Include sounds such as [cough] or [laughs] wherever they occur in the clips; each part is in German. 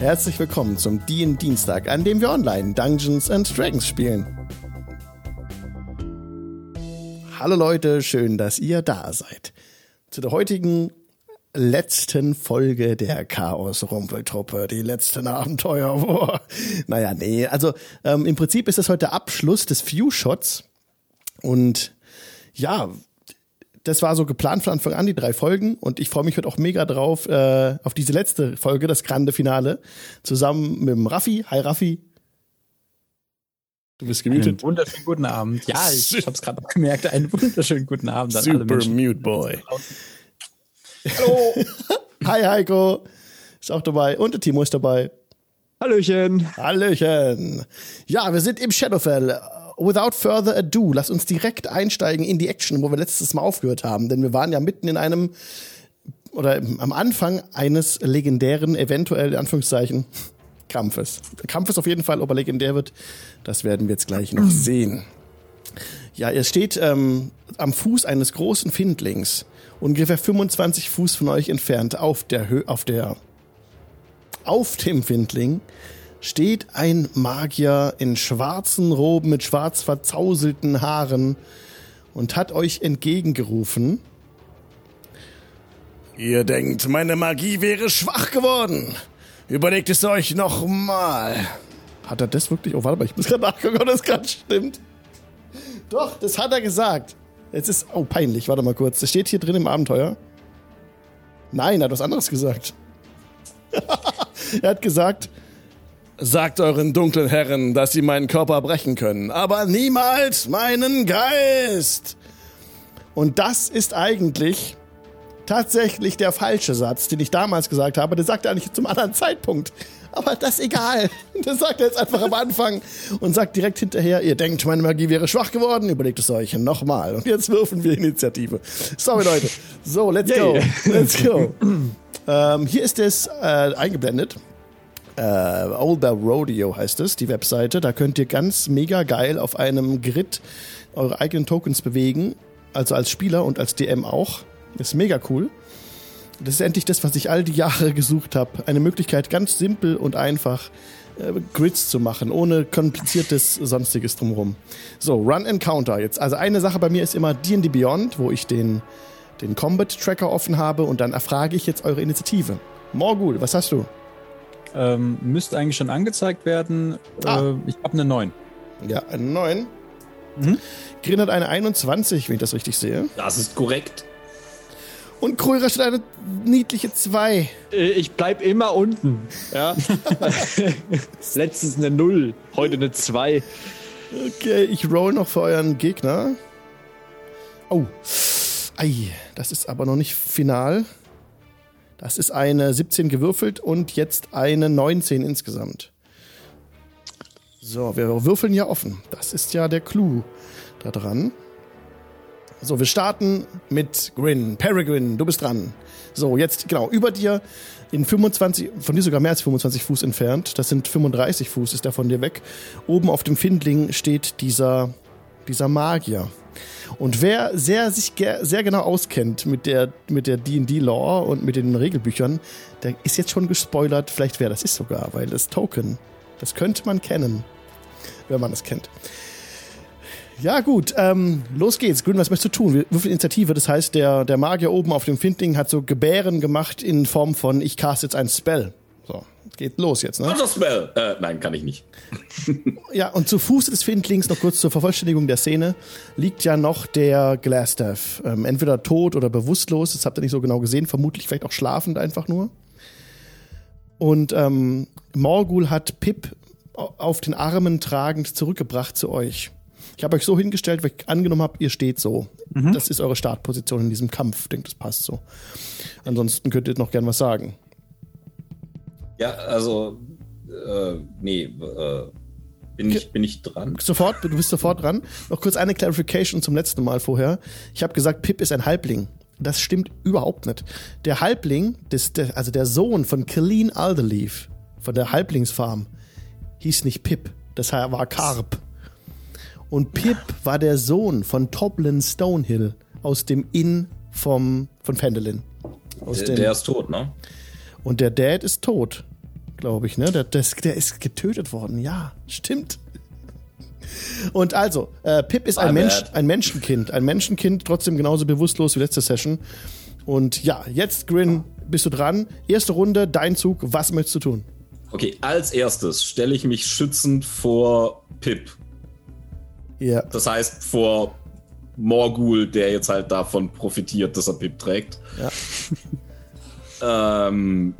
Herzlich willkommen zum DIN Dienstag, an dem wir online Dungeons and Dragons spielen. Hallo Leute, schön, dass ihr da seid. Zu der heutigen letzten Folge der Chaos-Rumpeltruppe, die letzten Abenteuer. [laughs] Boah. Naja, nee, also ähm, im Prinzip ist das heute Abschluss des Few-Shots und ja, das war so geplant von Anfang an, die drei Folgen. Und ich freue mich heute auch mega drauf, äh, auf diese letzte Folge, das grande Finale, zusammen mit dem Raffi. Hi Raffi. Du bist gemutet. Einen wunderschönen guten Abend. Ja, ich, ich habe es gerade gemerkt. Einen wunderschönen guten Abend an Super alle Menschen. Mute Boy. Hallo. [laughs] Hi Heiko. Ist auch dabei. Und der Timo ist dabei. Hallöchen. Hallöchen. Ja, wir sind im Shadowfell without further ado, lass uns direkt einsteigen in die Action, wo wir letztes Mal aufgehört haben. Denn wir waren ja mitten in einem, oder am Anfang eines legendären, eventuell in Anführungszeichen, Kampfes. Kampfes auf jeden Fall, ob er legendär wird, das werden wir jetzt gleich noch sehen. Ja, er steht ähm, am Fuß eines großen Findlings, ungefähr 25 Fuß von euch entfernt, auf der Höhe, auf der, auf dem Findling steht ein Magier in schwarzen Roben mit schwarz verzauselten Haaren und hat euch entgegengerufen. Ihr denkt, meine Magie wäre schwach geworden. Überlegt es euch nochmal. Hat er das wirklich? Oh, warte mal, ich muss gerade nachgucken, ob das gerade stimmt. Doch, das hat er gesagt. Jetzt ist, oh, peinlich, warte mal kurz. Das steht hier drin im Abenteuer. Nein, er hat was anderes gesagt. [laughs] er hat gesagt, Sagt euren dunklen Herren, dass sie meinen Körper brechen können, aber niemals meinen Geist. Und das ist eigentlich tatsächlich der falsche Satz, den ich damals gesagt habe. Der sagt er eigentlich zum anderen Zeitpunkt. Aber das ist egal. [laughs] Das sagt er jetzt einfach am Anfang und sagt direkt hinterher, ihr denkt, meine Magie wäre schwach geworden, überlegt es euch nochmal. Und jetzt würfen wir Initiative. Sorry, Leute. So, let's go. Let's go. [laughs] ähm, hier ist es äh, eingeblendet äh, Old Bell Rodeo heißt es, die Webseite. Da könnt ihr ganz mega geil auf einem Grid eure eigenen Tokens bewegen. Also als Spieler und als DM auch. Ist mega cool. Das ist endlich das, was ich all die Jahre [laughs] gesucht habe. Eine Möglichkeit, ganz simpel und einfach äh, Grids zu machen, ohne kompliziertes Sonstiges drumherum. So, Run Encounter jetzt. Also eine Sache bei mir ist immer D&D Beyond, wo ich den, den Combat Tracker offen habe und dann erfrage ich jetzt eure Initiative. Morgul, was hast du? Ähm, müsste eigentlich schon angezeigt werden. Ah. Äh, ich habe eine 9. Ja, eine 9. Mhm. Grin hat eine 21, wenn ich das richtig sehe. Das ist korrekt. Und Kröger steht eine niedliche 2. Äh, ich bleib immer unten. Ja. [laughs] Letztens eine 0, heute eine 2. Okay, ich roll noch für euren Gegner. Oh. Ei, das ist aber noch nicht final. Das ist eine 17 gewürfelt und jetzt eine 19 insgesamt. So, wir würfeln ja offen. Das ist ja der Clou da dran. So, wir starten mit Grin. Peregrine, du bist dran. So, jetzt, genau, über dir in 25, von dir sogar mehr als 25 Fuß entfernt. Das sind 35 Fuß, ist der von dir weg. Oben auf dem Findling steht dieser, dieser Magier. Und wer sehr, sich sehr genau auskennt mit der, mit der D&D-Lore und mit den Regelbüchern, der ist jetzt schon gespoilert, vielleicht wer das ist sogar, weil das Token, das könnte man kennen, wenn man es kennt. Ja, gut, ähm, los geht's. Grün, was möchtest du tun? Würfel Initiative, das heißt, der, der Magier oben auf dem Findling hat so Gebären gemacht in Form von, ich cast jetzt ein Spell. Geht los jetzt, ne? Counterspell! Äh, nein, kann ich nicht. [laughs] ja, und zu Fuß des Findlings, noch kurz zur Vervollständigung der Szene, liegt ja noch der Glassstaff. Ähm, entweder tot oder bewusstlos, das habt ihr nicht so genau gesehen, vermutlich vielleicht auch schlafend einfach nur. Und ähm, Morgul hat Pip auf den Armen tragend zurückgebracht zu euch. Ich habe euch so hingestellt, weil ich angenommen habe, ihr steht so. Mhm. Das ist eure Startposition in diesem Kampf. Ich denke, das passt so. Ansonsten könnt ihr noch gern was sagen. Ja, also, äh, nee, äh, bin ich, bin ich dran? Sofort, du bist sofort dran. Noch kurz eine Clarification zum letzten Mal vorher. Ich habe gesagt, Pip ist ein Halbling. Das stimmt überhaupt nicht. Der Halbling, das, der, also der Sohn von Colleen Alderleaf, von der Halblingsfarm, hieß nicht Pip, das war Carp. Und Pip war der Sohn von Toblin Stonehill aus dem Inn vom, von Fendelin. Der, der ist tot, ne? Und der Dad ist tot. Glaube ich, ne? Der, der, der, ist getötet worden. Ja, stimmt. Und also, äh, Pip ist ein, Mensch, ein Menschenkind. Ein Menschenkind, trotzdem genauso bewusstlos wie letzte Session. Und ja, jetzt, Grin, bist du dran. Erste Runde, dein Zug. Was möchtest du tun? Okay, als erstes stelle ich mich schützend vor Pip. Ja. Das heißt, vor Morgul, der jetzt halt davon profitiert, dass er Pip trägt. Ja. ähm,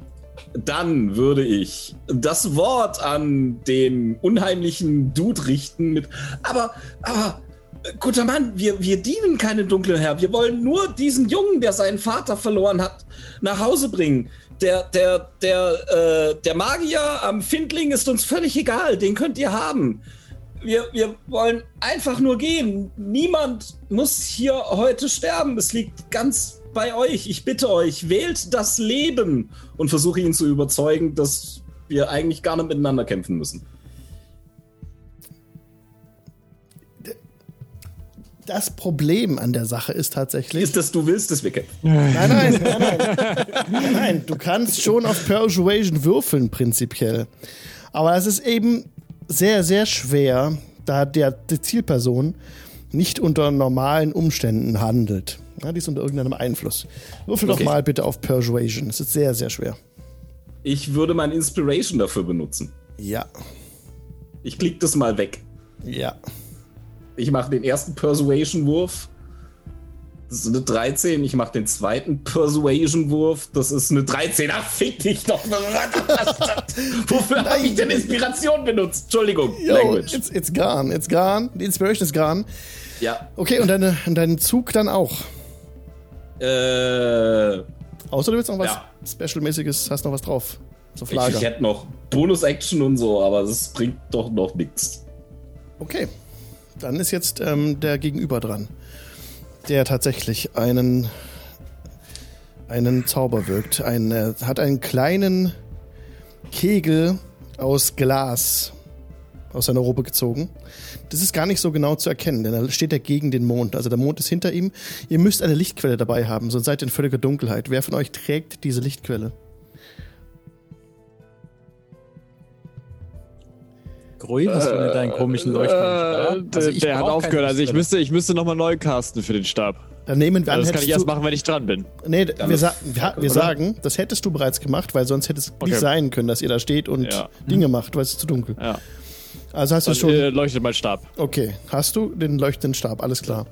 dann würde ich das Wort an den unheimlichen Dude richten mit, aber, aber, guter Mann, wir, wir dienen keinen dunklen Herr. Wir wollen nur diesen Jungen, der seinen Vater verloren hat, nach Hause bringen. Der, der, der, äh, der Magier am Findling ist uns völlig egal. Den könnt ihr haben. Wir, wir wollen einfach nur gehen. Niemand muss hier heute sterben. Es liegt ganz bei euch. Ich bitte euch, wählt das Leben und versuche ihn zu überzeugen, dass wir eigentlich gar nicht miteinander kämpfen müssen. das Problem an der Sache ist tatsächlich. Ist, dass du willst, dass wir kämpfen. Nein, nein, nein, nein. [laughs] nein, du kannst schon auf Persuasion würfeln, prinzipiell. Aber es ist eben sehr, sehr schwer, da der, die Zielperson nicht unter normalen Umständen handelt. Ja, die ist unter irgendeinem Einfluss. Würfel okay. doch mal bitte auf Persuasion. Es ist sehr, sehr schwer. Ich würde mein Inspiration dafür benutzen. Ja. Ich klick das mal weg. Ja. Ich mache den ersten Persuasion-Wurf. Das ist eine 13. Ich mache den zweiten Persuasion-Wurf. Das ist eine 13. Ach, fick dich doch. [laughs] Wofür habe ich denn Inspiration benutzt? Entschuldigung. Yo, Language. It's, it's gone. It's gone. Die Inspiration ist gone. Ja. Okay, und, deine, und deinen Zug dann auch? Äh. Außer du willst noch was ja. Special-mäßiges, hast noch was drauf. So ich, ich hätte noch Bonus-Action und so, aber das bringt doch noch nichts. Okay. Dann ist jetzt ähm, der Gegenüber dran, der tatsächlich einen, einen Zauber wirkt. Ein, er hat einen kleinen Kegel aus Glas aus seiner Robe gezogen. Das ist gar nicht so genau zu erkennen, denn da steht er gegen den Mond. Also der Mond ist hinter ihm. Ihr müsst eine Lichtquelle dabei haben, sonst seid ihr in völliger Dunkelheit. Wer von euch trägt diese Lichtquelle? Grui, was äh, mit deinen komischen Leuchten? Äh, also der hat aufgehört. Also ich müsste, ich müsste nochmal neu casten für den Stab. Dann nehmen wir an, das kann ich erst machen, wenn ich dran bin. Nee, wir, sa wir, wir sagen, das hättest du bereits gemacht, weil sonst hätte es okay. nicht sein können, dass ihr da steht und ja. Dinge macht, weil es ist zu dunkel. Ja. Also hast du schon. Äh, leuchtet mein Stab. Okay, hast du den leuchtenden Stab, alles klar.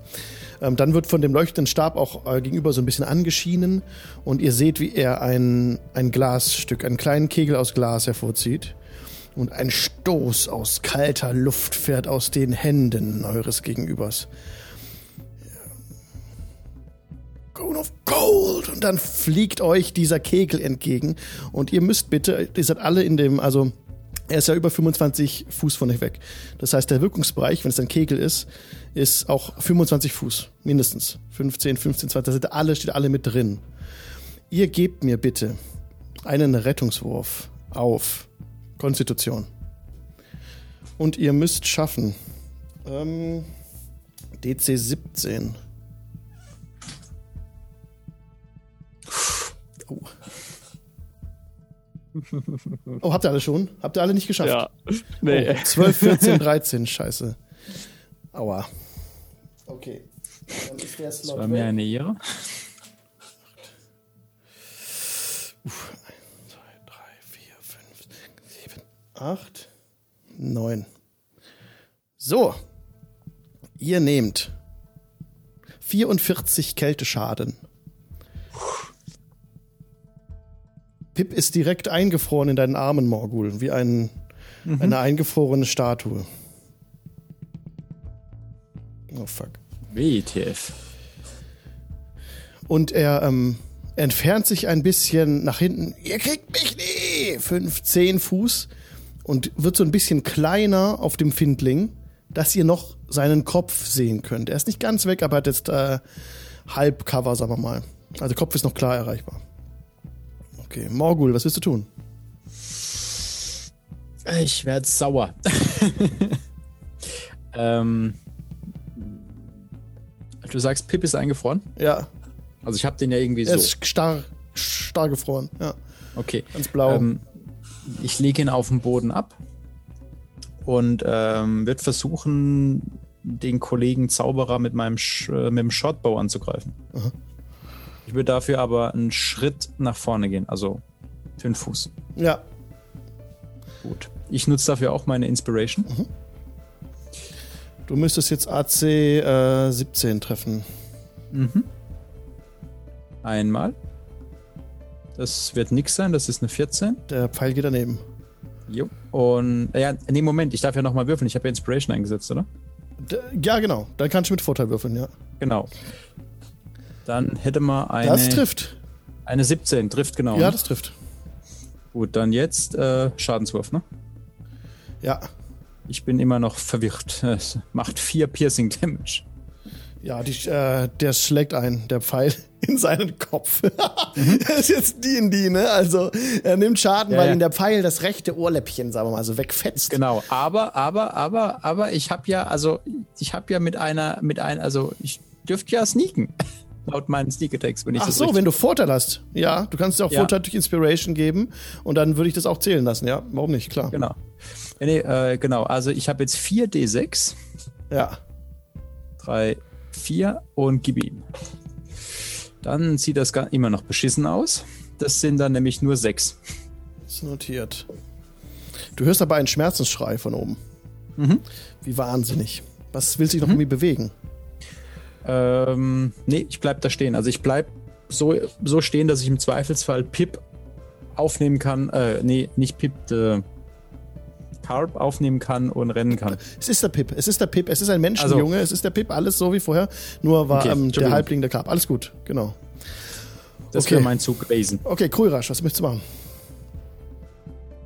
Ähm, dann wird von dem leuchtenden Stab auch äh, gegenüber so ein bisschen angeschienen und ihr seht, wie er ein, ein Glasstück, einen kleinen Kegel aus Glas hervorzieht und ein Stoß aus kalter Luft fährt aus den Händen eures Gegenübers. Cone of Gold! Und dann fliegt euch dieser Kegel entgegen und ihr müsst bitte, ihr seid alle in dem, also er ist ja über 25 Fuß von euch weg. Das heißt, der Wirkungsbereich, wenn es ein Kegel ist, ist auch 25 Fuß, mindestens. 15, 15, 20, da sind alle, steht alle mit drin. Ihr gebt mir bitte einen Rettungswurf auf Konstitution. Und ihr müsst schaffen. Ähm, DC 17. [laughs] oh, habt ihr alle schon? Habt ihr alle nicht geschafft? Ja. Nee. Oh, 12, 14, 13. Scheiße. Aua. Okay. Dann ist der Slot das war mir eine Ehre. Uff, 8, 9. So. Ihr nehmt 44 Kälteschaden. Pip ist direkt eingefroren in deinen Armen, Morgul, wie ein, mhm. eine eingefrorene Statue. Oh fuck. WTF. Und er ähm, entfernt sich ein bisschen nach hinten. Ihr kriegt mich nie! 15 Fuß und wird so ein bisschen kleiner auf dem Findling, dass ihr noch seinen Kopf sehen könnt. Er ist nicht ganz weg, aber hat jetzt äh, Halbcover, sagen wir mal. Also der Kopf ist noch klar erreichbar. Okay, Morgul, was willst du tun? Ich werde sauer. [laughs] ähm, du sagst, Pip ist eingefroren? Ja. Also ich habe den ja irgendwie er so. Er ist starr, starr gefroren, ja. Okay. Ganz blau. Ähm, ich lege ihn auf den Boden ab und ähm, wird versuchen, den Kollegen Zauberer mit meinem Sch äh, mit dem Shortbow anzugreifen. Aha. Ich würde dafür aber einen Schritt nach vorne gehen, also fünf Fuß. Ja. Gut. Ich nutze dafür auch meine Inspiration. Mhm. Du müsstest jetzt AC äh, 17 treffen. Mhm. Einmal. Das wird nix sein, das ist eine 14. Der Pfeil geht daneben. Jo. Und, ja, nee, Moment, ich darf ja nochmal würfeln. Ich habe ja Inspiration eingesetzt, oder? Ja, genau. Dann kannst du mit Vorteil würfeln, ja. Genau. Dann hätte man eine. Das trifft. Eine 17, trifft genau. Ja, ne? das trifft. Gut, dann jetzt äh, Schadenswurf, ne? Ja. Ich bin immer noch verwirrt. [laughs] Es macht vier Piercing Damage. Ja, die, äh, der schlägt ein, der Pfeil [laughs] in seinen Kopf. [laughs] mhm. Das ist jetzt D&D, ne? Also er nimmt Schaden, ja, weil ja. ihn der Pfeil das rechte Ohrläppchen, sagen wir mal, so wegfetzt. Genau, aber, aber, aber, aber ich habe ja, also ich habe ja mit einer, mit einer, also ich dürfte ja sneaken. Laut meinen Sneak Attacks, wenn ich Ach so, wenn du Vorteil hast. Ja, du kannst dir auch ja. Vorteil durch Inspiration geben und dann würde ich das auch zählen lassen, ja? Warum nicht, klar. Genau. Nee, äh, genau, also ich habe jetzt 4 D6. Ja. 3, 4 und gib ihm. Dann sieht das immer noch beschissen aus. Das sind dann nämlich nur 6. Ist notiert. Du hörst aber einen Schmerzensschrei von oben. Mhm. Wie wahnsinnig. Was will sich noch mhm. irgendwie bewegen? Ähm, nee, ich bleib da stehen. Also ich bleib so, so stehen, dass ich im Zweifelsfall Pip aufnehmen kann. Äh, nee, nicht Pip, äh, Carp aufnehmen kann und rennen kann. Es ist der Pip, es ist der Pip, es ist ein Menschenjunge, also, es ist der Pip, alles so wie vorher, nur war okay, ähm, der Halbling der Carp. Alles gut, genau. Das okay. wäre mein Zug gewesen. Okay, cool, Rasch, was möchtest du machen?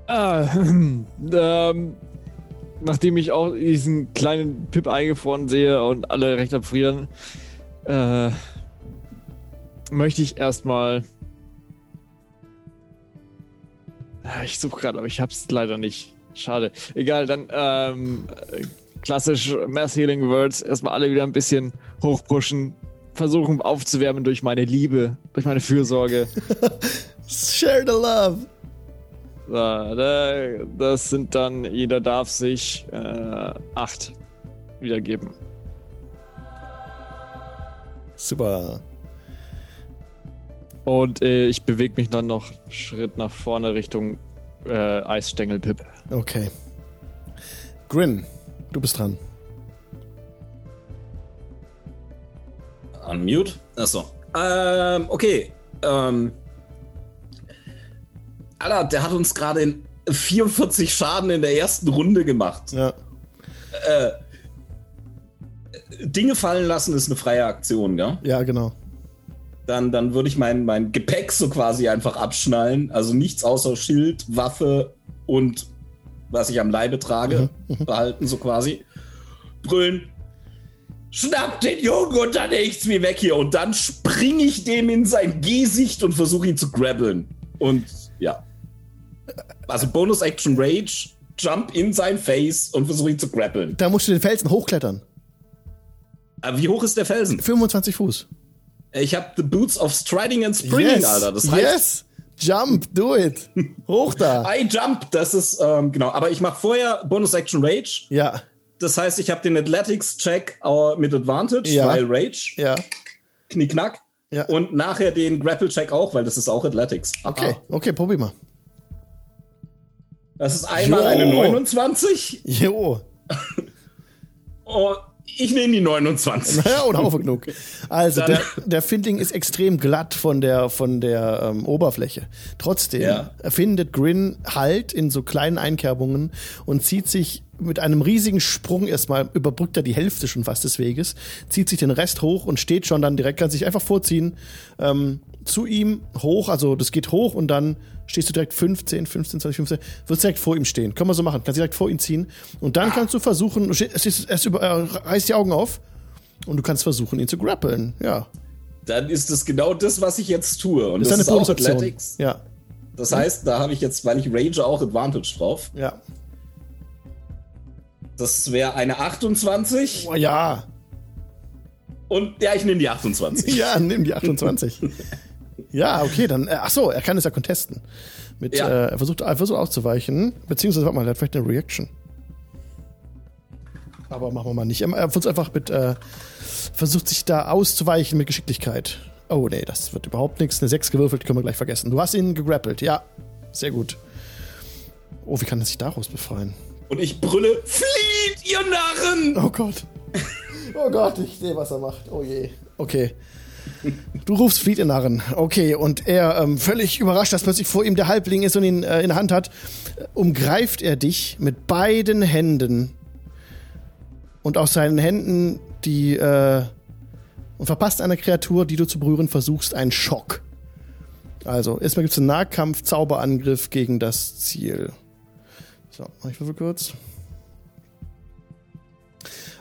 Ah, [laughs] ähm, nachdem ich auch diesen kleinen Pip eingefroren sehe und alle recht abfrieren, äh, möchte ich erstmal. Ah, ich suche gerade, aber ich habe es leider nicht. Schade. Egal, dann ähm, klassisch Mass Healing Words. Erstmal alle wieder ein bisschen hochpushen. Versuchen aufzuwärmen durch meine Liebe, durch meine Fürsorge. [laughs] Share the love. So, das sind dann, jeder darf sich äh, acht wiedergeben. Super. Und äh, ich bewege mich dann noch Schritt nach vorne Richtung äh, Eisstängelpip. Okay. Grin, du bist dran. Unmute? Achso. Ähm, okay. Ähm. Alter, der hat uns gerade in 44 Schaden in der ersten Runde gemacht. Ja. Äh, Dinge fallen lassen ist eine freie Aktion, gell? Ja, genau. Dann, dann würde ich mein, mein Gepäck so quasi einfach abschnallen. Also nichts außer Schild, Waffe und was ich am Leibe trage, mhm. mhm. behalten, so quasi. Brüllen. Schnapp den Jungen und dann nichts wie weg hier. Und dann springe ich dem in sein Gesicht und versuche ihn zu grabbeln. Und ja. Also Bonus Action Rage, Jump in sein Face und versuche ihn zu grabbeln. Da musst du den Felsen hochklettern. Aber wie hoch ist der Felsen? 25 Fuß. Ich habe The Boots of Striding and Springing, yes. Alter. Das heißt, yes. Jump, do it. Hoch da. [laughs] I jump, das ist, ähm, genau. Aber ich mache vorher Bonus Action Rage. Ja. Das heißt, ich habe den Athletics-Check mit Advantage, ja. weil Rage. Ja. Knickknack. Ja. Und nachher den Grapple-Check auch, weil das ist auch Athletics. Okay, ah. okay, probier mal. Das ist einmal jo. eine 29. Jo. Und ich nehme die 29. Naja, [laughs] oder auch genug. Also, der, der Findling ist extrem glatt von der, von der ähm, Oberfläche. Trotzdem ja. findet Grin Halt in so kleinen Einkerbungen und zieht sich mit einem riesigen Sprung erstmal, überbrückt er die Hälfte schon fast des Weges, zieht sich den Rest hoch und steht schon dann direkt, kann sich einfach vorziehen, ähm, zu ihm hoch, also das geht hoch und dann stehst du direkt 15, 15, 20, 15, wirst direkt vor ihm stehen. Können wir so machen, kannst direkt vor ihn ziehen. Und dann kannst du versuchen, es ist, über, äh, reißt die Augen auf und du kannst versuchen, ihn zu grappeln, ja. Dann ist das genau das, was ich jetzt tue. Und das, das ist eine Bonusaktion. Ja. Das heißt, da habe ich jetzt, weil ich Rage auch Advantage drauf. Ja. Das wäre eine 28. Oh, ja. Und ja, ich nehme die 28. [laughs] ja, nimm die 28. [laughs] Ja, okay, dann. Äh, ach so, er kann es ja contesten. Mit, Ja. äh, er versucht, er versucht auszuweichen. Beziehungsweise, warte mal, er hat vielleicht eine Reaction. Aber machen wir mal nicht. Er versucht einfach mit. Äh, versucht sich da auszuweichen mit Geschicklichkeit. Oh, nee, das wird überhaupt nichts. Eine 6 gewürfelt, können wir gleich vergessen. Du hast ihn gegrappelt, ja. Sehr gut. Oh, wie kann er sich daraus befreien? Und ich brülle, flieht, ihr Narren! Oh Gott. Oh Gott, ich sehe, was er macht. Oh je. Okay. Du rufst Fleet in Narren. Okay, und er, ähm, völlig überrascht, dass plötzlich vor ihm der Halbling ist und ihn äh, in der Hand hat, äh, umgreift er dich mit beiden Händen. Und aus seinen Händen die, äh, und verpasst einer Kreatur, die du zu berühren versuchst, einen Schock. Also, erstmal gibt es einen Nahkampf-Zauberangriff gegen das Ziel. So, mach ich würfel kurz.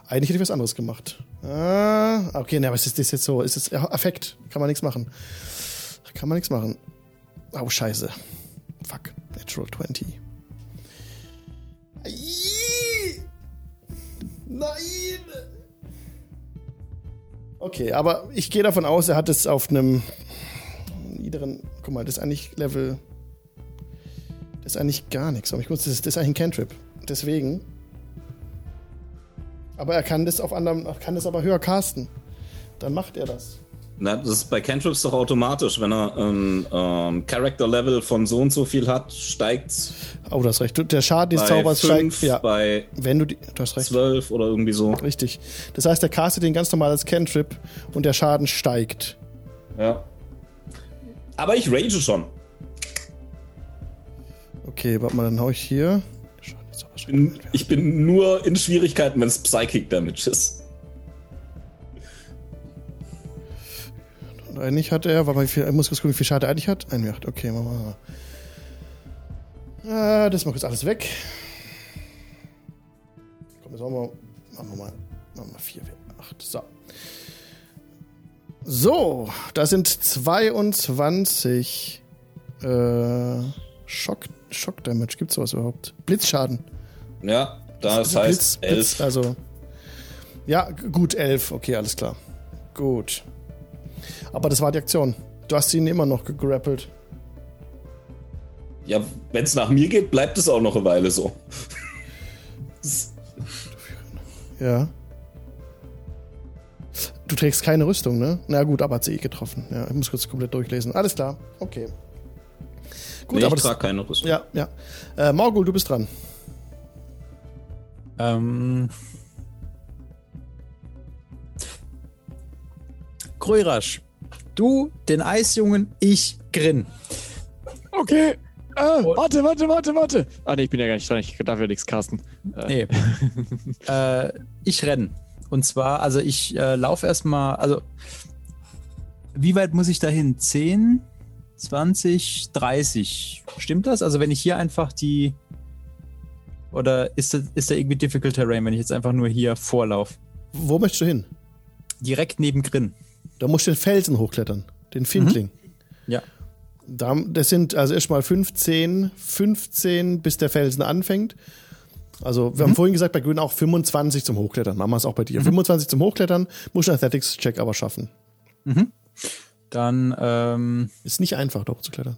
Eigentlich hätte ich was anderes gemacht. Ah, okay, ne, aber es ist, ist jetzt so, es ist Affekt, kann man nichts machen. Kann man nichts machen. Oh, scheiße. Fuck. Natural 20. Ai! Nein! Okay, aber ich gehe davon aus, er hat es auf einem niederen. Guck mal, das ist eigentlich Level. Das ist eigentlich gar nichts. Aber ich muss, das ist, das ist eigentlich ein Cantrip. Deswegen. Aber er kann das auf anderem, kann das aber höher casten. Dann macht er das. Na, das ist bei Cantrips doch automatisch. Wenn er ein ähm, Character-Level von so und so viel hat, steigt Oh, du hast recht. Der Schaden des Zaubers 5, steigt. Ja, bei wenn du die. Du hast recht. 12 oder irgendwie so. Richtig. Das heißt, er castet den ganz normal als Cantrip und der Schaden steigt. Ja. Aber ich rage schon. Okay, warte mal, dann hau ich hier. Steigt. Bin- Ich bin nur in Schwierigkeiten, wenn es Psychic Damage ist. Und eigentlich hat er, warte mal, wie viel, ich muss kurz gucken, wie viel Schaden er eigentlich hat. 1 8 okay, machen wir mal. Äh, das mal kurz alles weg. Komm, jetzt machen wir, machen wir mal, machen wir mal 4, 4, 8, so. So, das sind 22 äh, Schock, Schock Damage. Gibt's sowas überhaupt? Blitzschaden. Ja, das Also heißt Blitz, 11. Blitz, also. Ja, gut, 11. Okay, alles klar. Gut. Aber das war die Aktion. Du hast ihn immer noch gegrappelt. Ja, wenn es nach mir geht, bleibt es auch noch eine Weile so. Ja. Du trägst keine Rüstung, ne? Na gut, aber hat sie eh getroffen. Ja, ich muss kurz komplett durchlesen. Alles klar. Okay. Gut, nee, aber ich das. trage keine Rüstung. Ja, ja. Äh, Morgul, du bist dran. Ähm. Grörasch, du, den Eisjungen, ich Grin. Okay. Und- warte, warte, warte, warte. Ah, nee, ich bin ja gar nicht dran. Ich darf ja nichts casten. Äh, Nee. [laughs] äh, ich renn. Und zwar, also ich äh, laufe erstmal, also wie weit muss ich dahin? 10, 20, 30. Stimmt das? Also wenn ich hier einfach die oder ist da, ist da irgendwie Difficult Terrain, wenn ich jetzt einfach nur hier vorlaufe? Wo möchtest du hin? Direkt neben Grin. Da musst du den Felsen hochklettern. Den Findling. Ja. Da, das sind also erstmal 15, 15, bis der Felsen anfängt. Also, wir haben vorhin gesagt, bei Grün auch 25 zum Hochklettern. Machen wir es auch bei dir. 25 zum Hochklettern, muss ein Athletics-Check aber schaffen. Dann, ähm, Ist nicht einfach, da hochzuklettern.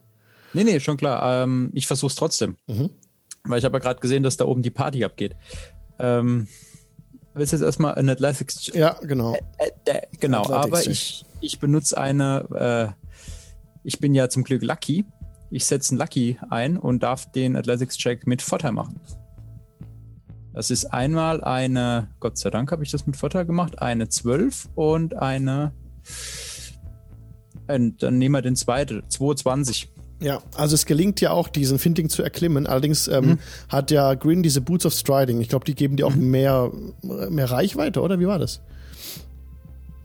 nee, nee, schon klar. Ähm, ich versuch's trotzdem. Mhm. Weil ich habe ja gerade gesehen, dass da oben die Party abgeht. Ähm, willst du jetzt erstmal ein Athletics Ja, genau. Äh, äh, genau, Athletics aber ich, ich benutze eine, äh, ich bin ja zum Glück Lucky. Ich setze einen Lucky ein und darf den Athletics-Check mit Vorteil machen. Das ist einmal eine, Gott sei Dank habe ich das mit Vorteil gemacht, eine 12 und eine, und dann nehmen wir den zweiten, 22. Ja, also es gelingt ja auch, diesen Findling zu erklimmen. Allerdings ähm, Mhm. hat ja Green diese Boots of Striding. Ich glaube, die geben dir auch mehr, mehr Reichweite, oder? Wie war das?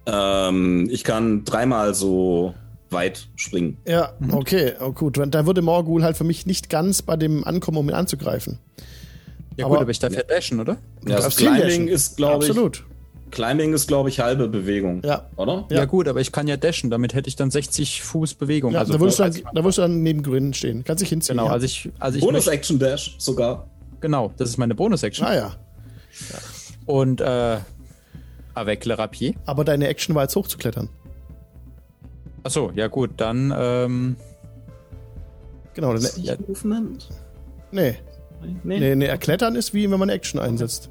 Ähm, ich kann dreimal so weit springen. Ja, okay, oh, gut. Da würde Morgul halt für mich nicht ganz bei dem ankommen, um ihn anzugreifen. Ja Aber- gut, aber ich darf ja dashen, oder? Ja, das Climbing ist, glaube ich, Absolut. Climbing ist, glaube ich, halbe Bewegung. Ja. Oder? Ja. Ja. gut, aber ich kann ja dashen, damit hätte ich dann 60 Fuß Bewegung. Ja, also da, würdest du dann, da würdest du dann neben Grün stehen. Kannst dich hinziehen. genau, ja. also ich, also ich Bonus möchte- Action Dash sogar. genau, das ist meine Bonus-Action. Ah ja. Und äh, avec le rapier. Aber deine Action war jetzt hochzuklettern. Achso, ja gut, dann ähm, Genau, dann, Ist nicht Movement? nee, Nee. nee, nee, erklettern ist wie wenn man Action einsetzt.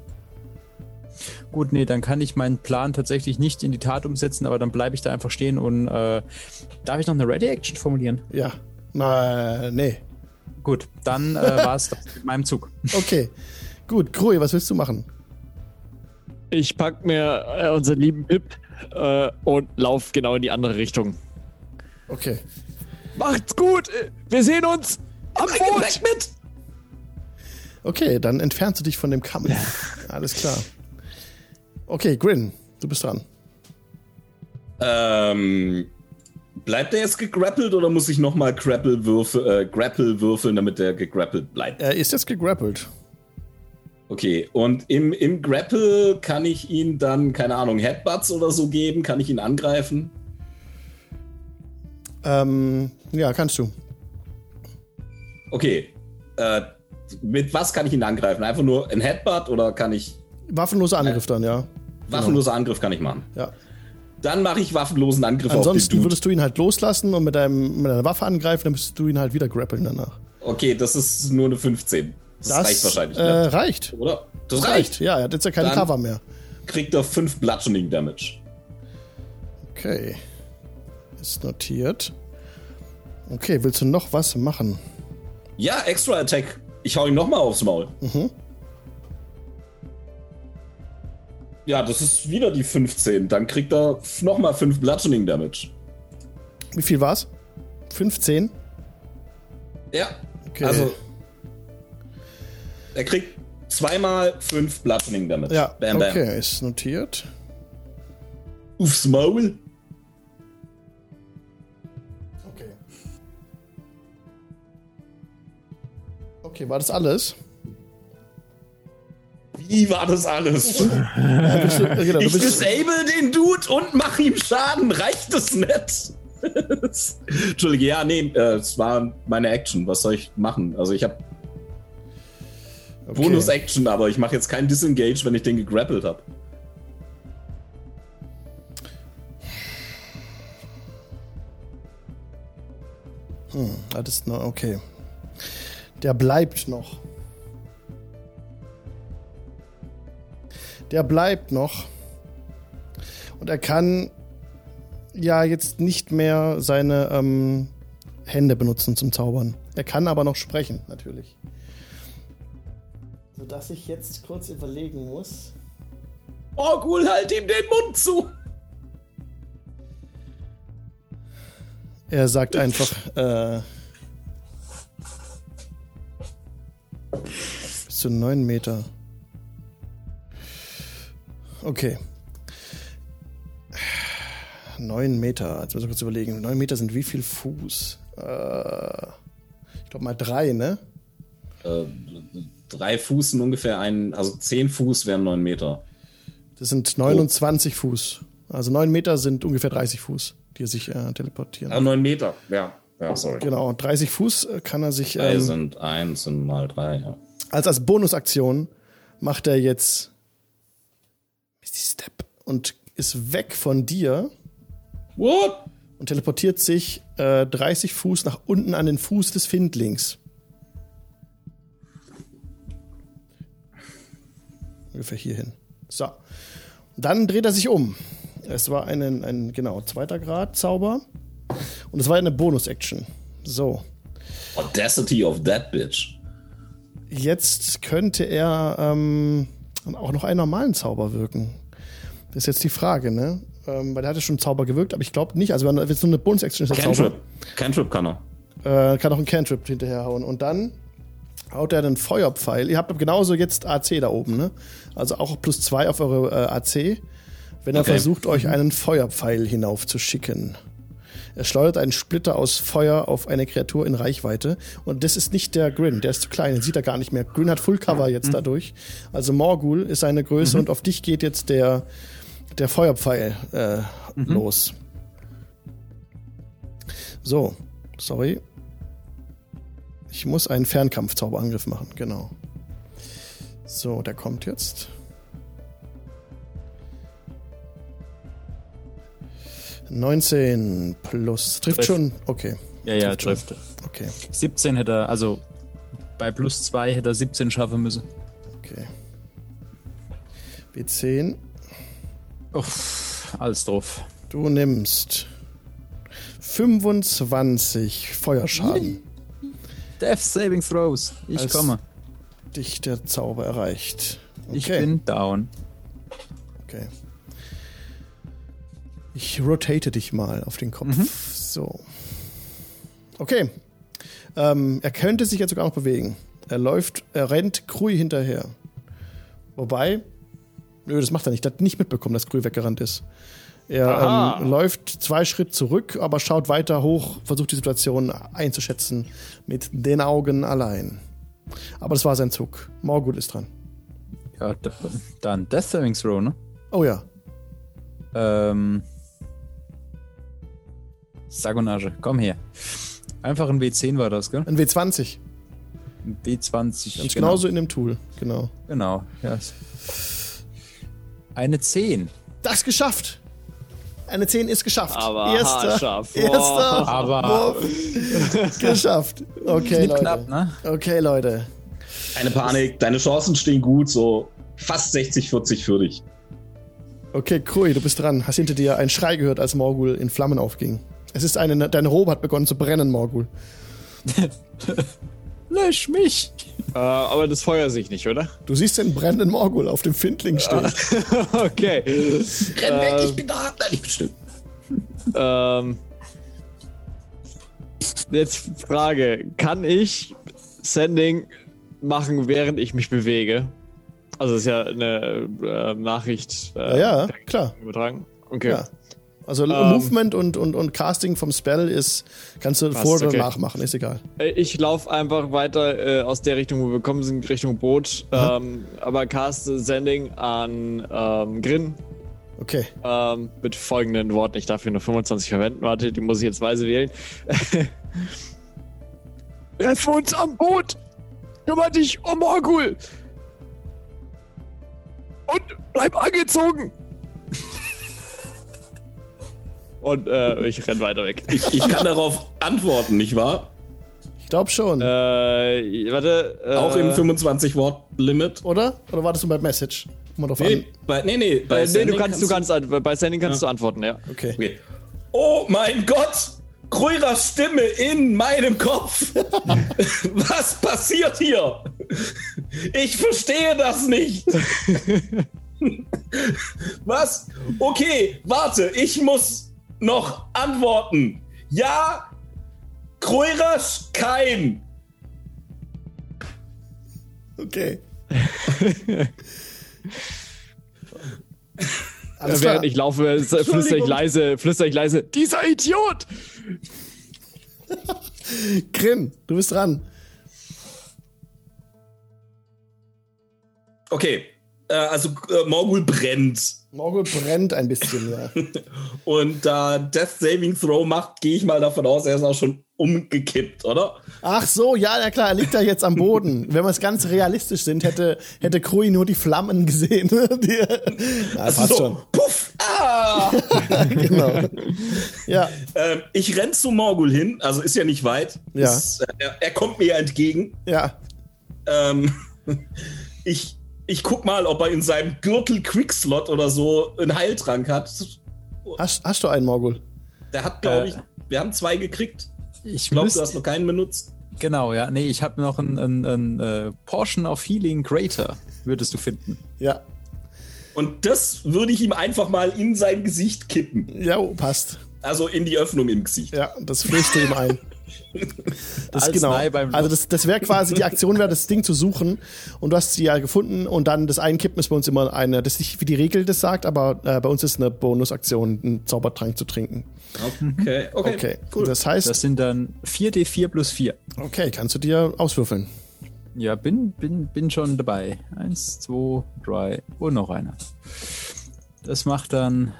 Gut, nee, dann kann ich meinen Plan tatsächlich nicht in die Tat umsetzen, aber dann bleibe ich da einfach stehen und äh, darf ich noch eine Ready-Action formulieren? Ja. Na, nee. Gut, dann äh, [laughs] war es das mit meinem Zug. Okay. Gut, Krui, was willst du machen? Ich pack mir äh, unseren lieben Pip äh, und lauf genau in die andere Richtung. Okay. Macht's gut! Wir sehen uns am Boot! Mit! Okay, dann entfernst du dich von dem Kamm. Alles klar. Okay, Grin, du bist dran. Ähm, bleibt der jetzt gegrappelt oder muss ich nochmal Grapple, würfel, äh, Grapple würfeln, damit der gegrappelt bleibt? Er ist jetzt gegrappelt. Okay, und im, im Grapple kann ich ihn dann, keine Ahnung, Headbutts oder so geben? Kann ich ihn angreifen? Ähm, ja, kannst du. Okay. Äh, mit was kann ich ihn angreifen? Einfach nur ein Headbutt oder kann ich. Waffenloser Angriff dann, ja. Waffenloser Angriff kann ich machen. Ja. Dann mache ich waffenlosen Angriff auf den Ansonsten würdest du ihn halt loslassen und mit, deinem, mit deiner Waffe angreifen, dann müsstest du ihn halt wieder grappeln danach. Okay, das ist nur eine 15. Das, reicht wahrscheinlich, äh, ne? reicht. oder? Das Reicht. reicht. Ja, er hat jetzt ja keine Dann- Cover mehr. Kriegt er 5 Bludgeoning Damage. Okay. Ist notiert. Okay, willst du noch was machen? Ja, Extra Attack. Ich hau ihm nochmal aufs Maul. Mhm. Ja, das ist wieder die 15. Dann kriegt er nochmal 5 Bludgeoning Damage. Wie viel war's? 15? Ja. Okay. Also. Er kriegt zweimal 5 Bludgeoning Damage. Ja, Bam, bam. okay, ist notiert. Aufs Maul. Okay. Okay, war das alles? Wie war das alles? Ja, [laughs] bist äh, genau, Ich disable den Dude und mach ihm Schaden. Reicht das nicht? [laughs] Entschuldige, ja, nee, äh, es war meine Action. Was soll ich machen? Also ich habe okay. Bonus-Action, aber ich mache jetzt keinen Disengage, wenn ich den gegrappelt habe. Ah, das ist noch, okay. Der bleibt noch. Der bleibt noch. Und er kann ja jetzt nicht mehr seine ähm, Hände benutzen zum Zaubern. Er kann aber noch sprechen, natürlich. Sodass ich jetzt kurz überlegen muss. Oh, cool, halt ihm den Mund zu. Er sagt einfach, äh, bis zu 9 Meter. Okay. 9 Meter, jetzt muss ich kurz überlegen. 9 Meter sind wie viel Fuß? Äh, ich glaube mal drei, ne? Äh, drei Fuß sind ungefähr ein, also zehn Fuß wären neun Meter. Das sind 29 Fuß. Also 9 Meter sind ungefähr 30 Fuß, die er sich äh, teleportieren. Ah, neun Meter, ja. Ja, sorry. Genau, 30 Fuß äh, kann er sich. Drei Ähm, sind eins sind mal drei, ja. als als Bonusaktion macht er jetzt Step und ist weg von dir What? und teleportiert sich äh, 30 Fuß nach unten an den Fuß des Findlings. Ungefähr hierhin. So. Dann dreht er sich um. Es war ein, ein genau, zweiter Grad Zauber. Und es war eine Bonus-Action. So. Audacity of that bitch. Jetzt könnte er ähm, auch noch einen normalen Zauber wirken. Das ist jetzt die Frage, ne? Ähm, weil er hatte schon einen Zauber gewirkt, aber ich glaube nicht. Also wenn jetzt nur eine Bonus-Action ist. Cantrip. Cantrip kann er. Äh, kann auch einen Cantrip hinterherhauen. Und dann haut er einen Feuerpfeil. Ihr habt genauso jetzt AC da oben, ne? Also auch plus zwei auf eure äh, AC, wenn er Okay. versucht, euch einen Feuerpfeil hinaufzuschicken. Er schleudert einen Splitter aus Feuer auf eine Kreatur in Reichweite. Und das ist nicht der Grin, der ist zu klein, den sieht er gar nicht mehr. Grin hat Full Cover jetzt dadurch. Also Morgul ist seine Größe und auf dich geht jetzt der, der Feuerpfeil äh, los. So, sorry. Ich muss einen Fernkampfzauberangriff machen, genau. So, der kommt jetzt. 19 plus. Trifft Trifft. schon? Okay. Ja, ja, Trifft trifft. Okay. 17 hätte er, also bei plus 2 hätte er 17 schaffen müssen. Okay. W10. Uff, alles drauf. Du nimmst 25 Feuerschaden. Death Saving Throws. Ich Als- komme. Dich der Zauber erreicht. Okay. Ich bin down. Okay. Ich rotate dich mal auf den Kopf. Mhm. So. Okay. Ähm, er könnte sich jetzt sogar noch bewegen. Er läuft, er rennt Krui hinterher. Wobei, nö, das macht er nicht. Er hat nicht mitbekommen, dass Krui weggerannt ist. Er ähm, läuft zwei Schritt zurück, aber schaut weiter hoch, versucht die Situation einzuschätzen mit den Augen allein. Aber das war sein Zug. Morgul ist dran. Ja, dann Death Saving Throw, ne? Oh ja. Ähm. Sagonage, komm her. Einfach ein W10 war das, gell? Ein W20. Ein W20. Ganz genau. genauso in dem Tool. Genau. Genau, ja. Eine 10. Das geschafft. Eine 10 ist geschafft. Aber erster, haarscharf. erster. Aber Wurf. [laughs] geschafft. Okay, Leute. knapp, ne? Okay, Leute. Keine Panik, deine Chancen stehen gut, so fast 60-40 für dich. Okay, Krui, du bist dran. Hast hinter dir einen Schrei gehört, als Morgul in Flammen aufging. Es ist eine, deine Robe hat begonnen zu brennen, Morgul. [laughs] Lösch mich! Äh, aber das Feuer sich nicht, oder? Du siehst den brennenden Morgul auf dem Findling stehen. [laughs] okay. Renn weg, ich bin da. Nein, ich bin still. Ähm, jetzt Frage: Kann ich Sending machen, während ich mich bewege? Also, das ist ja eine äh, Nachricht. Äh, ja, ja, klar. Übertragen. Okay. Ja. Also Ähm. Movement und, und, und Casting vom Spell ist, kannst du Passt, vor oder okay. nach machen, ist egal. Äh, Ich laufe einfach weiter äh, aus der Richtung, wo wir kommen sind, Richtung Boot. Ähm, aber caste Sending an ähm, Grin Okay. ähm, mit folgenden Worten. Ich darf hier nur 25 verwenden. Warte, die muss ich jetzt weise wählen. [laughs] Treffen uns am Boot! Kümmer dich um Morgul! Und bleib angezogen! Und äh, ich renn weiter weg. Ich, ich kann darauf antworten, nicht wahr? Ich glaube schon. Äh, warte. Äh, Auch im 25-Wort-Limit. Oder? Oder war das nur bei Message? Mal drauf Nee, an. bei, nee, nee, bei Äh, nee, du Sending kannst, du kannst, an- bei Sending kannst du antworten, ja. Okay. Okay. Oh mein Gott! Kruiras Stimme in meinem Kopf! [laughs] Was passiert hier? Ich verstehe das nicht! [laughs] Was? Okay, warte, ich muss noch antworten. Ja, Kruiras kein. Okay. [laughs] Alles klar. Während ich laufe, äh, flüster ich leise, flüster ich leise, dieser Idiot! [laughs] Grin, du bist dran. Okay, äh, also äh, Morgul brennt. Morgul brennt ein bisschen, ja. [laughs] Und da Death Saving Throw macht, gehe ich mal davon aus, er ist auch schon umgekippt, oder? Ach so, ja, ja klar, er liegt da jetzt am Boden. [laughs] Wenn wir es ganz realistisch sind, hätte, hätte Krui nur die Flammen gesehen. [laughs] die, ja, passt so, schon. puff, ah! Genau. Ja, ähm, ich renn zu Morgul hin, also ist ja nicht weit. Ja. Ist, äh, er, er kommt mir ja entgegen. ja. Ähm, ich, ich guck mal, ob er in seinem Gürtel Quickslot oder so einen Heiltrank hat. Hast, hast du einen Morgul? Der hat, glaube Äh. ich, wir haben zwei gekriegt. Ich glaube, du hast noch keinen benutzt. Genau, ja. Nee, ich habe noch ein, ein, ein äh, Portion of Healing Greater, würdest du finden. Ja. Und das würde ich ihm einfach mal in sein Gesicht kippen. Ja, passt. Also in die Öffnung im Gesicht. Ja, das flößt du ihm ein. [laughs] Das Als genau. Also das, das wäre quasi die Aktion, wäre das Ding zu suchen und du hast sie ja gefunden und dann das Einkippen ist bei uns immer eine, das ist nicht wie die Regel das sagt, aber äh, bei uns ist eine Bonusaktion, einen Zaubertrank zu trinken. Okay, okay, Okay, cool. Das heißt, Das sind dann 4d4 plus 4. okay, kannst du dir auswürfeln. Ja, bin, bin, bin schon dabei. Eins, zwei, drei und noch einer. Das macht dann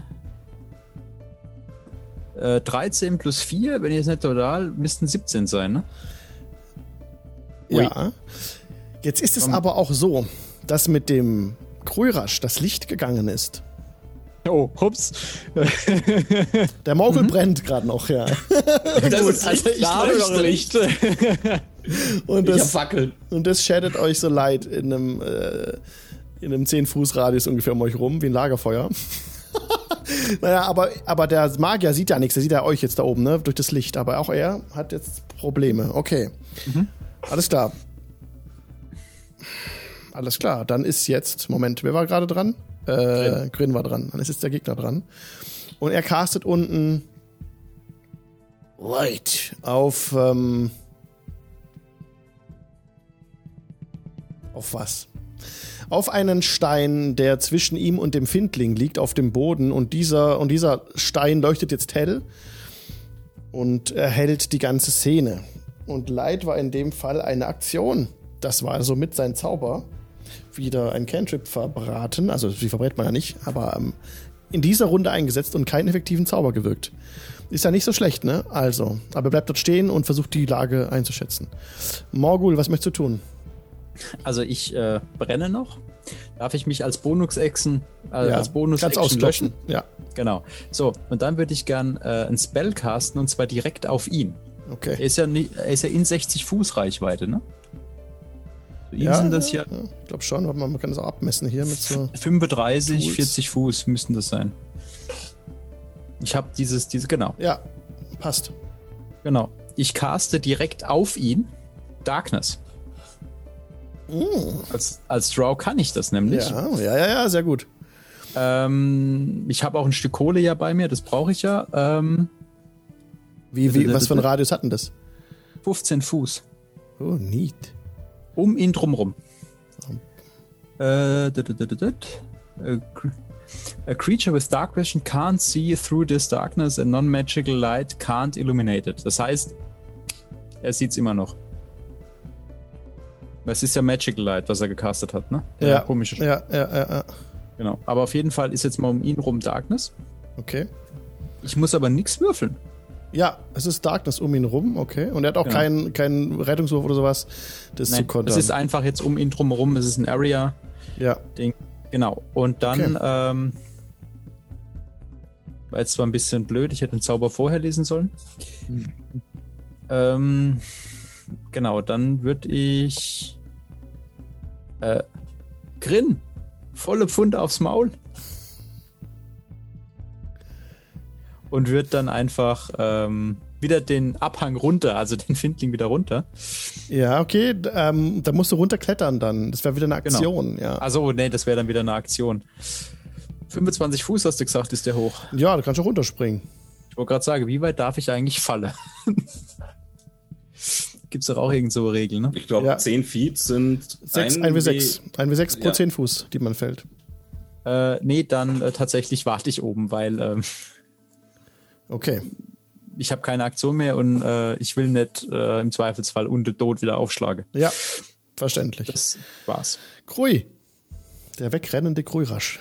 äh, 13 plus 4, wenn ihr es nicht total, müssten 17 sein, ne? Ui. Ja. Jetzt ist es aber auch so, dass mit dem Krürasch das Licht gegangen ist. Oh, hups. [laughs] Der Morgul brennt gerade noch, ja. Das [laughs] ist also ich doch Licht. [laughs] Und Ich das, Fackeln. und das shaddet euch so leid in einem, äh, in einem 10-Fuß-Radius ungefähr um euch rum, wie ein Lagerfeuer. [laughs] naja, aber, aber der Magier sieht ja nichts, der sieht ja euch jetzt da oben, ne, durch das Licht. Aber auch er hat jetzt Probleme. Okay. Alles klar. Alles klar, dann ist jetzt, Moment, wer war gerade dran? Äh, Grin war dran. Dann ist jetzt der Gegner dran. Und er castet unten Light auf, ähm, auf was? Auf einen Stein, der zwischen ihm und dem Findling liegt, auf dem Boden. Und dieser, und dieser Stein leuchtet jetzt hell und erhellt die ganze Szene. Und Light war in dem Fall eine Aktion. Das war somit sein Zauber. Wieder ein Cantrip verbraten. Also, sie verbrät man ja nicht, aber ähm, in dieser Runde eingesetzt und keinen effektiven Zauber gewirkt. Ist ja nicht so schlecht, ne? Also, aber er bleibt dort stehen und versucht die Lage einzuschätzen. Morgul, was möchtest du tun? Also ich äh, brenne noch. Darf ich mich als Bonus-Action äh, Ja, als bonus kannst Action auskloppen. löschen? Ja, Genau. So, und dann würde ich gern äh, ein Spell casten und zwar direkt auf ihn. Er okay. ist ja, nie, er ist ja in 60 Fuß Reichweite, ne? Für ihn Ja, sind das ja ja, ich glaube schon, warte mal, man kann das auch abmessen hier mit so. 35, Tools. 40 Fuß müssten das sein. Ich habe dieses, diese, genau, Ja, passt. genau. Ich caste direkt auf ihn Darkness. Als, als Draw kann ich das nämlich. Ja, ja, ja, ja, sehr gut. Ähm, ich habe auch ein Stück Kohle ja bei mir, das brauche ich ja. Ähm, Wie, wie, was für ein Radius hatten das? 15 Fuß. Oh, neat. Um ihn drumrum. Äh, dit, dit. A cr- A creature with dark vision can't see through this darkness and non-magical light can't illuminate it. Das heißt, er sieht's immer noch. Es ist ja Magical Light, was er gecastet hat, ne? Ja, komische Sch- ja, ja, ja, ja. Genau. Aber auf jeden Fall ist jetzt mal um ihn rum Darkness. Okay. Ich muss aber nichts würfeln. Ja, es ist Darkness um ihn rum, okay. Und er hat auch Genau. keinen keinen Rettungswurf oder sowas, das zu Nein, kontern. es ist einfach jetzt um ihn drumherum. Es ist ein Area. ja, Ding. Genau. Und dann, Okay. ähm, war jetzt zwar ein bisschen blöd, ich hätte den Zauber vorher lesen sollen. Ähm, genau, dann würde ich äh, Grin, volle Pfunde aufs Maul. Und wird dann einfach ähm, wieder den Abhang runter, also den Findling wieder runter. ja, okay. Ähm, da musst du runterklettern dann. Das wäre wieder eine Genau. Aktion, ja. Also, nee, das wäre dann wieder eine Aktion. 25 Fuß, hast du gesagt, ist der hoch. Ja, du kannst auch runterspringen. Ich wollte gerade sagen, wie weit darf ich eigentlich fallen? Gibt es doch auch irgend so Regeln, ne? Ich glaube, Ja. 10 Feet sind 6, ein 1w6. 1w6 pro Ja. 10 Fuß, die man fällt. Äh, nee, dann äh, tatsächlich warte ich oben, weil ähm, Okay. ich habe keine Aktion mehr und äh, ich will nicht äh, im Zweifelsfall untot wieder aufschlagen. Ja, verständlich. Das war's. Krui. Der wegrennende Krui-Rasch.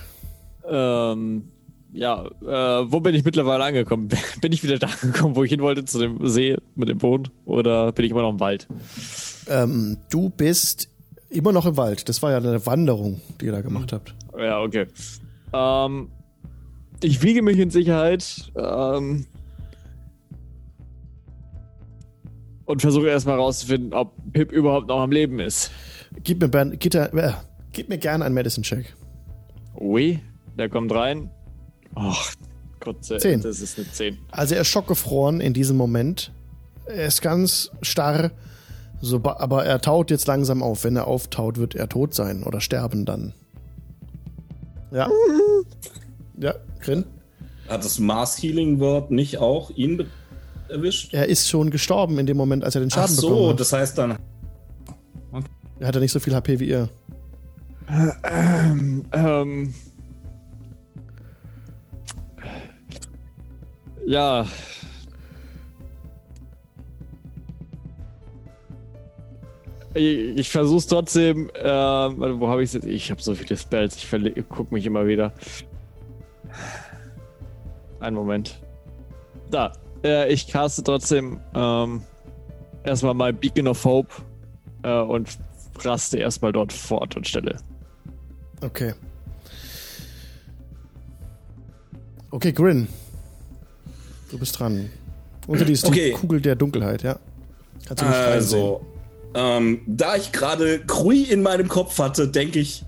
Ähm, ja, äh, wo bin ich mittlerweile angekommen? [laughs] Bin ich wieder da angekommen, wo ich hin wollte, zu dem See mit dem Boot? Oder bin ich immer noch im Wald? Ähm, du bist immer noch im Wald. Das war ja eine Wanderung, die ihr da gemacht habt. Ja, okay. Ähm, ich wiege mich in Sicherheit ähm, und versuche erstmal rauszufinden, ob Pip überhaupt noch am Leben ist. Gib mir, Bern, gib, äh, gib mir gerne einen Medicine-Check. Ui, der kommt rein. Ach, Gott sei Zehn. das ist eine 10. Also er ist schockgefroren in diesem Moment. Er ist ganz starr, so, aber er taut jetzt langsam auf. Wenn er auftaut, wird er tot sein oder sterben dann. Ja. Ja, Grin. Hat das Mars Healing Word nicht auch ihn erwischt? Er ist schon gestorben in dem Moment, als er den Ach Schaden bekommen so, hat. das heißt dann. Er hatte nicht so viel HP wie ihr. Ähm. Ja. Ich, ich versuch's trotzdem. Warte, wo habe ich jetzt? Ich habe so viele Spells. Ich guck mich immer wieder. Einen Moment. Da. Äh, ich caste trotzdem ähm, erstmal mein Beacon of Hope äh, und raste erstmal dort fort und stelle. Okay. Okay, Grin. Du bist dran. Unter die ist die Okay. Kugel der Dunkelheit, ja. Kannst du nicht. Also, ähm, da ich gerade Krui in meinem Kopf hatte, denke ich,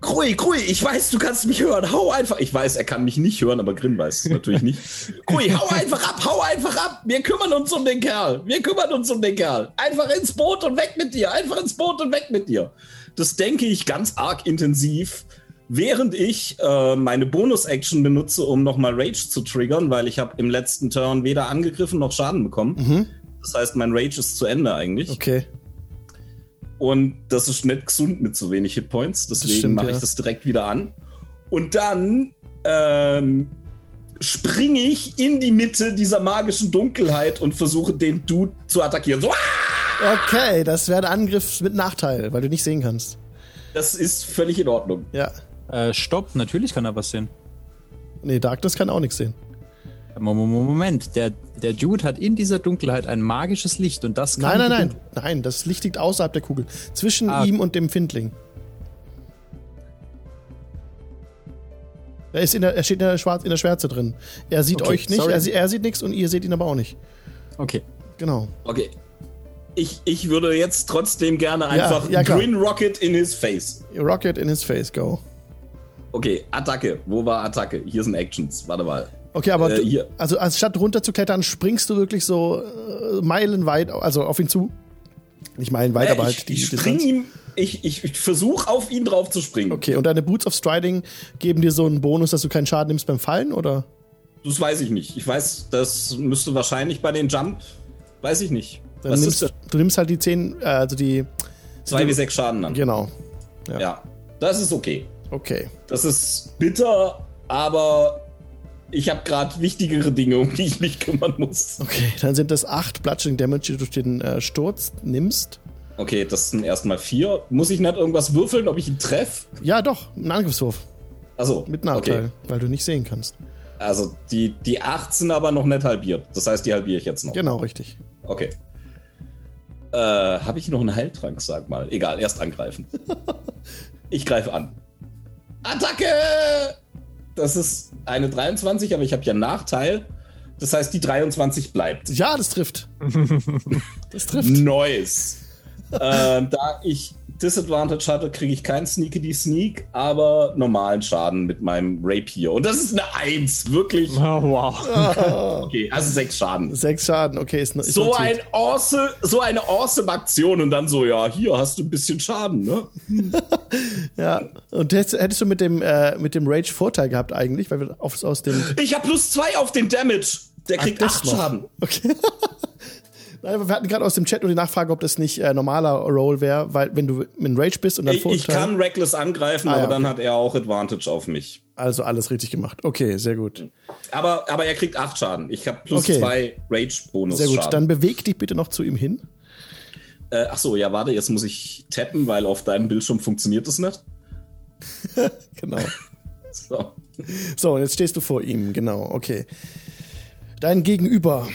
Krui, Krui, ich weiß, du kannst mich hören. Hau einfach. Ich weiß, er kann mich nicht hören, aber Grin weiß es natürlich nicht. [laughs] Krui, hau einfach ab, hau einfach ab. Wir kümmern uns um den Kerl. Wir kümmern uns um den Kerl. Einfach ins Boot und weg mit dir. Einfach ins Boot und weg mit dir. Das denke ich ganz arg intensiv, während ich äh, meine Bonus-Action benutze, um nochmal Rage zu triggern, weil ich habe im letzten Turn weder angegriffen noch Schaden bekommen. Das heißt, mein Rage ist zu Ende eigentlich. Okay. Und das ist nicht gesund mit so wenig Hitpoints. Deswegen mache ja. ich das direkt wieder an. Und dann ähm, springe ich in die Mitte dieser magischen Dunkelheit und versuche den Dude zu attackieren. So, ah! Okay, das wäre ein Angriff mit Nachteil, weil du nicht sehen kannst. Das ist völlig in Ordnung. Ja. Äh, stopp, natürlich kann er was sehen. Nee, Darkness kann auch nichts sehen. Mo- Mo- Mo- Moment, der, der Dude hat in dieser Dunkelheit ein magisches Licht und das Nein, kann. nein, die nein. Nein, das Licht liegt außerhalb der Kugel. Zwischen Ah. ihm und dem Findling. Er, ist in der, er steht in der, Schwarz, in der Schwärze drin. Er sieht Okay, euch nicht, sorry. er, er sieht nichts und ihr seht ihn aber auch nicht. Okay. Genau. Okay. Ich, ich würde jetzt trotzdem gerne einfach ja, klar. Green Rocket in his face. Rocket in his face, go. Okay, Attacke. Wo war Attacke? Hier sind Actions. Warte mal. Okay, aber Äh, hier. also anstatt runterzuklettern, springst du wirklich so äh, meilenweit, also auf ihn zu. Nicht meilenweit, aber Äh, halt ich, die ich spring Distanz. ihm. Ich, ich, ich versuche auf ihn drauf zu springen. Okay, und deine Boots of Striding geben dir so einen Bonus, dass du keinen Schaden nimmst beim Fallen, oder? Das weiß ich nicht. Ich weiß, das müsste wahrscheinlich bei den Jump. Weiß ich nicht. Dann Was nimmst, ist das? du nimmst halt die 10, äh, also die. 2 wie 6 Schaden an. Genau. Ja. Das ist okay. Okay. Das ist bitter, aber ich habe gerade wichtigere Dinge, um die ich mich kümmern muss. Okay, dann sind das 8 Bludgeoning Damage, die du durch den äh, Sturz nimmst. Okay, das sind erstmal vier. Muss ich nicht irgendwas würfeln, ob ich ihn treffe? Ja, doch, ein Angriffswurf. Also Mit Nachteil, Okay. weil du nicht sehen kannst. Also die, die 8 sind aber noch nicht halbiert. Das heißt, die halbiere ich jetzt noch. Genau, richtig. Okay. Äh, habe ich noch einen Heiltrank, sag mal. Egal, erst angreifen. [laughs] ich greife an. Attacke! Das ist eine 23, aber ich habe ja Nachteil. Das heißt, die 23 bleibt. Ja, das trifft. [laughs] das trifft. Nice. ähm, da ich Disadvantage hatte, kriege ich keinen Sneakity Sneak, aber normalen Schaden mit meinem Rapier. Und das ist eine 1, wirklich. [laughs] Oh, wow. Okay, also 6 Schaden. Sechs Schaden, okay, ist, ist So, ein awesome, so eine awesome Aktion und dann so, ja, hier hast du ein bisschen Schaden, ne? [laughs] Ja, und hättest, hättest du mit dem, äh, mit dem Rage Vorteil gehabt eigentlich, weil wir auf, aus dem. Ich habe plus 2 auf den Damage. Der kriegt 8 noch. Schaden. Okay. [laughs] Wir hatten gerade aus dem Chat nur die Nachfrage, ob das nicht äh, normaler Roll wäre, weil wenn du mit Rage bist und dann Ich, ich kann Reckless angreifen, Ah, ja, aber dann okay. hat er auch Advantage auf mich. Also alles richtig gemacht. Okay, sehr gut. Aber, aber er kriegt 8 Schaden. Ich habe plus Okay. 2 Rage-Bonus. Sehr gut. Schaden. Dann beweg dich bitte noch zu ihm hin. Äh, ach so, ja, warte, jetzt muss ich tappen, weil auf deinem Bildschirm funktioniert das nicht. [laughs] Genau. [laughs] So. So, und jetzt stehst du vor ihm, genau, okay. Dein Gegenüber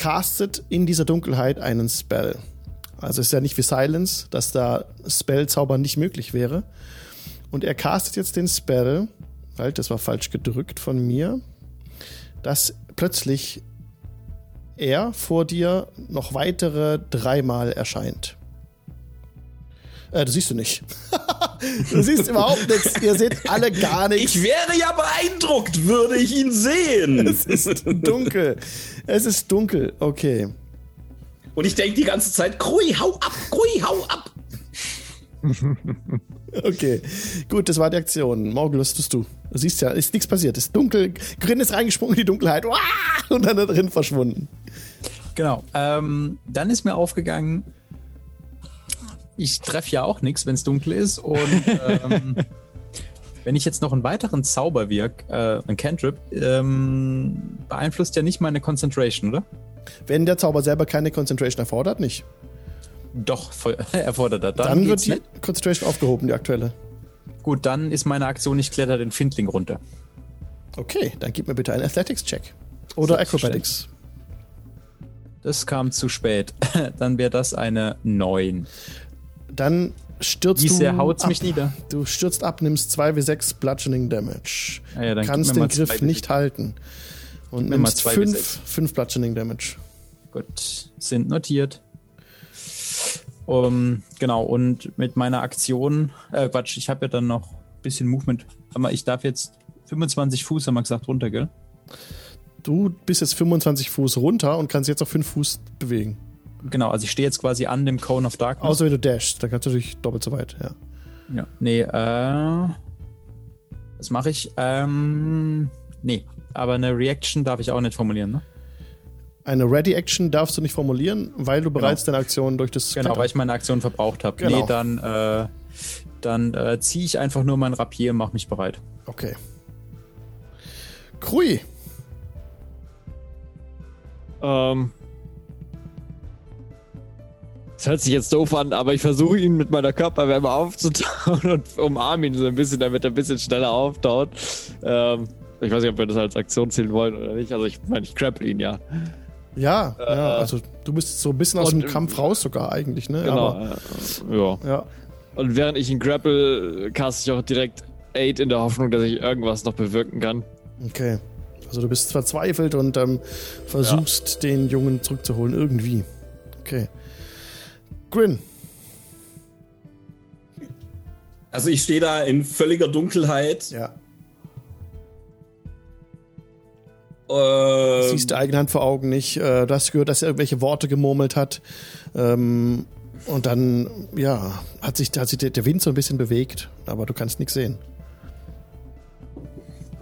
castet in dieser Dunkelheit einen Spell. Also es ist ja nicht wie Silence, dass da Spellzaubern nicht möglich wäre. Und er castet jetzt den Spell, halt, das war falsch gedrückt von mir, dass plötzlich er vor dir noch weitere dreimal erscheint. Äh, das siehst du nicht. [laughs] du siehst überhaupt nichts. Ihr seht alle gar nichts. Ich wäre ja beeindruckt, würde ich ihn sehen. [laughs] Es ist dunkel. Es ist dunkel. Okay. Und ich denke die ganze Zeit, Krui, hau ab, Krui, hau ab. Okay. Gut, das war die Aktion. Morgul, was tust du? Du siehst ja, ist nichts passiert. Es ist dunkel. Grin ist reingesprungen in die Dunkelheit. Uah! Und dann da drin verschwunden. Genau. Ähm, dann ist mir aufgegangen, ich treffe ja auch nichts, wenn es dunkel ist. Und ähm, [laughs] wenn ich jetzt noch einen weiteren Zauber wirk, äh, ein Cantrip, ähm, beeinflusst ja nicht meine Concentration, oder? Wenn der Zauber selber keine Concentration erfordert, nicht. Doch, [laughs] erfordert er. Dann, Dann, wird die nicht. Concentration aufgehoben, die aktuelle. Gut, dann ist meine Aktion, ich kletter den Findling runter. Okay, dann gib mir bitte einen Athletics-Check. Oder. Acrobatics. Das kam zu spät. [laughs] dann wäre das eine 9. Dann stürzt Wie du haut's ab. mich nieder? Du stürzt ab, nimmst 2w6 Bludgeoning Damage. Ah ja, gib Kannst den Griff 2W6. nicht halten. Und mal nimmst 2W6. 5 5 Bludgeoning Damage. Gut, sind notiert. Um, genau, und mit meiner Aktion, äh, Quatsch, ich habe ja dann noch ein bisschen Movement. Aber ich darf jetzt 25 Fuß, haben wir gesagt, runter, gell? Du bist jetzt 25 Fuß runter und kannst jetzt auf 5 Fuß bewegen. Genau, also ich stehe jetzt quasi an dem Cone of Darkness. Außer wenn du dashst, dann kannst du natürlich doppelt so weit, ja. Ja. Nee, äh. Was mache ich? Ähm. Nee, aber eine Reaction darf ich auch nicht formulieren, ne? Eine Ready Action darfst du nicht formulieren, weil du bereits deine Aktion durch das Genau, weil ich meine Aktion verbraucht habe. Genau. Nee, dann, äh, dann äh, ziehe ich einfach nur mein Rapier und mache mich bereit. Okay. Krui. Ähm. Das hört sich jetzt doof an, aber ich versuche ihn mit meiner Körperwärme aufzutauen und umarme ihn so ein bisschen, damit er ein bisschen schneller auftaut. Ähm, ich weiß nicht, ob wir das als Aktion zählen wollen oder nicht. Also ich meine, ich grapple ihn ja. Ja, ja, also du bist so ein bisschen aus dem Kampf raus sogar eigentlich, ne? Genau. Aber, äh, ja. ja. Und während ich ihn grapple, caste ich auch direkt Aid in der Hoffnung, dass ich irgendwas noch bewirken kann. Okay. Also du bist verzweifelt und ähm, versuchst, den Jungen zurückzuholen, irgendwie. Okay. Grin. Also ich stehe da in völliger Dunkelheit. Ja. Äh, Siehst die eigene Hand vor Augen nicht. Äh, du hast gehört, dass er irgendwelche Worte gemurmelt hat. Ähm, und dann, ja, hat sich, hat sich der Wind so ein bisschen bewegt, aber du kannst nichts sehen.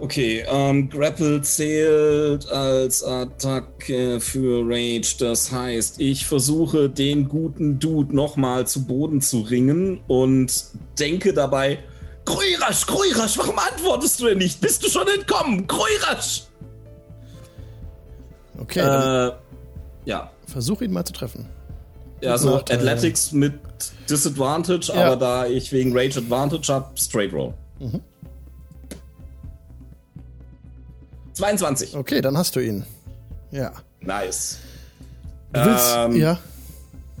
Okay, ähm, Grapple zählt als Attacke für Rage. Das heißt, ich versuche den guten Dude nochmal zu Boden zu ringen und denke dabei, Kruirasch, Kruirasch, warum antwortest du denn nicht? Bist du schon entkommen? Kruirasch! Okay, Äh, ja. versuch ihn mal zu treffen. Ja, so Nachteil. Athletics mit Disadvantage, Ja. aber da ich wegen Rage Advantage habe, Straight Roll. 22. Okay, dann hast du ihn. Ja. Nice. Du willst, Ähm, ja.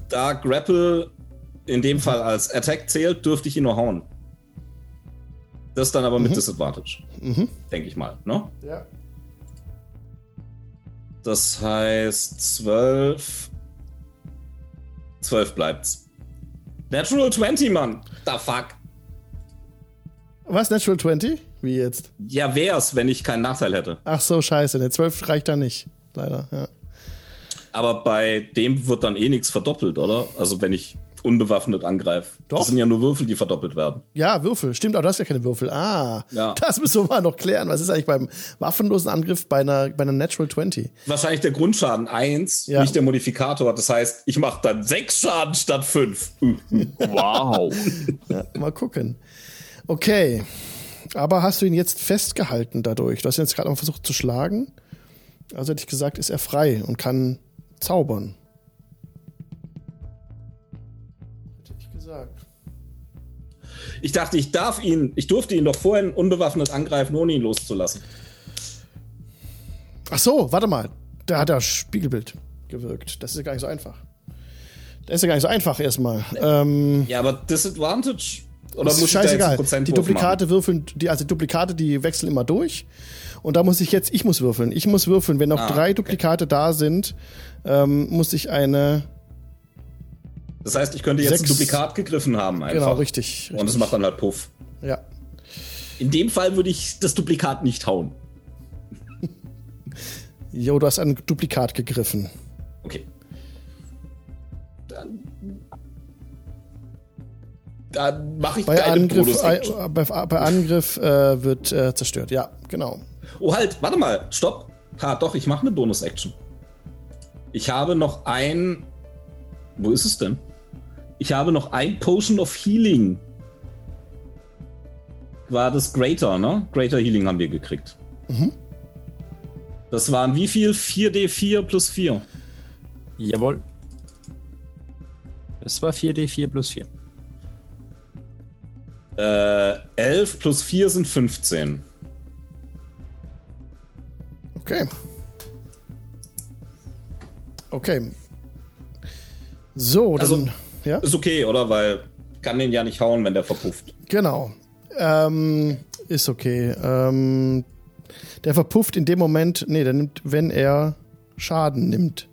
Da Grapple in dem Fall als Attack zählt, dürfte ich ihn nur hauen. Das dann aber mit Disadvantage. Denke ich mal, ne? ja. Das heißt 12. 12 bleibt's. Natural 20, Mann. The fuck. Was, Natural 20? Wie jetzt? Ja, wär's, wenn ich keinen Nachteil hätte. Ach so, scheiße. Der 12 reicht da nicht. Leider, ja. Aber bei dem wird dann eh nichts verdoppelt, oder? Also wenn ich unbewaffnet angreife. Doch. Das sind ja nur Würfel, die verdoppelt werden. Ja, Würfel. Stimmt, aber du hast ja keine Würfel. Ah, Ja. das müssen wir mal noch klären. Was ist eigentlich beim waffenlosen Angriff bei einer, bei einer Natural 20? Wahrscheinlich der Grundschaden 1, Ja. nicht der Modifikator. Das heißt, ich mache dann 6 Schaden statt 5. [laughs] Wow. Ja, mal gucken. Okay. Aber hast du ihn jetzt festgehalten dadurch? Du hast ihn jetzt gerade mal versucht zu schlagen. Also hätte ich gesagt, ist er frei und kann zaubern. Hätte ich gesagt. Ich dachte, ich darf ihn, ich durfte ihn doch vorhin unbewaffnet angreifen, ohne ihn loszulassen. Ach so, warte mal. Da hat er Spiegelbild gewirkt. Das ist ja gar nicht so einfach. Das ist ja gar nicht so einfach erstmal. Ähm, Ja, aber Disadvantage? Oder ist muss scheißegal. Die Duplikate würfeln, die, also Duplikate, die wechseln immer durch. Und da muss ich jetzt, ich muss würfeln. Ich muss würfeln. Wenn noch Ah, drei okay. Duplikate da sind, ähm, muss ich eine. machen? Das heißt, ich könnte jetzt Sechs- ein Duplikat gegriffen haben einfach. Genau, richtig. Und es richtig. macht dann halt Puff. Ja. In dem Fall würde ich das Duplikat nicht hauen. Jo, du hast ein Duplikat gegriffen. Okay. Dann mache ich Bei Angriff, äh, bei, bei Angriff äh, wird äh, zerstört. Ja, genau. Oh, halt, warte mal, stopp. Ha, doch, ich mache eine Bonus-Action. Ich habe noch ein. Wo ist es denn? Ich habe noch ein Potion of Healing. War das Greater, ne? Greater Healing haben wir gekriegt. Das waren wie viel? 4d4 plus 4. Jawohl. Das war 4d4 plus 4. Äh, 11 plus 4 sind 15. Okay. Okay. So, dann. Also- ja? Ist okay, oder? Weil kann den ja nicht hauen, wenn der verpufft. Genau. Ähm, ist okay. Ähm, der verpufft in dem Moment, nee, der nimmt, wenn er Schaden nimmt.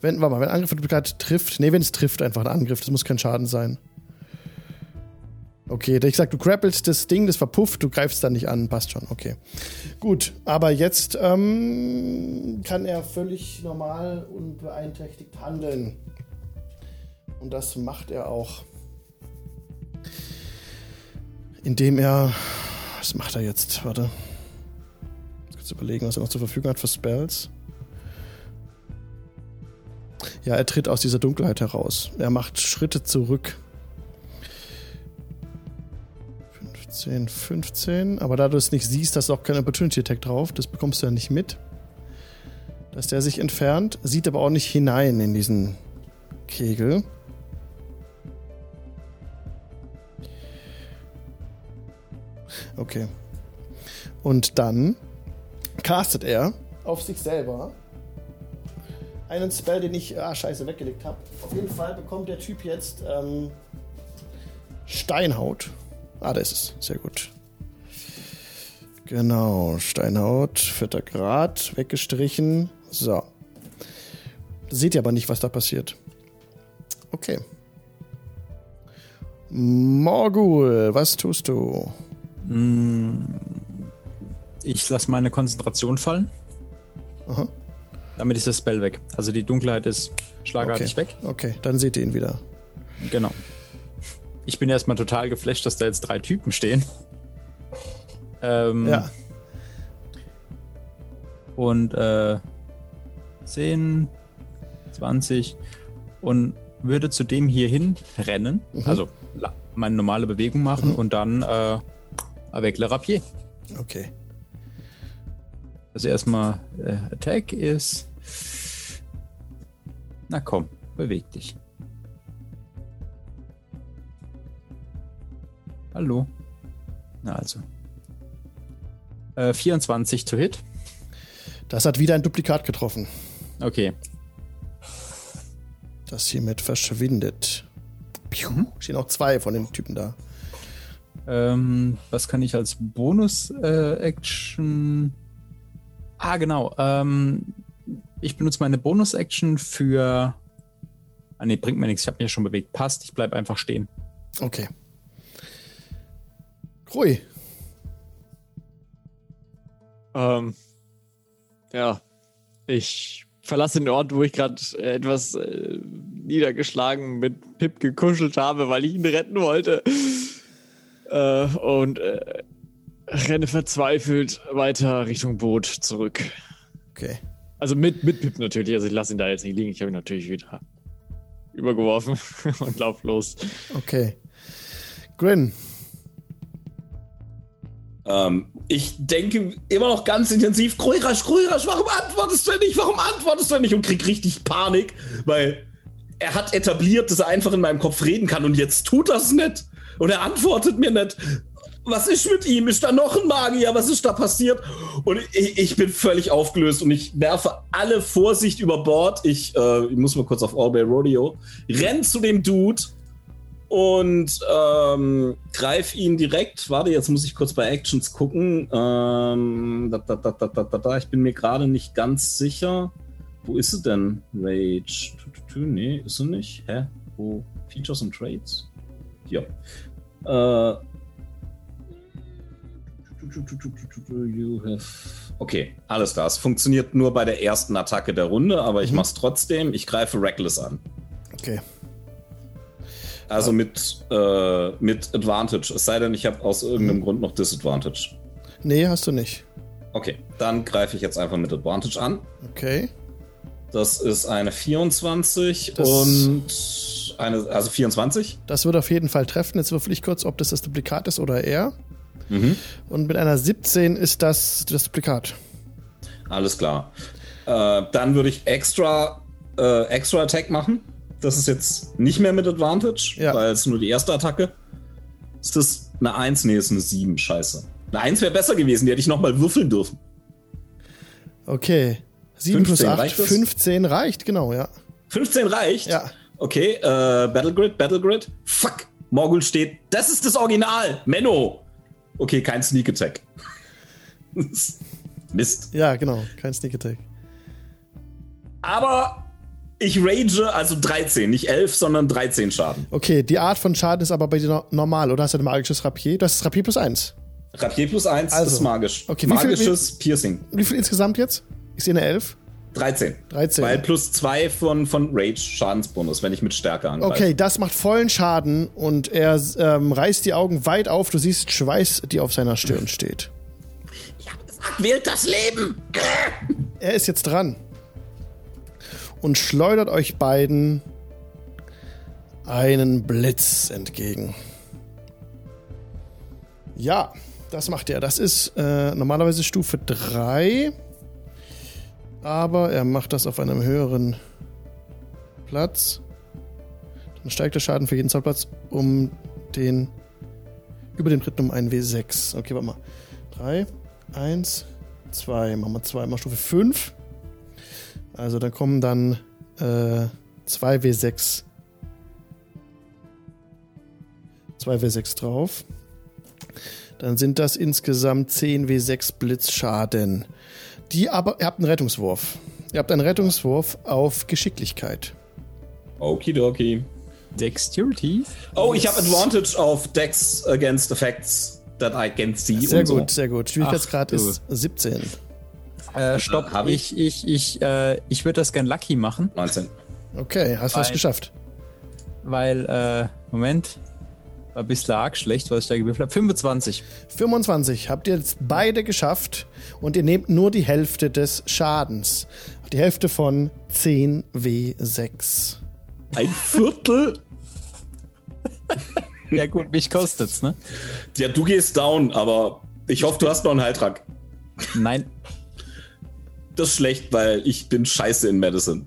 Wenn, warte mal, wenn Angriff Duplikat trifft, nee, wenn es trifft, einfach ein Angriff, das muss kein Schaden sein. Okay, ich sag, du grappelst das Ding, das verpufft, du greifst dann nicht an, passt schon, okay. Gut, aber jetzt ähm, kann er völlig normal und beeinträchtigt handeln. Und das macht er auch. Indem er. Was macht er jetzt? Warte. Jetzt kurz überlegen, was er noch zur Verfügung hat für Spells. Ja, er tritt aus dieser Dunkelheit heraus. Er macht Schritte zurück. 15, 15. Aber da du es nicht siehst, hast du auch keinen Opportunity Attack drauf. Das bekommst du ja nicht mit. Dass der sich entfernt, sieht aber auch nicht hinein in diesen Kegel. Okay. Und dann castet er auf sich selber einen Spell, den ich, ah, scheiße, weggelegt habe. Auf jeden Fall bekommt der Typ jetzt ähm, Steinhaut. Ah, da ist es. Sehr gut. Genau, Steinhaut, vierter Grad, weggestrichen. So. Seht ihr aber nicht, was da passiert. Okay. Morgul, was tust du? Ich lasse meine Konzentration fallen. Aha. Damit ist das Spell weg. Also die Dunkelheit ist schlagartig Okay. weg. Okay, dann seht ihr ihn wieder. Genau. Ich bin erstmal total geflasht, dass da jetzt drei Typen stehen. Ähm, Ja. Und äh, 10, 20 und würde zu dem hier hin rennen. Also la- meine normale Bewegung machen und dann äh, avec le rapier. Okay. Also erstmal äh, Attack ist. Na komm, beweg dich. Hallo. Na also. Äh, 24 to hit. Das hat wieder ein Duplikat getroffen. Okay. Das hiermit verschwindet. Piu. Stehen auch zwei von den Typen da. Ähm, was kann ich als Bonus-Action? ah, genau. Ähm, ich benutze meine Bonus-Action für. Ah, nee, bringt mir nichts. Ich habe mich ja schon bewegt. Passt. Ich bleib einfach stehen. Okay. Krui. Ähm, ja, ich verlasse den Ort, wo ich gerade etwas äh, niedergeschlagen mit Pip gekuschelt habe, weil ich ihn retten wollte. Äh, und äh, renne verzweifelt weiter Richtung Boot zurück. Okay. Also mit, mit Pip natürlich, also ich lasse ihn da jetzt nicht liegen. Ich habe ihn natürlich wieder übergeworfen [laughs] und lauf los. Okay. Grin. Ähm, ich denke immer noch ganz intensiv, Kruirasch, Kruirasch, warum antwortest du nicht? Warum antwortest du nicht? Und krieg richtig Panik, weil er hat etabliert, dass er einfach in meinem Kopf reden kann und jetzt tut das nicht. Und er antwortet mir nicht. Was ist mit ihm? Ist da noch ein Magier? Was ist da passiert? Und ich, ich bin völlig aufgelöst und ich werfe alle Vorsicht über Bord. Ich, äh, ich muss mal kurz auf All Bay Rodeo. Renn zu dem Dude und ähm, greif ihn direkt. Warte, jetzt muss ich kurz bei Actions gucken. Ähm, da, da, da. Ich bin mir gerade nicht ganz sicher. Wo ist sie denn? Rage. Nee, ist sie nicht. Hä? Wo? Features und Trades? Hier. Äh, okay, alles klar. Es funktioniert nur bei der ersten Attacke der Runde, aber ich mach's trotzdem. Ich greife Reckless an. Okay. Also mit, äh, mit Advantage. Es sei denn, ich habe aus irgendeinem Grund noch Disadvantage. Nee, hast du nicht. Okay, dann greife ich jetzt einfach mit Advantage an. Okay. Das ist eine 24 Das- und eine, also 24. Das wird auf jeden Fall treffen. Jetzt würfel ich kurz, ob das das Duplikat ist oder er. Mhm. Und mit einer 17 ist das das Duplikat. Alles klar. Äh, dann würde ich extra, äh, extra Attack machen. Das ist jetzt nicht mehr mit Advantage, Ja. weil es nur die erste Attacke. Ist das eine 1? Nee, ist eine 7. Scheiße. Eine 1 wäre besser gewesen, die hätte ich nochmal würfeln dürfen. Okay. 7 plus 15, 8, reicht das? 15 reicht, genau, ja. 15 reicht? Ja. Okay, äh, Battle Grid, Battle Grid. fuck, Morgul steht, das ist das Original, Menno. Okay, kein Sneak Attack. [laughs] Mist. Ja, genau. Kein Sneak Attack. Aber ich rage, also 13, nicht 11, sondern 13 Schaden. Okay, die Art von Schaden ist aber bei dir no- normal, oder hast du ein magisches Rapier? Du hast das Rapier plus eins. Rapier plus 1 Also, ist magisch. okay, wie viel- Magisches Piercing. Wie viel insgesamt jetzt? Ich sehe eine 11. 13. 13. Weil plus 2 von, von Rage Schadensbonus, wenn ich mit Stärke angreife. Okay, das macht vollen Schaden und er ähm, reißt die Augen weit auf. Du siehst Schweiß, die auf seiner Stirn steht. Wählt das Leben! Er ist jetzt dran und schleudert euch beiden einen Blitz entgegen. Ja, das macht er. Das ist äh, normalerweise Stufe 3. Aber er macht das auf einem höheren Platz. Dann steigt der Schaden für jeden Zollplatz um den. über den dritten um einen W6. Okay, warte mal. 3, 1, 2. Machen wir 2 mal Stufe 5. Also dann kommen dann äh, 2 W6. 2 W6 drauf. Dann sind das insgesamt 10 W6 Blitzschaden. Die aber, ihr habt einen Rettungswurf. Ihr habt einen Rettungswurf auf Geschicklichkeit. Okidoki. Dexterity. Oh, ich habe Advantage auf Dex against Effects that I can see. Sehr und so. gut, sehr gut. Schwierigkeitsgrad ist 17. Äh, stopp, hab ich, ich, ich, äh, ich würde das gern Lucky machen, 19. Okay, hast du es geschafft. weil, äh, Moment, war ein bisschen arg schlecht, was ich da gewürfelt habe. 25. 25 habt ihr jetzt beide geschafft und ihr nehmt nur die Hälfte des Schadens. Die Hälfte von 10 W6. Ein Viertel? [laughs] Ja gut, mich kostet's, ne? Ja, du gehst down, aber ich hoffe, du hast noch einen Heiltrank. Nein. Das ist schlecht, weil ich bin scheiße in Medicine.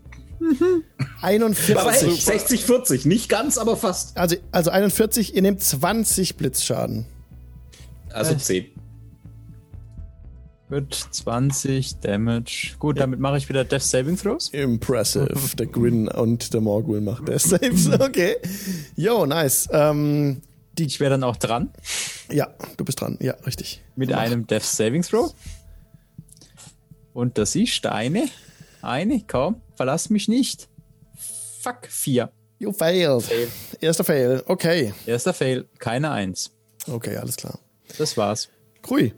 41. Aber hey, 60, 40. Nicht ganz, aber fast. Also, also 41, ihr nehmt 20 Blitzschaden. Also 10. Wird 20 Damage. Gut, damit mache ich wieder Death Saving Throws. Impressive. Der Gwyn und der Morgul macht der Saves. [laughs] Okay. Yo, nice. Ähm, Ich wäre dann auch dran ja, du bist dran. Ja, richtig. mit einem Death Saving Throw. Und das ist eine. Eine, komm, verlass mich nicht. Fuck, vier. You failed. Fail. Erster Fail. Okay. Erster Fail, keine Eins. Okay, alles klar. Das war's. Krui.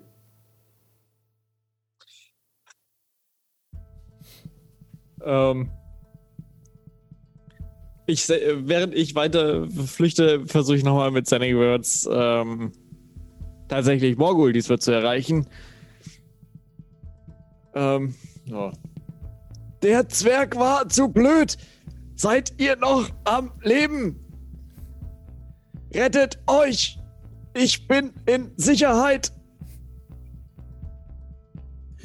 Ähm, ich, se- während ich weiter flüchte, versuche ich nochmal mit Sending Words ähm, tatsächlich Morgul diesmal zu erreichen. Ähm, oh. Der Zwerg war zu blöd. Seid ihr noch am Leben? Rettet euch! Ich bin in Sicherheit.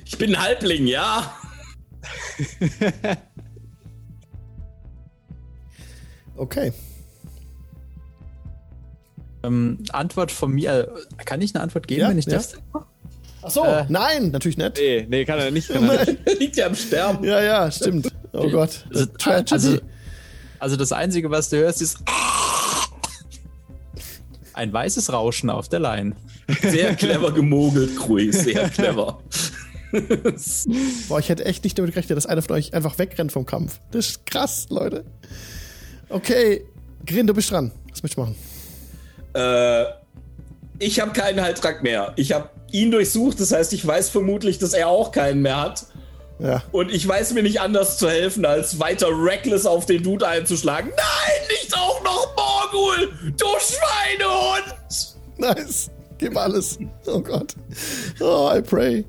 Ich bin ein Halbling, ja? [laughs] Okay. Ähm, Antwort von mir. Äh, Kann ich eine Antwort geben, Ja, wenn ich ja. das? Ach so, Äh. nein, natürlich nicht. Nee, nee, kann er nicht. Kann er nicht. [laughs] Liegt ja am Sterben. Ja, ja, stimmt. Oh Gott. Also, Tragedy. also, also das Einzige, was du hörst, ist ein weißes Rauschen auf der Line. Sehr clever gemogelt, Krui. Sehr clever. Boah, ich hätte echt nicht damit gerechnet, dass einer von euch einfach wegrennt vom Kampf. Das ist krass, Leute. Okay, Grin, du bist dran. Was möchtest du machen? äh, ich habe keinen Heiltrank mehr. Ich habe ihn durchsucht, das heißt, ich weiß vermutlich, dass er auch keinen mehr hat. Ja. Und ich weiß mir nicht anders zu helfen, als weiter reckless auf den Dude einzuschlagen. Nein, nicht auch noch Morgul! Du Schweinehund! Nice. Gib alles. Oh Gott. Oh, I pray.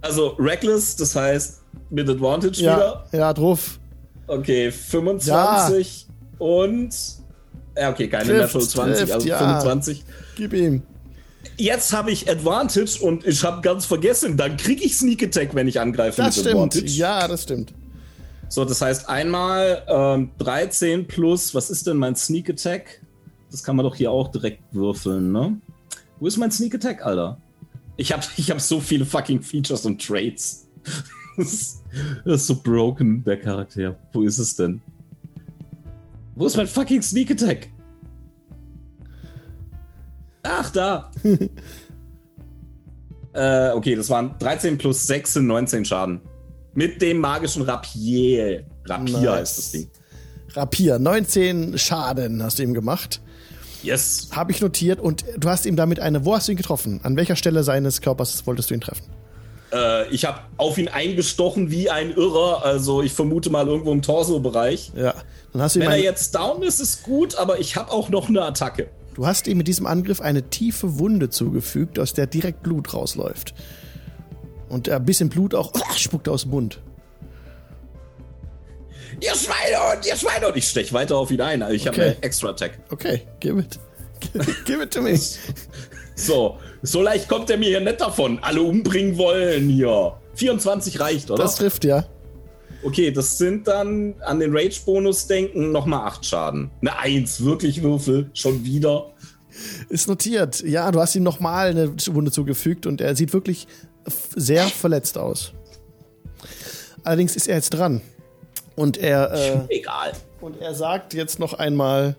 Also reckless, das heißt mit Advantage Ja, wieder. ja, drauf. Okay, 25 und. Ja, okay, keine Trifft, Natural 20, trifft, also ja. 25. Gib ihm. Jetzt habe ich Advantage und ich habe ganz vergessen, dann kriege ich Sneak Attack, wenn ich angreife Das mit stimmt. Advantage. Ja, das stimmt. So, das heißt einmal ähm, 13 plus, was ist denn mein Sneak Attack? Das kann man doch hier auch direkt würfeln, ne? Wo ist mein Sneak Attack, Alter? Ich habe [laughs] ich hab so viele fucking Features und Traits. [laughs] Das ist, das ist so broken, der Charakter. Wo ist es denn? Wo ist mein fucking Sneak Attack? Ach, da. [laughs] äh, okay, das waren 13 plus 6 sind 19 Schaden. Mit dem magischen Rapier. Rapier Nice. heißt das Ding. Rapier, 19 Schaden hast du ihm gemacht. Yes. Habe ich notiert und du hast ihm damit eine. Wo hast du ihn getroffen? An welcher Stelle seines Körpers wolltest du ihn treffen? Äh, ich habe auf ihn eingestochen wie ein Irrer. Also ich vermute mal irgendwo im Torso-Bereich. Ja. Dann hast du ihm Wenn er jetzt down ist, ist gut, aber ich habe auch noch eine Attacke. Du hast ihm mit diesem Angriff eine tiefe Wunde zugefügt, aus der direkt Blut rausläuft. Und ein bisschen Blut auch [laughs] spuckt aus dem Mund. Ihr Schweinehund, ihr Schweinehund. Ich stech weiter auf ihn ein. Also ich Okay. habe eine Extra Attack. Okay, give it. give it to me. So, so leicht kommt er mir hier nicht davon. Alle umbringen wollen hier. 24 reicht, oder? Das trifft ja. Okay, das sind dann an den Rage-Bonus denken nochmal 8 Schaden. Eine 1, wirklich Würfel. Schon wieder. Ist notiert. Ja, du hast ihm nochmal eine Wunde zugefügt und er sieht wirklich sehr verletzt aus. Allerdings ist er jetzt dran. Und er, äh, Egal. und er sagt jetzt noch einmal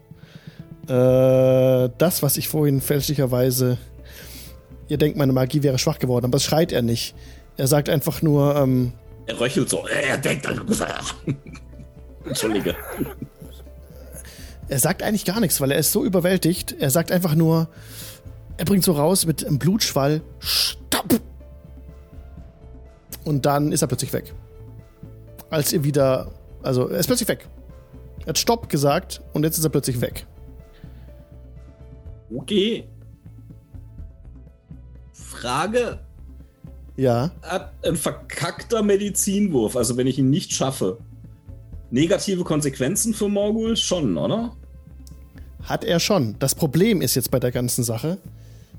äh, das, was ich vorhin fälschlicherweise. Ihr denkt, meine Magie wäre schwach geworden, aber das schreit er nicht. Er sagt einfach nur, ähm, Er röchelt so. Er denkt an. [laughs] Entschuldige. er sagt eigentlich gar nichts, weil er ist so überwältigt. Er sagt einfach nur, er bringt so raus mit einem Blutschwall, stopp! Und dann ist er plötzlich weg. Als ihr wieder, also er ist plötzlich weg. Er hat Stopp gesagt und jetzt ist er plötzlich weg. Okay. Frage. Ja, Hat ein verkackter Medizinwurf, also wenn ich ihn nicht schaffe, negative Konsequenzen für Morgul? Schon, oder? hat er schon. Das Problem ist jetzt bei der ganzen Sache,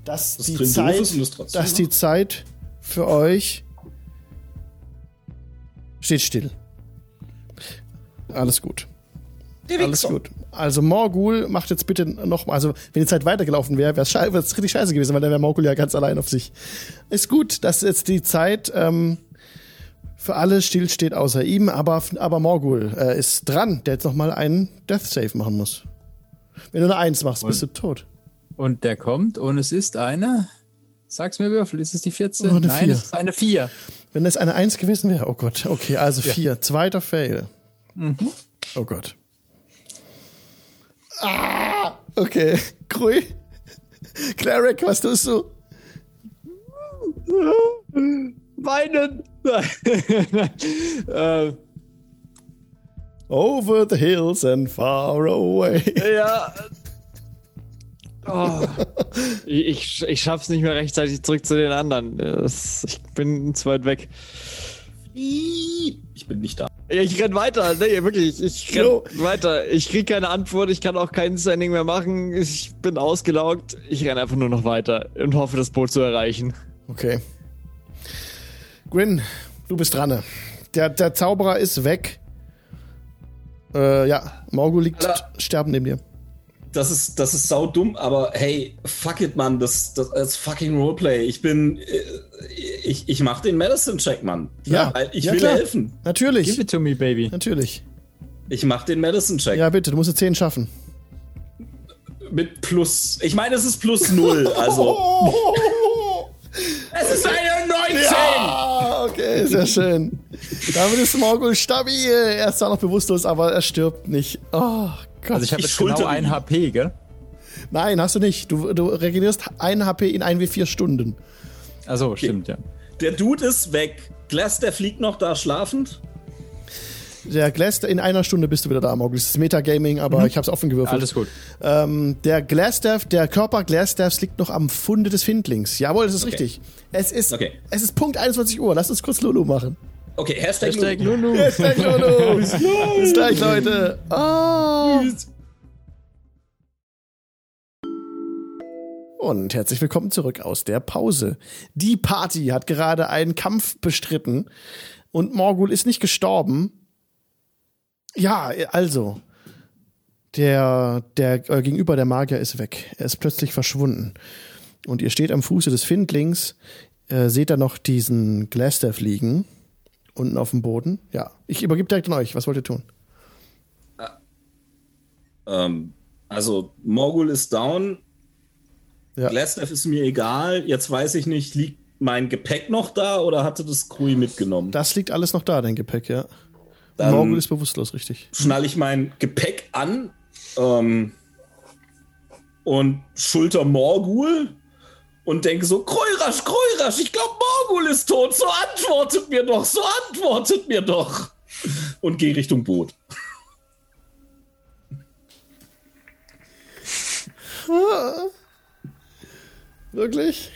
dass, Das die, Zeit, das dass die Zeit für euch steht still. Alles gut. Der Alles Wichser. gut. Also Morgul macht jetzt bitte noch mal, also wenn die Zeit weitergelaufen wäre, wäre es wär's richtig scheiße gewesen, weil dann wäre Morgul ja ganz allein auf sich. Ist gut, dass jetzt die Zeit ähm, für alle stillsteht außer ihm, aber, aber Morgul äh, ist dran, der jetzt noch mal einen Death Save machen muss. Wenn du eine Eins machst, bist du tot. Und der kommt und es ist eine. Sag's mir, Würfel, ist es die 14? Oh, Nein, Vier. es ist eine 4. Wenn es eine Eins gewesen wäre, oh Gott. Okay, also vier. Zweiter Fail. Oh Gott. Ah, okay. Krui. Cleric, was tust du? Weinen! [laughs] äh, Over the hills and far away. ja. Oh. Ich, ich, schaff's nicht mehr rechtzeitig zurück zu den anderen. Ich bin zu weit weg. Ich bin nicht da. Ja, Ich renn weiter, nee, wirklich. Ich renn weiter. Ich krieg keine Antwort, ich kann auch kein Standing mehr machen. Ich bin ausgelaugt. Ich renn einfach nur noch weiter und hoffe, das Boot zu erreichen. Okay. Grin, du bist dran. Der, der Zauberer ist weg. Äh, ja, Morgul liegt Alter. sterben neben dir. Das ist, das ist sau dumm, aber hey, fuck it, Mann. Das, das, das ist fucking Roleplay. Ich bin. äh, Ich, ich mach den Medicine-Check, Mann. Ja, weil ich ja, will klar. helfen. Natürlich. Give it to me, baby. Natürlich. Ich mach den Medicine-Check. Ja, bitte, du musst jetzt 10 schaffen. Mit plus. Ich meine, es ist plus null. [laughs] Also. [laughs] es ist eine 19! Ah, okay, sehr schön. Damit ist Morgul stabil. Er ist zwar noch bewusstlos, aber er stirbt nicht. Oh Gott. Also ich habe jetzt genau ein ihn. HP, gell? Nein, hast du nicht. Du, du regenerierst ein HP in ein wie vier Stunden. Also stimmt, ja. Der Dude ist weg. Glass, der fliegt noch da schlafend. Der Glass, in einer Stunde bist du wieder da, Morgul. Das ist Metagaming, aber ich hab's offen gewürfelt. Alles gut. Ähm, der Glassstaff, der Körper Glassstaffs liegt noch am Funde des Findlings. Jawohl, das ist Okay. richtig. Es ist, Okay. es ist Punkt 21 Uhr. Lass uns kurz Lulu machen. Okay, Hashtag, Hashtag Lulu. Lulu. Bis gleich, Lulu. Bis gleich, Leute. Ah. Und herzlich willkommen zurück aus der Pause. Die Party hat gerade einen Kampf bestritten und Morgul ist nicht gestorben. Ja, also. Der, der äh, gegenüber der Magier ist weg. Er ist plötzlich verschwunden. Und ihr steht am Fuße des Findlings, äh, seht da noch diesen Glastaff liegen, unten auf dem Boden. Ja, ich übergebe direkt an euch. Was wollt ihr tun? Ähm, also, Morgul ist down. Ja. Glassdeath ist mir egal. Jetzt weiß ich nicht, liegt mein Gepäck noch da oder hatte das Krui mitgenommen? Das liegt alles noch da, dein Gepäck, ja. Dann- Morgul ist bewusstlos, richtig. Schnall ich mein Gepäck an ähm, und schulter Morgul und denke so, Kreurasch, Kreurasch, ich glaube Morgul ist tot, so antwortet mir doch, so antwortet mir doch. Und gehe Richtung Boot. [laughs] Wirklich?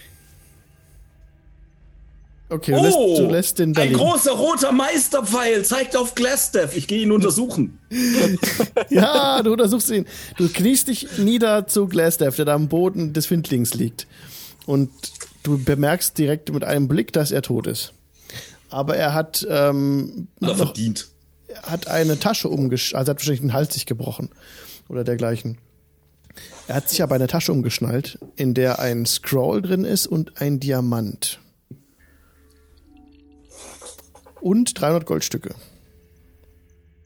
Okay, du, Oh, lässt, du lässt den da ein großer roter Meisterpfeil zeigt auf Glassdeath. Ich gehe ihn untersuchen. [laughs] Ja, du untersuchst ihn. Du kniest dich nieder zu Glassdeath, der da am Boden des Findlings liegt. Und du bemerkst direkt mit einem Blick, dass er tot ist. Aber er hat, ähm, noch, verdient. er hat eine Tasche umgeschnallt, also er hat wahrscheinlich den Hals sich gebrochen. Oder dergleichen. Er hat sich aber eine Tasche umgeschnallt, in der ein Scroll drin ist und ein Diamant. Und 300 Goldstücke.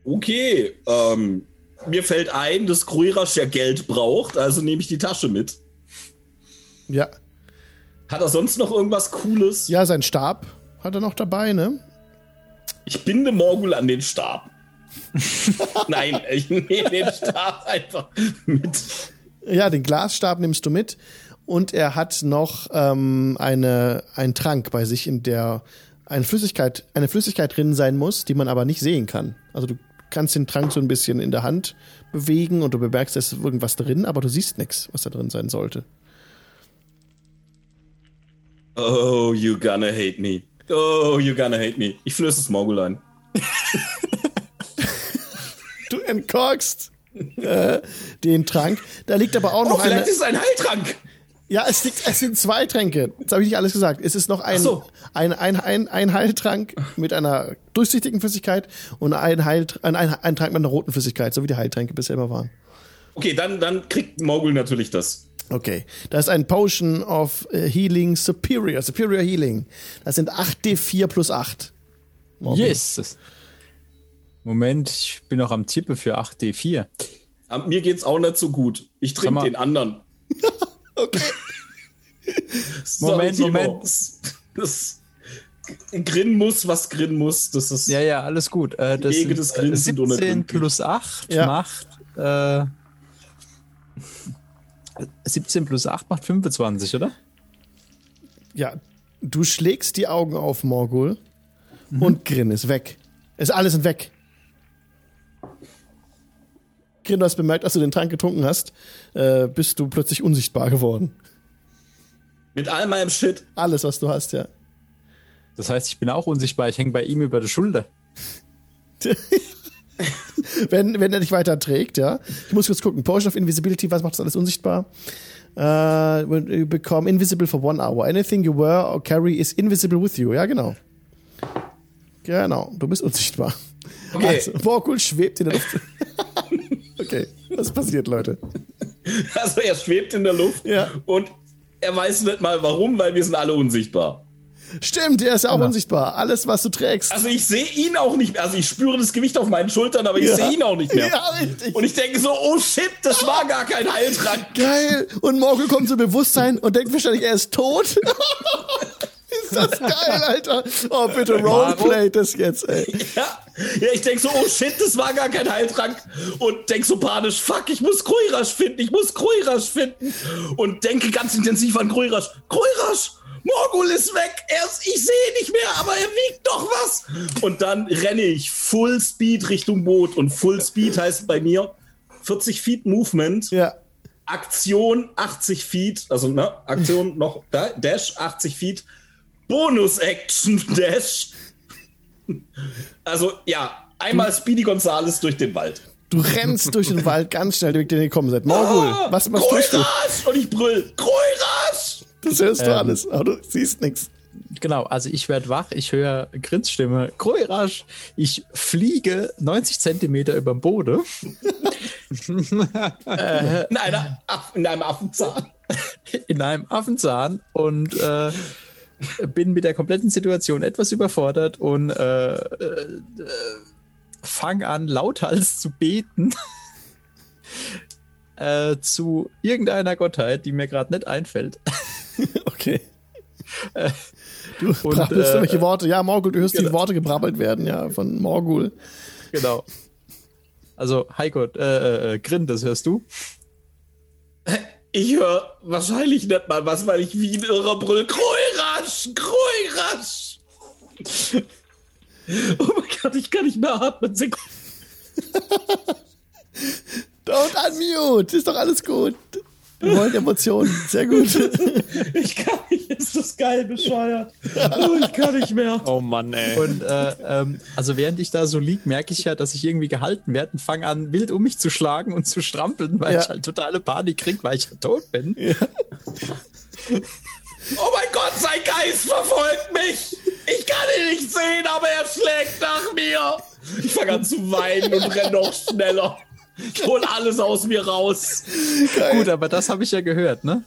Okay, ähm, mir fällt ein, dass Kruirasch ja Geld braucht, also nehme ich die Tasche mit. Ja. Hat er sonst noch irgendwas Cooles? Ja, sein Stab hat er noch dabei, ne? Ich binde Morgul an den Stab. [laughs] Nein, ich nehme den Stab einfach mit. Ja, den Glasstab nimmst du mit. Und er hat noch ähm, eine, einen Trank bei sich, in der eine Flüssigkeit, eine Flüssigkeit drin sein muss, die man aber nicht sehen kann. Also du kannst den Trank so ein bisschen in der Hand bewegen und du bemerkst, da ist irgendwas drin, aber du siehst nichts, was da drin sein sollte. Oh, you gonna hate me. Oh, you gonna hate me. Ich flöße es Morgul ein. [laughs] Du entkorkst äh, den Trank. Da liegt aber auch Oh, noch eine. vielleicht ist es ein Heiltrank. Ja, es, liegt, es sind zwei Tränke. Jetzt habe ich nicht alles gesagt. Es ist noch ein, so. ein, ein, ein, ein Heiltrank mit einer durchsichtigen Flüssigkeit und ein, Heil, ein, ein, ein Trank mit einer roten Flüssigkeit, so wie die Heiltränke bisher immer waren. Okay, dann, dann kriegt Morgul natürlich das. Okay, das ist ein Potion of äh, Healing Superior, Superior Healing. Das sind 8d4 plus 8. Yes! Moment, ich bin noch am Tippe für 8D4. Aber mir geht's auch nicht so gut. Ich trinke den anderen. [laughs] Okay. Moment. Moment. Das, das Grin muss, was Grin muss. Das ist Ja, ja, alles gut. Äh, das Wege sind, des äh, und 17 unergründlich. plus 8 Ja. macht. Äh, 17 plus 8 macht 25, oder? Ja, du schlägst die Augen auf Morgul und Grin ist weg. Ist alles sind weg. Grin, du hast bemerkt, als du den Trank getrunken hast, äh, bist du plötzlich unsichtbar geworden. mit all meinem Shit. Alles, was du hast, ja. Das heißt, ich bin auch unsichtbar. Ich hänge bei ihm über der Schulter. [laughs] [laughs] wenn, wenn er dich weiter trägt, ja. Ich muss kurz gucken. Potion of Invisibility, was macht das alles unsichtbar? Uh, you become invisible for one hour. Anything you wear or carry is invisible with you. Ja, genau. Genau, du bist unsichtbar. Okay. Also, Morgul schwebt in der Luft. [laughs] okay, was passiert, Leute? Also er schwebt in der Luft Ja. und er weiß nicht mal warum, weil wir sind alle unsichtbar. Stimmt, er ist ja auch unsichtbar. Alles, was du trägst. Also ich sehe ihn auch nicht mehr. Also ich spüre das Gewicht auf meinen Schultern, aber ich sehe ihn auch nicht mehr. Ja, richtig. Und ich denke so, oh shit, das war gar kein Heiltrank. Geil. Und Morgul kommt zu Bewusstsein und denkt wahrscheinlich, er ist tot. [laughs] ist das geil, Alter. Oh, bitte roleplay das jetzt, ey. Ja, ja ich denke so, oh shit, das war gar kein Heiltrank. Und denke so panisch, fuck, ich muss Kruirasch finden, ich muss Kruirasch finden. Und denke ganz intensiv an Kruirasch. Kruirasch, Morgul ist weg, er ist, ich sehe ihn nicht mehr, aber er wiegt doch was. Und dann renne ich Full Speed Richtung Boot. Und Full Speed heißt bei mir 40 Feet Movement. Ja. Aktion 80 Feet, also ne, Aktion [laughs] noch da, Dash 80 Feet, Bonus Action [laughs] Dash. Also ja, einmal Speedy Gonzales durch den Wald. Du rennst durch den Wald ganz schnell, den ihr gekommen seid. Morgul, Ah, was, was tust du? Und ich brüll, Kruirasch! Das hörst du Ähm. alles, aber du siehst nichts. Genau, also ich werde wach, ich höre Grinsstimme, Kroirasch, ich fliege 90 Zentimeter über dem Boden, [laughs] In, einer, Aff- in einem Affenzahn. [laughs] in einem Affenzahn und äh, bin mit der kompletten Situation etwas überfordert und äh, äh, fange an, lauthals zu beten. [laughs] äh, zu irgendeiner Gottheit, die mir gerade nicht einfällt. [laughs] Okay. Du Und, brabbelst äh, irgendwelche Worte. Ja, Morgul, du hörst die genau. Worte gebrabbelt werden, ja, von Morgul. genau. Also, Heiko, äh, äh, Grin, das hörst du? Ich höre wahrscheinlich nicht mal was, weil ich wie ein Irrer brüll. Kruirasch! Kruirasch! [laughs] Oh mein Gott, ich kann nicht mehr atmen. Sekunde. [laughs] Don't unmute, ist doch alles gut. Wir wollen Emotionen. Sehr gut. [laughs] Ich kann nicht, ist das geil bescheuert. Oh, ich kann nicht mehr. Oh Mann, ey. Und äh, ähm, also während ich da so lieg, merke ich ja, dass ich irgendwie gehalten werde und fange an, wild um mich zu schlagen und zu strampeln, weil Ja. ich halt totale Panik krieg, weil ich ja tot bin. Oh mein Gott, sein Geist verfolgt mich. Ich kann ihn nicht sehen, aber er schlägt nach mir. Ich fange an zu weinen und renne noch schneller. Ich hol alles aus mir raus. Gut, aber das habe ich ja gehört, ne?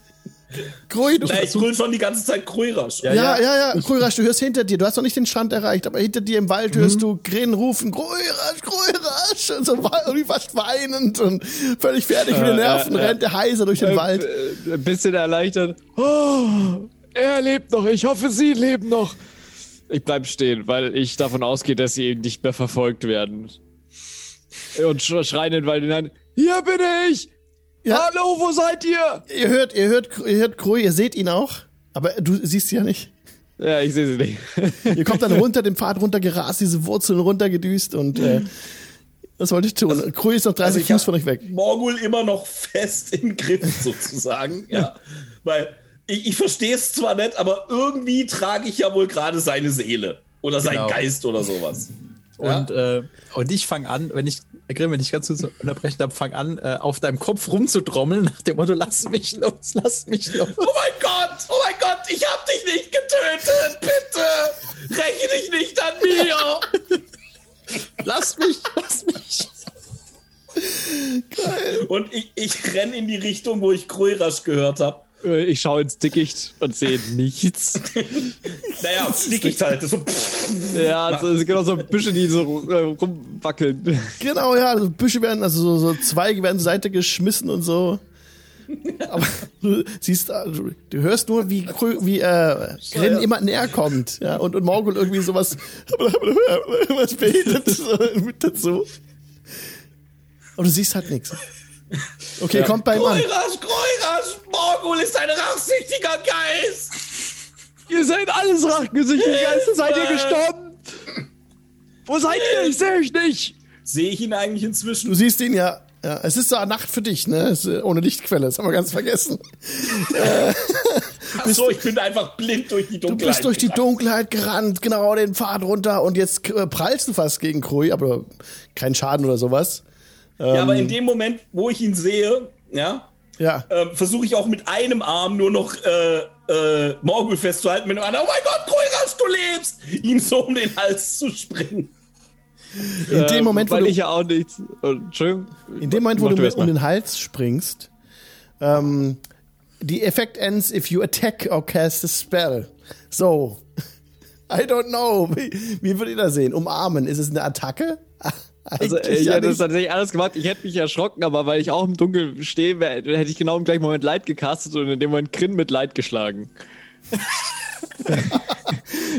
Du Na, ich brüll schon die ganze Zeit Kruirasch. Ja, Ja, ja, ja. Grürasch, du hörst hinter dir. Du hast noch nicht den Strand erreicht, aber hinter dir im Wald hörst du Grin rufen, Grürasch, Grürasch. Und so irgendwie fast weinend und völlig fertig mit den Nerven äh, rennt der heiser durch den Wald. Äh, Ein bisschen erleichtert. Oh, er lebt noch. Ich hoffe, sie leben noch. Ich bleib stehen, weil ich davon ausgehe, dass sie eben nicht mehr verfolgt werden. [laughs] Und sch schreien den Wald hinein. Hier bin ich! Ja. Hallo, wo seid ihr? Ihr hört, ihr hört, ihr hört Grui, ihr seht ihn auch, aber du siehst sie ja nicht. Ja, ich sehe sie nicht. [laughs] Ihr kommt dann runter, den Pfad runtergerast, diese Wurzeln runtergedüst und äh, was wollte ich tun? Grui ist noch 30 Also Fuß von euch weg. Morgul immer noch fest im Griff sozusagen. [laughs] ja. Weil ich, ich verstehe es zwar nicht, aber irgendwie trage ich ja wohl gerade seine Seele. Oder sein Genau. Geist oder sowas. Ja? Und, äh, und ich fange an, wenn ich, Grimm, wenn ich ganz kurz unterbrechen darf, fang an, äh, auf deinem Kopf rumzutrommeln, nach dem Motto, lass mich los, lass mich los. Oh mein Gott, oh mein Gott, ich hab dich nicht getötet, bitte! Räche dich nicht an mir! [laughs] Lass mich, lass mich. Und ich, ich renn in die Richtung, wo ich Kruirasch gehört habe. Äh, Ich schaue ins Dickicht und sehe nichts. [laughs] Naja, Dickicht halt. Das so, Ja, es gibt auch so Büsche, die so äh, rumwackeln. Genau, ja, also Büsche werden, also so, so Zweige werden zur Seite geschmissen und so. Aber du siehst, du hörst nur, wie, wie äh, Grin immer näher kommt, ja, und, und Morgul irgendwie sowas [laughs] was betet so mit dazu. Aber du siehst halt nichts. Okay, kommt bei ihm an. Kruirasch, Morgul ist ein rachsüchtiger Geist! Ihr seid alles rachgesüchtige Geister. Seid ihr gestorben? Wo seid ihr? Ich sehe euch nicht. Sehe ich ihn eigentlich Du inzwischen? siehst ihn ja. Ja, es ist so eine Nacht für dich, ne? Äh, ohne Lichtquelle, das haben wir ganz vergessen. [laughs] Achso, ich bin einfach blind durch die Du Dunkelheit. bist durch die. Dunkelheit gerannt, genau den Pfad runter und jetzt äh, prallst du fast gegen Krui, aber kein Schaden oder sowas. Ja, aber in Ähm. dem Moment, wo ich ihn sehe, ja, Ja, ähm, versuche ich auch mit einem Arm nur noch äh, äh, Morgul festzuhalten, mit dem anderen, oh mein Gott, Kruirasch, du lebst! Ihm so um den Hals zu springen. in dem Moment, wo du, ich ja auch nichts. Oh, Entschuldigung. in dem Moment, wo du du um den Hals springst, ähm, die Effekt ends if you attack or cast a spell. So. [laughs] I don't know. Wie, wie würdet ihr das sehen? Umarmen. Ist es eine Attacke? Also, äh, ich ja hätte das nicht. tatsächlich alles gemacht. Ich hätte mich erschrocken, aber weil ich auch im Dunkeln stehe, wär- hätte ich genau im gleichen Moment Leid gecastet und in dem Moment Grin mit Leid geschlagen. [laughs]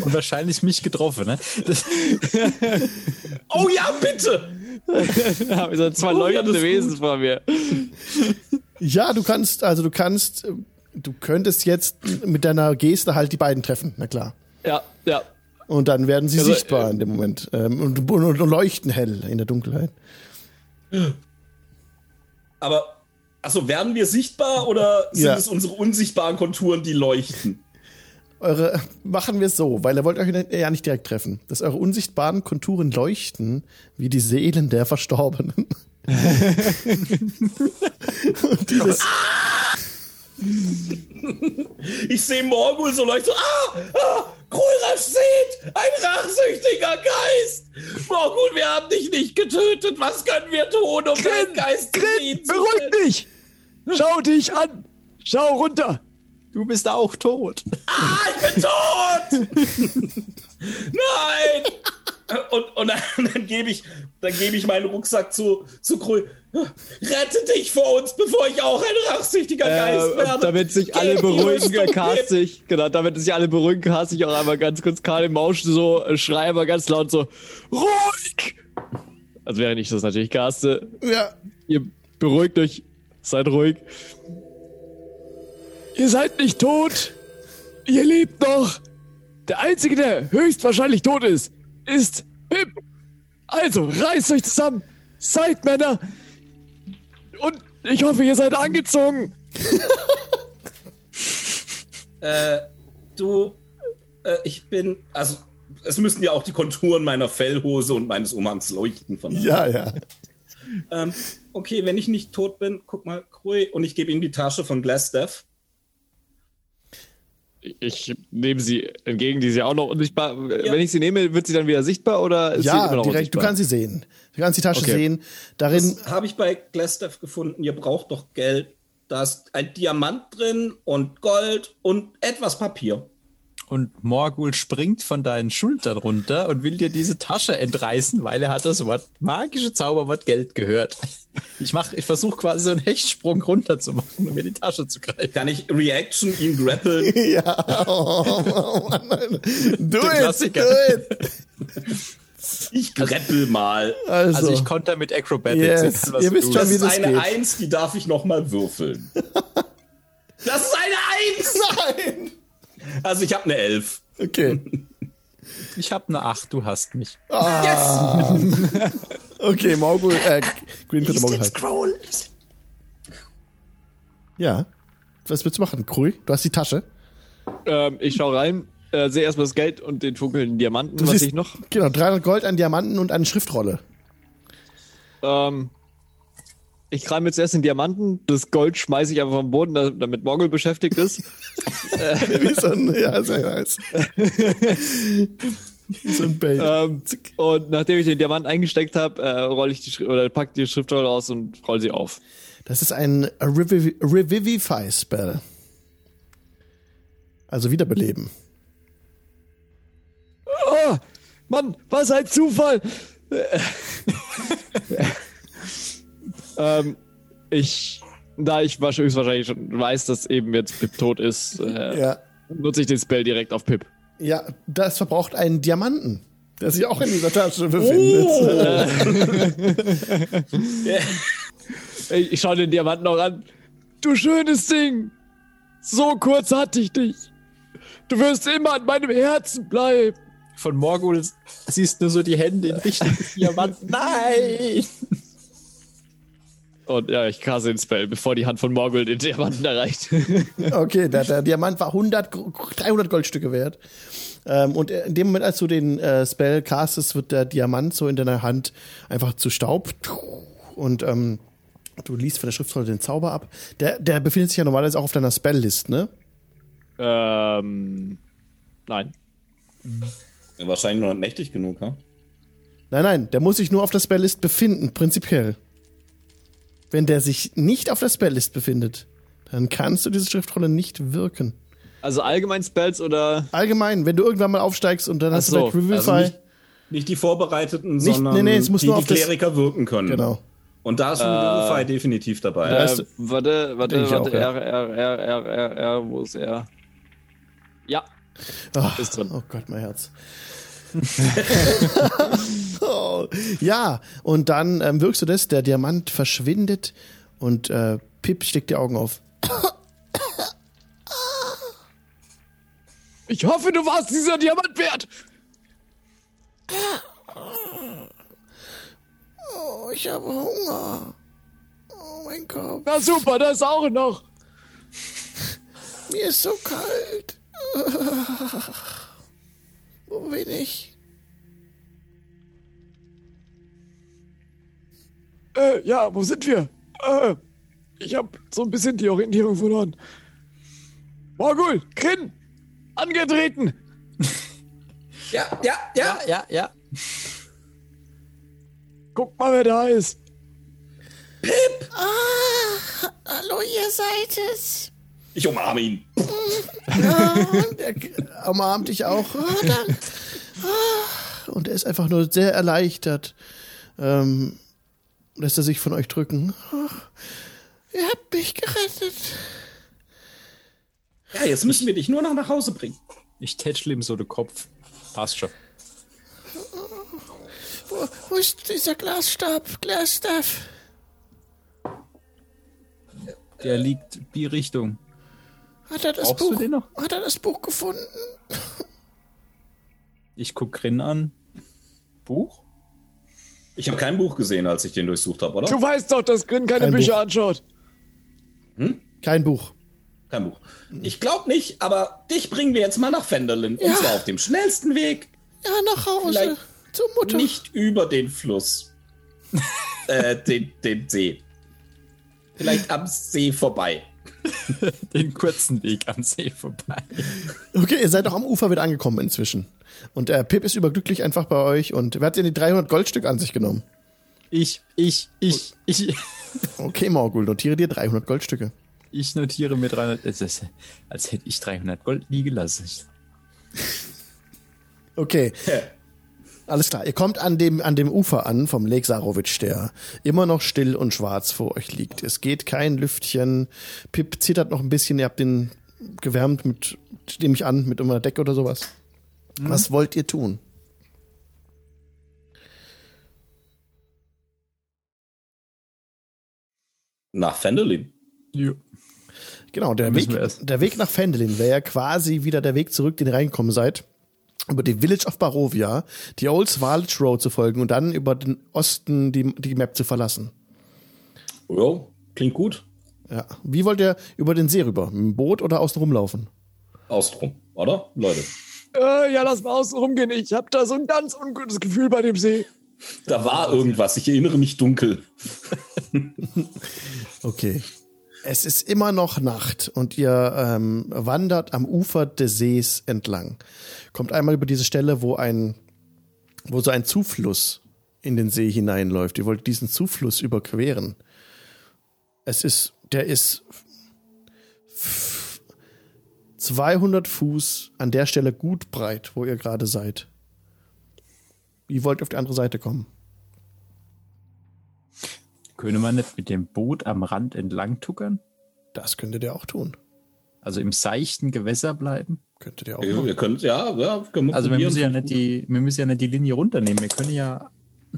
Und wahrscheinlich mich getroffen, ne? [laughs] Oh ja, bitte! Da habe ich so zwei Oh, ja, leuchtende ist Wesen vor mir. Ja, du kannst, also du kannst, du könntest jetzt mit deiner Geste halt die beiden treffen, na klar. Ja, ja. Und dann werden sie Also, sichtbar äh, in dem Moment ähm, und, und, und leuchten hell in der Dunkelheit. Aber, achso, werden wir sichtbar oder sind Ja. es unsere unsichtbaren Konturen, die leuchten? Eure machen wir es so, weil ihr wollt euch ja nicht direkt treffen, dass eure unsichtbaren Konturen leuchten wie die Seelen der Verstorbenen. [laughs] und dieses, [laughs] Ich sehe Morgul so leuchten. Ah! ah Kruirasch seht! Ein rachsüchtiger Geist! Morgul, wir haben dich nicht getötet. Was können wir tun, um deinen Geist zufrieden zu Beruhig stellen? dich! Schau dich an! Schau runter! du bist auch tot. Ah, ich bin tot! [laughs] Nein! Und, und dann, dann gebe ich, dann gebe ich meinen Rucksack zu, zu Krui. Rette dich vor uns, bevor ich auch ein rachsüchtiger Geist Äh, werde. damit sich alle die beruhigen, cast ich, genau, damit sich alle beruhigen, cast ich auch einmal ganz kurz Karl im Mausch so, äh, schreie mal ganz laut so, ruhig! Also während ich das natürlich caste, Ja. ihr beruhigt euch, seid ruhig. Ihr seid nicht tot, ihr lebt noch. Der Einzige, der höchstwahrscheinlich tot ist, ist Pip. Also, reißt euch zusammen, seid Männer. Und ich hoffe, ihr seid angezogen. [laughs] Äh, du, äh, ich bin, also, es müssen ja auch die Konturen meiner Fellhose und meines Umhangs leuchten von Ja, ja. Ähm, okay, wenn ich nicht tot bin, guck mal, Krui, und ich gebe ihm die Tasche von Glassdeath. Ich nehme sie entgegen, die ist ja auch noch unsichtbar. Wenn ich sie nehme, wird sie dann wieder sichtbar oder ist sie Ja, immer noch direkt. Du unsichtbar? kannst sie sehen. Du kannst die Tasche Okay. sehen. Darin, habe ich bei Glassdeath gefunden. Ihr braucht doch Geld. Da ist ein Diamant drin und Gold und etwas Papier. Und Morgul springt von deinen Schultern runter und will dir diese Tasche entreißen, weil er hat das Wort magische Zauberwort Geld gehört. Ich mach, ich versuche quasi so einen Hechtsprung runter zu machen, um mir die Tasche zu greifen. Kann ich Reaction ihn grappeln? [laughs] ja. Oh, Mann, Alter. Do it, Klassiker. do it. Ich grappel mal. Also, Also ich konnte mit Acrobatics. Yes, was ihr du wisst schon, Das wie ist das eine geht. Eins, die darf ich noch mal würfeln. [laughs] Das ist eine Eins! Nein. Also ich habe eine Elf. Okay. Ich habe eine 8, du hast mich. [laughs] Okay, Morgul, äh, Green könnte Morgul halt. Scroll. Ja. Was willst du machen? Krui, du hast die Tasche. Ähm, ich schau rein, sehe erstmal das Geld und den funkelnden Diamanten, Du was siehst- ich noch. Genau, 300 Gold an Diamanten und eine Schriftrolle. Ähm, ich krame jetzt erst den Diamanten, das Gold schmeiße ich einfach vom Boden, da- damit Morgul beschäftigt ist. [laughs] Wie so ein, ja, sehr nice. [laughs] So ein Bait. ähm, und nachdem ich den Diamant eingesteckt habe, äh, rolle ich die oder pack die Schriftrolle aus und roll sie auf. Das ist ein Reviv Revivify-Spell. Also wiederbeleben. Mann, was ein Zufall! [laughs] ähm, ich, da ich wahrscheinlich, schon weiß, dass eben jetzt Pip tot ist, äh, Ja. nutze ich den Spell direkt auf Pip. Ja, das verbraucht einen Diamanten, der sich auch in dieser Tasche befindet. [laughs] Ich, ich schaue den Diamanten noch an. Du schönes Ding! So kurz hatte ich dich. Du wirst immer an meinem Herzen bleiben. Von Morgul siehst nur so die Hände in Richtung [laughs] des Diamanten. Nein! Und ja, ich case den Spell, bevor die Hand von Morgul den Diamanten erreicht. [laughs] Okay, der, der Diamant war 100, Gro- 300 Goldstücke wert. Ähm, und in dem Moment, als du den äh, Spell castest, wird der Diamant so in deiner Hand einfach zu Staub. Und ähm, du liest von der Schriftrolle den Zauber ab. Der, der befindet sich ja normalerweise auch auf deiner Spell-List, ne? ähm, nein. Wahrscheinlich nur mächtig genug, ha? Nein, nein, der muss sich nur auf der Spell-List befinden, prinzipiell. Wenn der sich nicht auf der Spell-List befindet, dann kannst du diese Schriftrolle nicht wirken. Also allgemein Spells oder. Allgemein, wenn du irgendwann mal aufsteigst und dann Ach hast so, du bei also Revivify. nicht- Nicht die Vorbereiteten, Nicht- sondern nee, nee, es muss die, nur die auf das- Kleriker wirken können. genau. Und da ist Revivify definitiv dabei. Ja. Äh, warte, warte, ich warte. auch. R, R, R, R, R, R, wo ist er? Ja, Ach, ist drin. Oh Gott, mein Herz. [laughs] oh, ja, und dann ähm, wirkst du das, der Diamant verschwindet und äh, Pip steckt die Augen auf. Ich hoffe, du warst dieser Diamant wert. Oh, ich habe Hunger. Oh mein Gott, Na super, das ist auch noch. mir ist so kalt. Wo bin ich? Äh, ja, wo sind wir? Äh, ich hab so ein bisschen die Orientierung verloren. Morgul, Grin, angetreten. [laughs] Ja, ja, ja. Ja, ja. Guck mal, wer da ist. Hallo, ihr seid es. Ich umarme ihn. Der umarmt dich auch. Ah. Ah, Und er ist einfach nur sehr erleichtert. Ähm, lässt er sich von euch drücken. Ihr habt mich gerettet. Ja, jetzt müssen wir dich nur noch nach Hause bringen. Ich tätschle ihm so den Kopf. Passt schon. Wo, wo ist dieser Glasstab, Glasstaff? Der liegt die Richtung. Hat er das Brauchst du Buch? den noch? Hat er das Buch gefunden? [laughs] Ich guck Grin an. Buch? Ich habe kein Buch gesehen, als ich den durchsucht habe, oder? Du weißt doch, dass Grin keine Kein Bücher Buch. anschaut. Kein Buch. Kein Buch. Ich glaube nicht, aber dich bringen wir jetzt mal nach Fenderlin. Ja. Und zwar auf dem schnellsten Weg, Ja, nach Hause. Vielleicht Zur Mutter. nicht über den Fluss. [laughs] äh, den, den See. Vielleicht am See vorbei. [laughs] Den kurzen Weg am See vorbei. Okay, ihr seid auch am Ufer wieder angekommen inzwischen. Und der Pip ist überglücklich einfach bei euch und wer hat denn die 300 Goldstück an sich genommen? Ich, ich, ich, ich. Okay, Morgul, notiere dir 300 Goldstücke. Ich notiere mir 300. Es ist, als hätte ich 300 Gold liegen lassen. Okay. Alles klar, ihr kommt an dem, an dem Ufer an vom Lake Sarowitsch, der immer noch still und schwarz vor euch liegt. Es geht kein Lüftchen. Pip zittert noch ein bisschen, ihr habt den gewärmt mit, nehme ich an, mit einer Decke oder sowas. Was wollt ihr tun? Nach Fenderlin. Ja. Genau, der Weg, der Weg nach Fendelin wäre ja quasi wieder der Weg zurück, den ihr reingekommen seid. Über die Village of Barovia, die Old Svalich Road zu folgen und dann über den Osten die, die Map zu verlassen. Jo, klingt gut. Ja. Wie wollt ihr über den See rüber? Mit dem Boot oder außen rumlaufen? Austrum, oder? Leute. Äh, ja, lass mal außen rumgehen. Ich hab da so ein ganz ungutes Gefühl bei dem See. Da war irgendwas. Ich erinnere mich dunkel. [laughs] Okay. Es ist immer noch Nacht und ihr ähm, wandert am Ufer des Sees entlang. Kommt einmal über diese Stelle, wo ein, wo so ein Zufluss in den See hineinläuft. Ihr wollt diesen Zufluss überqueren. Es ist, der ist f- 200 Fuß an der Stelle gut breit, wo ihr gerade seid. Wie wollt ihr auf die andere Seite kommen? Könnte man nicht mit dem Boot am Rand entlang tuckern? Das könntet ihr auch tun. Also im seichten Gewässer bleiben? Könntet ihr auch Wir, machen. wir können, ja, ja, können wir Also wir müssen ja nicht die, wir müssen ja nicht die Linie runternehmen. Wir können ja.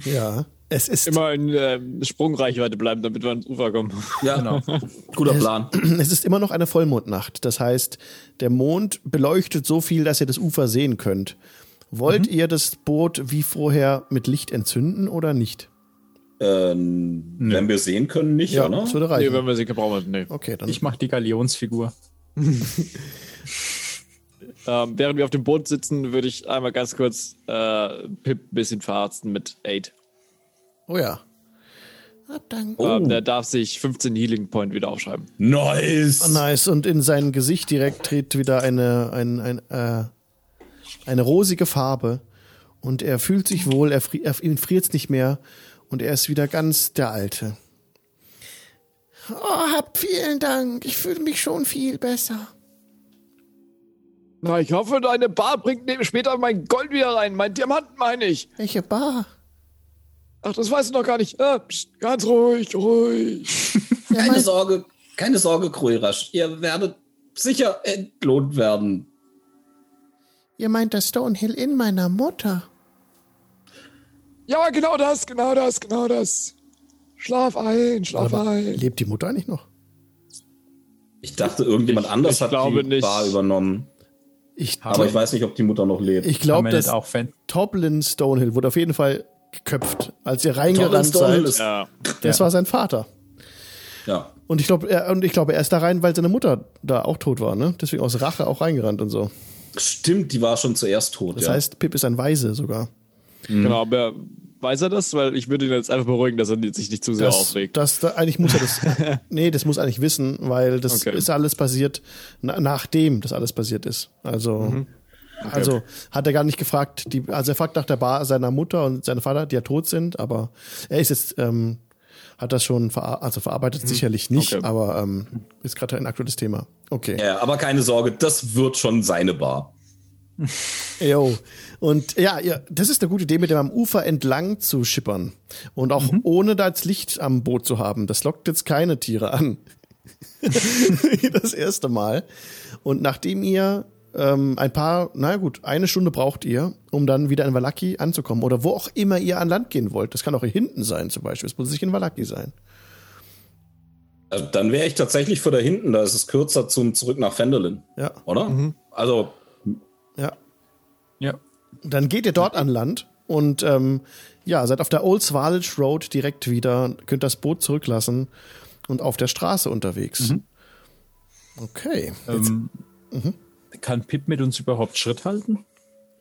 Ja. Es ist Immer in ähm, Sprungreichweite bleiben, damit wir ans Ufer kommen. Ja, Genau. guter Plan. [clears throat] Es ist immer noch eine Vollmondnacht. Das heißt, der Mond beleuchtet so viel, dass ihr das Ufer sehen könnt. Wollt ihr das Boot wie vorher mit Licht entzünden oder nicht? Ähm, wenn wir sehen können, nicht, oder? das würde Nee, reichen. wenn wir sie gebrauchen, nee. okay, dann. Ich mache die Galionsfigur. [laughs] Ähm, während wir auf dem Boot sitzen, würde ich einmal ganz kurz äh, Pip ein bisschen verarzten mit Aid. oh ja. Ah, danke. Oh, Ähm, der darf sich 15 Healing Point wieder aufschreiben. nice. Oh, nice. Und in sein Gesicht direkt tritt wieder eine, ein, ein, äh, eine rosige Farbe. Und er fühlt sich wohl, er, fri er ihm friert's nicht mehr. Und er ist wieder ganz der Alte. Oh, hab vielen Dank. Ich fühle mich schon viel besser. Na, ich hoffe, deine Bar bringt später mein Gold wieder rein. Mein Diamanten meine ich. Welche Bar? Ach, das weißt du noch gar nicht. Äh, pst, ganz ruhig, ruhig. Keine Sorge, keine Sorge, Kruirasch. Ihr werdet sicher entlohnt werden. Ihr meint das Stonehill in meiner Mutter. Ja, genau das, genau das, genau das. Schlaf ein, schlaf Aber ein. lebt die Mutter eigentlich noch? Ich dachte, irgendjemand anders ich hat glaube die nicht. Bar übernommen. Ich, Aber ich weiß nicht, ob die Mutter noch lebt. ich glaube, dass auch Fan? Toplin Stonehill wurde auf jeden Fall geköpft, als ihr reingerannt seid. ist- Ja. Das war sein Vater. ja. Und ich glaube, er, und ich glaube, er ist da rein, weil seine Mutter da auch tot war, ne? Deswegen aus Rache auch reingerannt und so. Stimmt, die war schon zuerst tot. Das ja. heißt, Pip ist ein Weise sogar. Genau, aber weiß er das? Weil ich würde ihn jetzt einfach beruhigen, dass er sich nicht zu sehr Das, aufregt. das, da, eigentlich muss er das. [laughs] nee, das muss er eigentlich wissen, weil das Okay. ist alles passiert, na, nachdem das alles passiert ist. Also. Mhm. Also hat er gar nicht gefragt, die, also er fragt nach der Bar seiner Mutter und seinem Vater, die ja tot sind, aber er ist jetzt, ähm, hat das schon verar also verarbeitet, sicherlich nicht, Mhm. Okay. aber ähm, ist gerade ein aktuelles Thema. Okay. ja, aber keine Sorge, das wird schon seine Bar. Jo. Und ja, ja, das ist eine gute Idee, mit dem am Ufer entlang zu schippern. Und auch ohne da das Licht am Boot zu haben. Das lockt jetzt keine Tiere an. [laughs] das erste Mal. Und nachdem ihr ähm, ein paar, naja gut, eine Stunde braucht ihr, um dann wieder in Valaki anzukommen. Oder wo auch immer ihr an Land gehen wollt. Das kann auch hier hinten sein zum Beispiel. Es muss nicht in Valaki sein. Äh, Dann wäre ich tatsächlich für da hinten, da ist es kürzer zum zurück nach Fendelin, Ja. oder? Also, Ja. Ja. Dann geht ihr dort an Land und ähm, ja, seid auf der Old Swaledge Road direkt wieder, könnt das Boot zurücklassen und auf der Straße unterwegs. Okay. Jetzt, Ähm, Kann Pip mit uns überhaupt Schritt halten?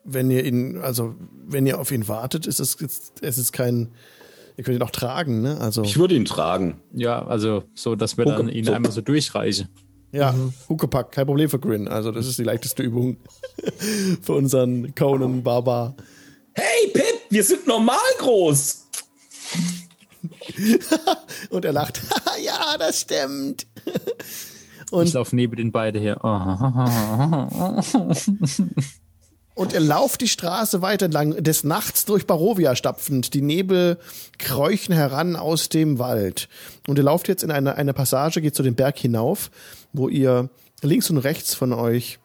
wenn ihr ihn, also wenn ihr auf ihn wartet, ist es es ist kein, ihr könnt ihn auch tragen, ne? Also ich würde ihn tragen. Ja, also so, dass wir Hucke- dann ihn so. einmal so durchreichen. Ja, Huckepack, kein Problem für Grin. Also das ist die leichteste Übung [laughs] für unseren Conan Barbar. Hey, Pip, wir sind normal groß. [laughs] Und er lacht. [laughs] ja, das stimmt. Ich Und, laufe neben den beiden her. Und er lauft die Straße weiter entlang, des Nachts durch Barovia stapfend. Die Nebel kräuchen heran aus dem Wald. Und ihr lauft jetzt in eine, eine Passage, geht zu dem Berg hinauf, wo ihr links und rechts von euch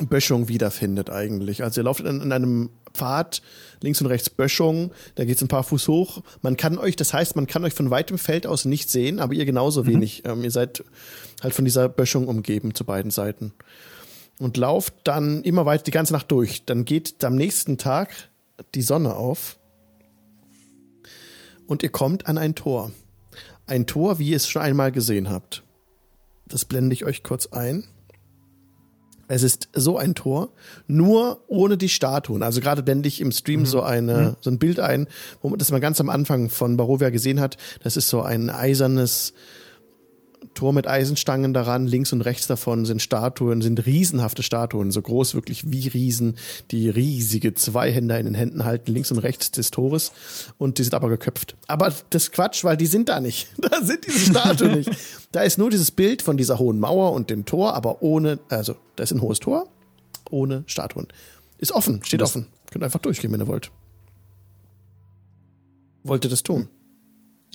Böschung wiederfindet eigentlich. Also ihr lauft in, in einem Pfad, links und rechts Böschung, da geht's ein paar Fuß hoch. Man kann euch, das heißt, man kann euch von weitem Feld aus nicht sehen, aber ihr genauso wenig. Ähm, ihr seid halt von dieser Böschung umgeben zu beiden Seiten. Und lauft dann immer weiter die ganze Nacht durch. Dann geht am nächsten Tag die Sonne auf und ihr kommt an ein Tor. Ein Tor, wie ihr es schon einmal gesehen habt. Das blende ich euch kurz ein. Es ist so ein Tor, nur ohne die Statuen. Also gerade blende ich im Stream so eine, so ein Bild ein, wo man das mal ganz am Anfang von Barovia gesehen hat. Das ist so ein eisernes Tor mit Eisenstangen daran. Links und rechts davon sind Statuen, sind riesenhafte Statuen, so groß wirklich wie Riesen, die riesige Zweihänder in den Händen halten, links und rechts des Tores. Und die sind aber geköpft. Aber das ist Quatsch, weil die sind da nicht. [laughs] Da sind diese Statuen nicht. Da ist nur dieses Bild von dieser hohen Mauer und dem Tor, aber ohne, also da ist ein hohes Tor, ohne Statuen. Ist offen, steht Das- offen. Könnt einfach durchgehen, wenn ihr wollt. Wollt ihr das tun?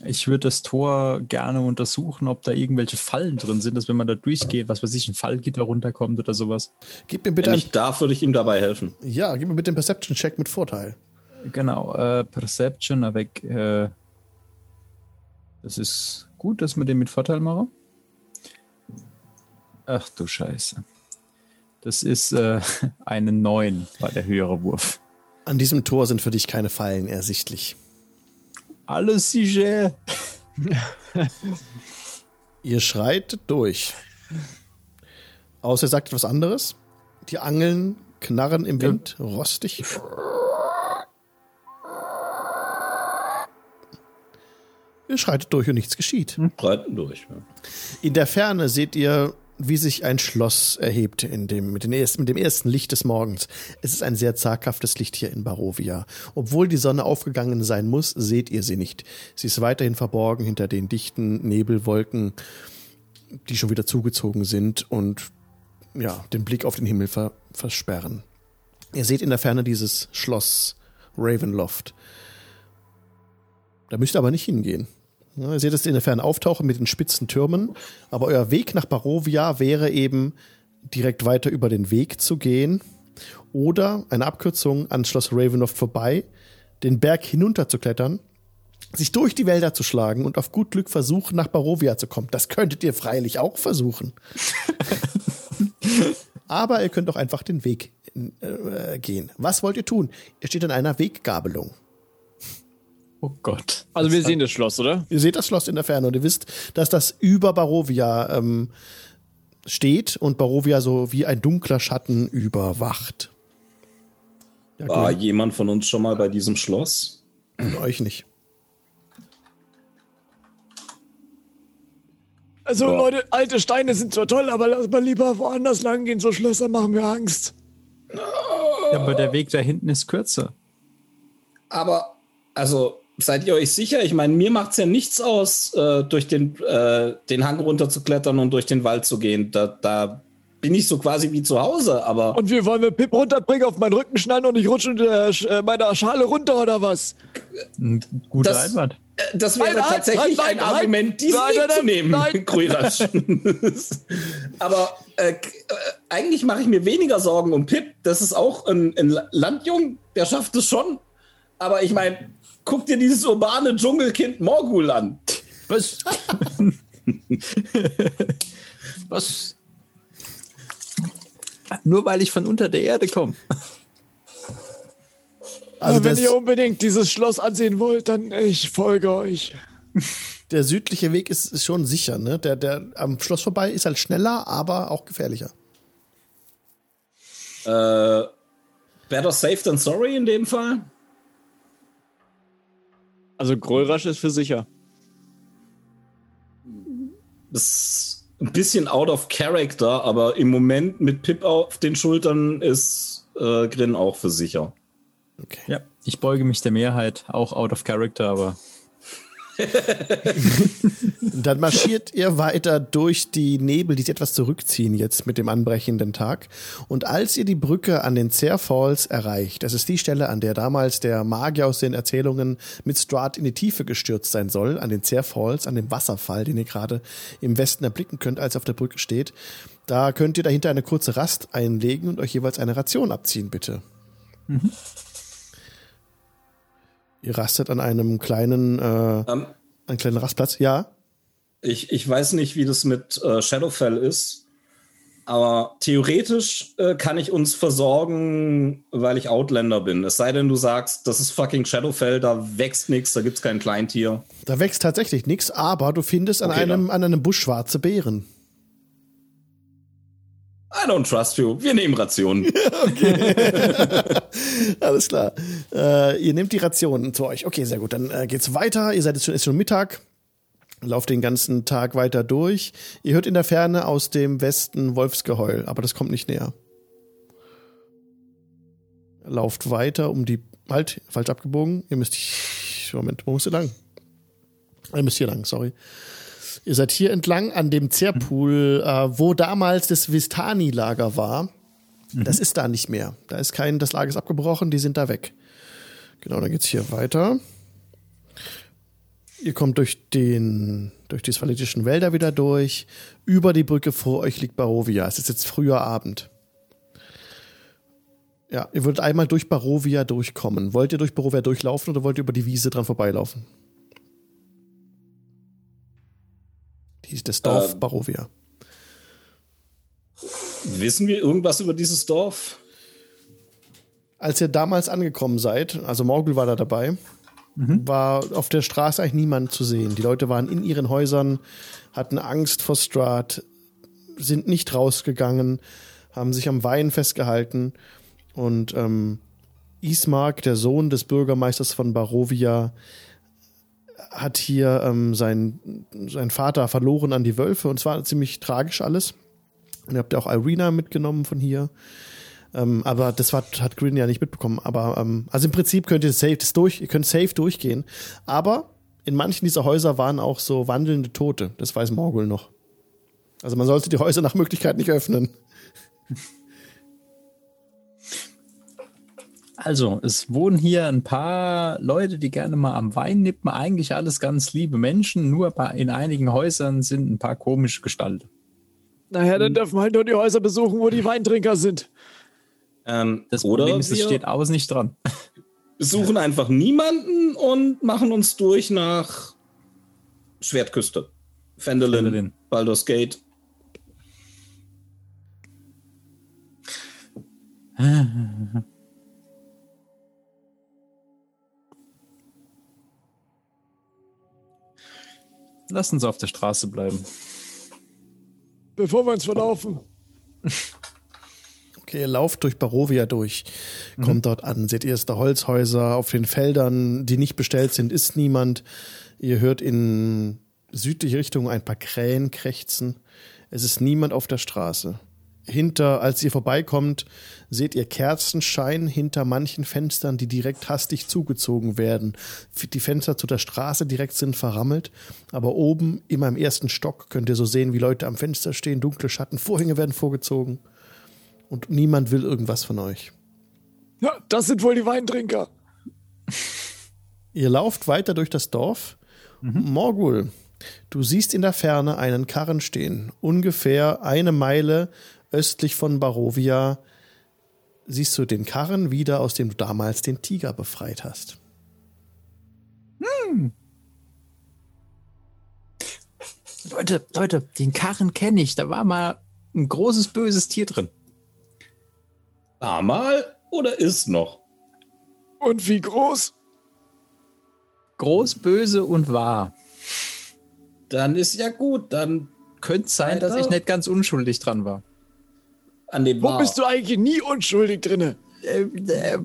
Ich würde das Tor gerne untersuchen, ob da irgendwelche Fallen drin sind, dass wenn man da durchgeht, was weiß ich, ein Fallgitter runterkommt oder sowas. Gib mir bitte Wenn ich darf, würde ich ihm dabei helfen. ja, gib mir bitte einen Perception-Check mit Vorteil. Genau, äh, Perception avec. Äh, das ist gut, dass wir den mit Vorteil machen. Ach du Scheiße. Das ist äh, [laughs] eine 9, war der höhere Wurf. An diesem Tor sind für dich keine Fallen ersichtlich. Alles sicher. [laughs] Ihr schreitet durch. Außer ihr sagt etwas anderes. Die Angeln knarren im Wind, rostig. Ihr schreitet durch und nichts geschieht. Breiten durch. Ja. In der Ferne seht ihr, wie sich ein Schloss erhebt in dem, mit, den ersten, mit dem ersten Licht des Morgens. Es ist ein sehr zaghaftes Licht hier in Barovia. Obwohl die Sonne aufgegangen sein muss, seht ihr sie nicht. Sie ist weiterhin verborgen hinter den dichten Nebelwolken, die schon wieder zugezogen sind und ja, den Blick auf den Himmel ver versperren. Ihr seht in der Ferne dieses Schloss Ravenloft. Da müsst ihr aber nicht hingehen. Ja, ihr seht es in der Ferne auftauchen mit den spitzen Türmen, aber euer Weg nach Barovia wäre eben direkt weiter über den Weg zu gehen oder eine Abkürzung an Schloss Ravenloft vorbei, den Berg hinunter zu klettern, sich durch die Wälder zu schlagen und auf gut Glück versuchen, nach Barovia zu kommen. Das könntet ihr freilich auch versuchen. [laughs] aber ihr könnt auch einfach den Weg äh, gehen. Was wollt ihr tun? Ihr steht an einer Weggabelung. Oh Gott. Also wir sehen das Schloss, oder? Ihr seht das Schloss in der Ferne und ihr wisst, dass das über Barovia ähm, steht und Barovia so wie ein dunkler Schatten überwacht. Ja, War gut, jemand von uns schon mal bei diesem Schloss? euch nicht. Also Ja. Leute, alte Steine sind zwar toll, aber lass mal lieber woanders lang gehen. So Schlösser machen mir Angst. Ja, aber der Weg da hinten ist kürzer. Aber, also, seid ihr euch sicher? Ich meine, mir macht es ja nichts aus, äh, durch den, äh, den Hang runter zu klettern und durch den Wald zu gehen. Da, da bin ich so quasi wie zu Hause, aber Und wir wollen mit Pip runterbringen, auf meinen Rücken schnallen und ich rutsche Sch- äh, meiner Schale runter oder was? Ein guter Das- Einwand. äh, das wäre Nein, tatsächlich nein, ein nein, Argument, diesen nein, zu nehmen, [laughs] aber äh, äh, eigentlich mache ich mir weniger Sorgen um Pip. Das ist auch ein, ein Landjung, der schafft es schon. Aber ich meine, guck dir dieses urbane Dschungelkind Morgul an. Was? [laughs] Was? Nur weil ich von unter der Erde komme. Also Wenn das, ihr unbedingt dieses Schloss ansehen wollt, dann ich folge euch. der südliche Weg ist, ist schon sicher, ne? Der, der am Schloss vorbei ist halt schneller, aber auch gefährlicher. Äh, better safe than sorry in dem Fall. Also Grörasch ist für sicher. Das ist ein bisschen out of character, aber im Moment mit Pip auf den Schultern ist äh, Grin auch für sicher. Okay. Ja, ich beuge mich der Mehrheit, auch out of character, aber [laughs] dann marschiert ihr weiter durch die Nebel, die sich etwas zurückziehen jetzt mit dem anbrechenden Tag. Und als ihr die Brücke an den Zer Falls erreicht, das ist die Stelle, an der damals der Magier aus den Erzählungen mit Strahd in die Tiefe gestürzt sein soll, an den Zer Falls, an dem Wasserfall, den ihr gerade im Westen erblicken könnt, als ihr auf der Brücke steht, da könnt ihr dahinter eine kurze Rast einlegen und euch jeweils eine Ration abziehen, bitte. Ihr rastet an einem kleinen, äh, Ähm, einen kleinen Rastplatz. Ja, ich, ich weiß nicht, wie das mit äh, Shadowfell ist, aber theoretisch äh, kann ich uns versorgen, weil ich Outlander bin. Es sei denn, du sagst, das ist fucking Shadowfell, da wächst nichts, da gibt's kein Kleintier. Da wächst tatsächlich nichts, aber du findest an, Okay, einem, an einem Busch schwarze Beeren. I don't trust you. Wir nehmen Rationen. [laughs] [laughs] Alles klar. Äh, ihr nehmt die Rationen zu euch. Okay, sehr gut. Dann äh, geht's weiter. Ihr seid jetzt schon, ist schon Mittag. Lauft den ganzen Tag weiter durch. Ihr hört in der Ferne aus dem Westen Wolfsgeheul, aber das kommt nicht näher. Lauft weiter um die. Halt, falsch abgebogen. Ihr müsst. Moment, wo musst ihr lang? Ihr müsst hier lang, sorry. Ihr seid hier entlang an dem Zerpool, äh, wo damals das Vistani-Lager war. Das ist da nicht mehr. Da ist kein, das Lager ist abgebrochen, die sind da weg. Genau, dann geht's hier weiter. Ihr kommt durch den, durch die sphaletischen Wälder wieder durch. Über die Brücke vor euch liegt Barovia. Es ist jetzt früher Abend. Ja, ihr würdet einmal durch Barovia durchkommen. Wollt ihr durch Barovia durchlaufen oder wollt ihr über die Wiese dran vorbeilaufen? Die ist das Dorf Ähm. Barovia. Wissen wir irgendwas über dieses Dorf? Als ihr damals angekommen seid, also Morgul war da dabei, war auf der Straße eigentlich niemand zu sehen. Die Leute waren in ihren Häusern, hatten Angst vor Strahd, sind nicht rausgegangen, haben sich am Wein festgehalten und ähm, Ismark, der Sohn des Bürgermeisters von Barovia, hat hier ähm, sein, seinen Vater verloren an die Wölfe und es war ziemlich tragisch alles. Und ihr habt ja auch Irina mitgenommen von hier. Ähm, aber das war, hat Grin ja nicht mitbekommen. Aber ähm, also im Prinzip könnt ihr safe das durch, ihr könnt safe durchgehen. Aber in manchen dieser Häuser waren auch so wandelnde Tote. Das weiß Morgul noch. Also man sollte die Häuser nach Möglichkeit nicht öffnen. Also, es wohnen hier ein paar Leute, die gerne mal am Wein nippen. Eigentlich alles ganz liebe Menschen, nur in einigen Häusern sind ein paar komische Gestalten. Naja, dann dürfen wir halt nur die Häuser besuchen, wo die Weintrinker sind. Ähm, Das oder Problem ist, es steht aus nicht dran. suchen einfach niemanden und machen uns durch nach Schwertküste. Fendelin, Fendelin. Baldur's Gate. [laughs] Lass uns auf der Straße bleiben. Bevor wir uns verlaufen. Okay, ihr lauft durch Barovia durch, kommt dort an, seht erste Holzhäuser auf den Feldern, die nicht bestellt sind, ist niemand. Ihr hört in südliche Richtung ein paar Krähen krächzen. Es ist niemand auf der Straße. Hinter, als ihr vorbeikommt, seht ihr Kerzenschein hinter manchen Fenstern, die direkt hastig zugezogen werden. Die Fenster zu der Straße direkt sind verrammelt, aber oben, immer im ersten Stock, könnt ihr so sehen, wie Leute am Fenster stehen, dunkle Schatten, Vorhänge werden vorgezogen und niemand will irgendwas von euch. Ja, das sind wohl die Weintrinker. Ihr lauft weiter durch das Dorf. Morgul, du siehst in der Ferne einen Karren stehen. Ungefähr eine Meile östlich von Barovia siehst du den Karren wieder, aus dem du damals den Tiger befreit hast. Leute, Leute, den Karren kenne ich. Da war mal ein großes böses Tier drin. War mal oder ist noch? Und wie groß? Groß, böse und wahr. Dann ist ja gut, dann Könnte sein, dass ich nicht ganz unschuldig dran war. An dem Wo war. bist du eigentlich nie unschuldig drinne? Äh, äh,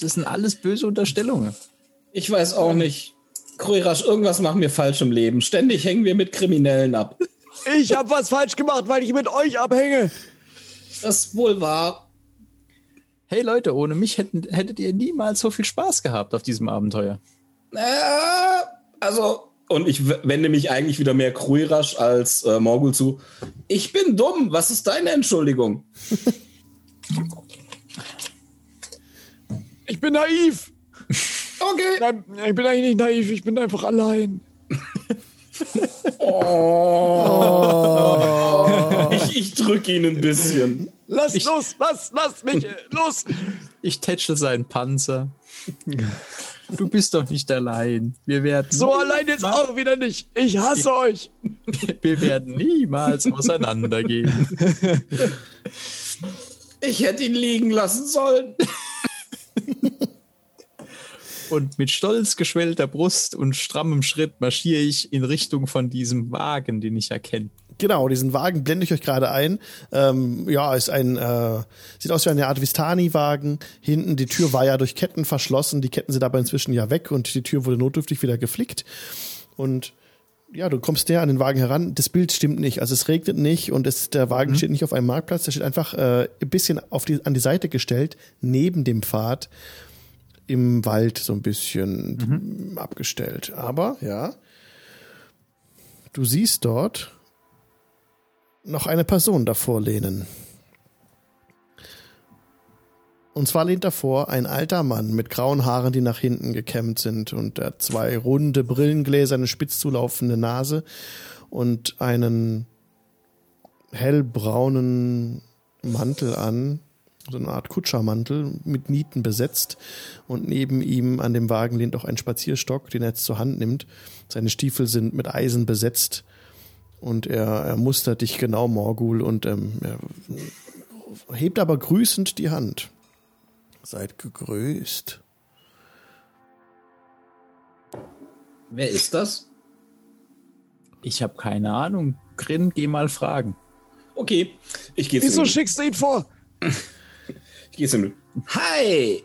Das sind alles böse Unterstellungen. Ich weiß auch nicht. Kruirasch, irgendwas machen wir falsch im Leben. Ständig hängen wir mit Kriminellen ab. Ich hab was falsch gemacht, weil ich mit euch abhänge. Das ist wohl wahr. Hey Leute, ohne mich hätten, hättet ihr niemals so viel Spaß gehabt auf diesem Abenteuer. Äh, also, und ich wende mich eigentlich wieder mehr Kruirasch als äh, Morgul zu. Ich bin dumm. Was ist deine Entschuldigung? [laughs] Ich bin naiv. Okay. Nein, ich bin eigentlich nicht naiv, ich bin einfach allein. Ich, ich drücke ihn ein bisschen. Lass los, lass, lass mich äh, los. Ich tätschel seinen Panzer. [laughs] Du bist doch nicht allein. Wir werden, So allein jetzt auch wieder nicht. Ich hasse euch. [laughs] wir werden niemals auseinandergehen. Ich hätte ihn liegen lassen sollen. Und mit stolz geschwellter Brust und strammem Schritt marschiere ich in Richtung von diesem Wagen, den ich erkenne. Genau, diesen Wagen blende ich euch gerade ein. Ähm, ja, ist ein, äh, sieht aus wie eine Art Vistani-Wagen. Hinten, die Tür war ja durch Ketten verschlossen. Die Ketten sind aber inzwischen ja weg und die Tür wurde notdürftig wieder geflickt. Und ja, du kommst näher an den Wagen heran. Das Bild stimmt nicht. Also es regnet nicht und es, der Wagen steht nicht auf einem Marktplatz. Der steht einfach äh, ein bisschen auf die, an die Seite gestellt, neben dem Pfad im Wald so ein bisschen abgestellt. Aber ja, du siehst dort noch eine Person davor lehnen. Und zwar lehnt davor ein alter Mann mit grauen Haaren, die nach hinten gekämmt sind und er hat zwei runde Brillengläser, eine spitz zulaufende Nase und einen hellbraunen Mantel an, so eine Art Kutschermantel mit Nieten besetzt und neben ihm an dem Wagen lehnt auch ein Spazierstock, den er jetzt zur Hand nimmt. Seine Stiefel sind mit Eisen besetzt und er, er mustert dich genau, Morgul, und ähm, er hebt aber grüßend die Hand. Seid gegrüßt. Wer ist das? Ich habe keine Ahnung. Grin, geh mal fragen. Okay, ich gehe Wieso schickst du ihn vor? Ich gehe zu ihm. Hi!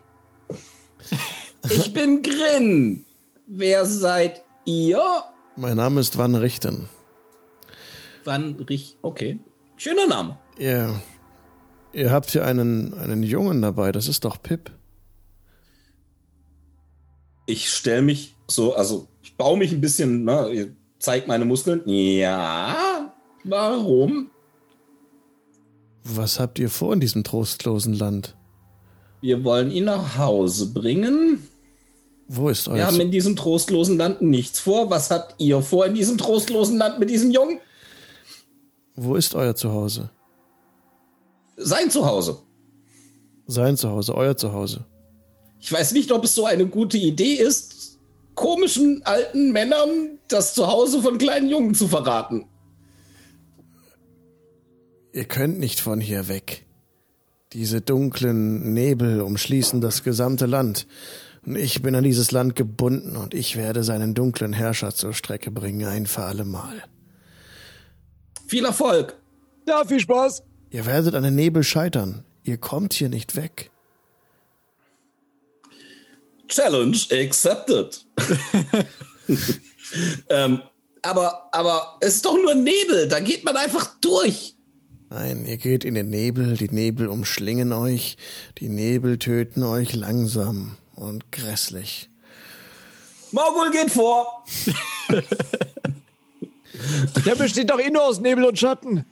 Ich bin Grin. Wer seid ihr? Mein Name ist Van Richten. Wann rich. Okay. Schöner Name. Ihr, ihr habt hier einen, einen Jungen dabei, das ist doch Pip. Ich stelle mich so, also ich baue mich ein bisschen, ne, ich zeig meine Muskeln. Ja. Warum? Was habt ihr vor in diesem trostlosen Land? Wir wollen ihn nach Hause bringen. Wo ist Wir euer haben Zu in diesem trostlosen Land nichts vor. Was habt ihr vor in diesem trostlosen Land mit diesem Jungen? Wo ist euer Zuhause? Sein Zuhause. Sein Zuhause, euer Zuhause. Ich weiß nicht, ob es so eine gute Idee ist, komischen alten Männern das Zuhause von kleinen Jungen zu verraten. Ihr könnt nicht von hier weg. Diese dunklen Nebel umschließen das gesamte Land. Und ich bin an dieses Land gebunden und ich werde seinen dunklen Herrscher zur Strecke bringen, ein für alle Mal. Viel Erfolg. Ja, viel Spaß. Ihr werdet an den Nebel scheitern. Ihr kommt hier nicht weg. Challenge accepted. [laughs] ähm, aber, aber es ist doch nur Nebel, da geht man einfach durch. Nein, ihr geht in den Nebel, die Nebel umschlingen euch, die Nebel töten euch langsam und grässlich. Morgul geht vor. [laughs] Der besteht doch eh nur aus Nebel und Schatten.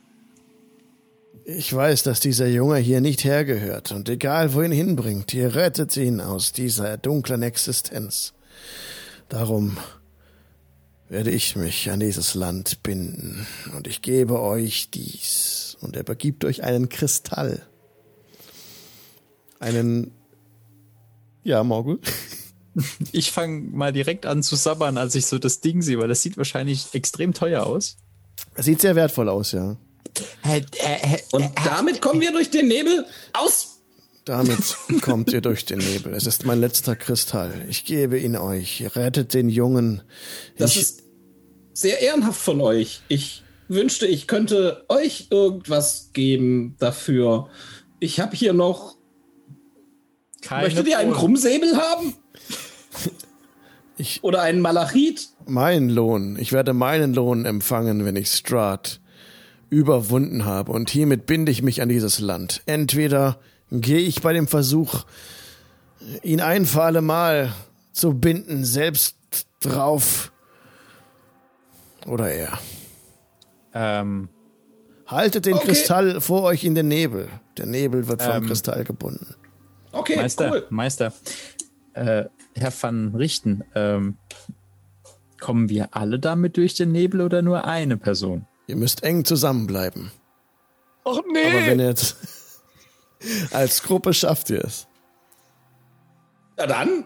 Ich weiß, dass dieser Junge hier nicht hergehört und egal wo ihn hinbringt, ihr rettet ihn aus dieser dunklen Existenz. Darum werde ich mich an dieses Land binden und ich gebe euch dies und er begibt euch einen Kristall. Einen, ja, Morgul. Ich fange mal direkt an zu sabbern, als ich so das Ding sehe, weil das sieht wahrscheinlich extrem teuer aus. Das sieht sehr wertvoll aus, ja. Und damit kommen wir durch den Nebel aus. Damit [laughs] kommt ihr durch den Nebel. Es ist mein letzter Kristall. Ich gebe ihn euch. Rettet den Jungen. Das ich, ist sehr ehrenhaft von euch. Ich wünschte, ich könnte euch irgendwas geben dafür. Ich habe hier noch. Keine Möchtet ihr einen. Krummsäbel haben? [laughs] Ich- Oder einen Malachit? mein Lohn. Ich werde meinen Lohn empfangen, wenn ich Strahd überwunden habe. Und hiermit binde ich mich an dieses Land. Entweder gehe ich bei dem Versuch, ihn ein für alle Mal zu binden, selbst drauf. Oder er. Ähm, Haltet den Okay. Kristall vor euch in den Nebel. Der Nebel wird vom Ähm. Kristall gebunden. Okay, Meister, cool. Meister, äh, Herr van Richten, ähm, kommen wir alle damit durch den Nebel oder nur eine Person? Ihr müsst eng zusammenbleiben. Ach Aber nee. wenn ihr jetzt [laughs] als Gruppe schafft ihr es. Na dann.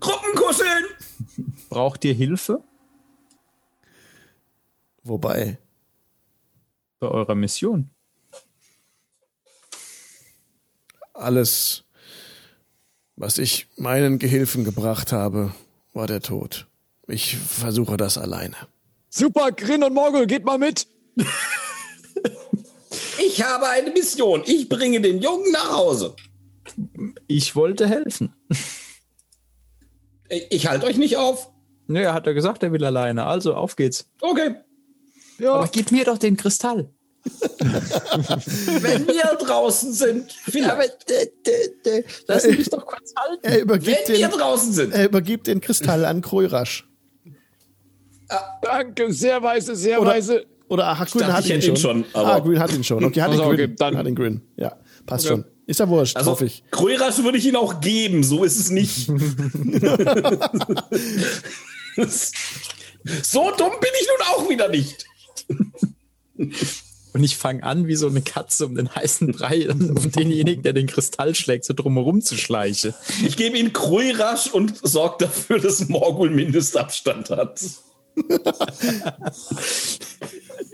Gruppenkuscheln! [laughs] Braucht ihr Hilfe Wobei, bei eurer Mission? alles, was ich meinen Gehilfen gebracht habe, war der Tod. Ich versuche das alleine. Super, Grin und Morgul, geht mal mit. Ich habe eine Mission. Ich bringe den Jungen nach Hause. Ich wollte helfen. Ich, halte euch nicht auf. Nö, er hat ja gesagt, er will alleine. Also, auf geht's. Okay. Ja. Aber gib mir doch den Kristall. [laughs] Wenn wir draußen sind, vielleicht. lass mich doch kurz halten. Er übergibt, Wenn wir den, draußen sind. er übergibt den Kristall an Kroirasch. Danke, sehr weise, sehr Oder- weise. Oder ah, Grün dachte, hat ich ihn schon. ihn schon, aber- ah, Grün hat ihn schon. Okay, hat Also, ihn Grün. okay, dann- hat ihn Grün. Ja, passt schon. Ist ja wurscht, Also, hoffe ich. Krörasch würde ich ihn auch geben, so ist es nicht. [laughs] [laughs] so dumm bin ich nun auch wieder nicht. Und ich fange an, wie so eine Katze um den heißen Brei, [laughs] um denjenigen, der den Kristall schlägt, so drumherum zu schleichen. Ich gebe ihn Krörasch und sorge dafür, dass Morgul Mindestabstand hat.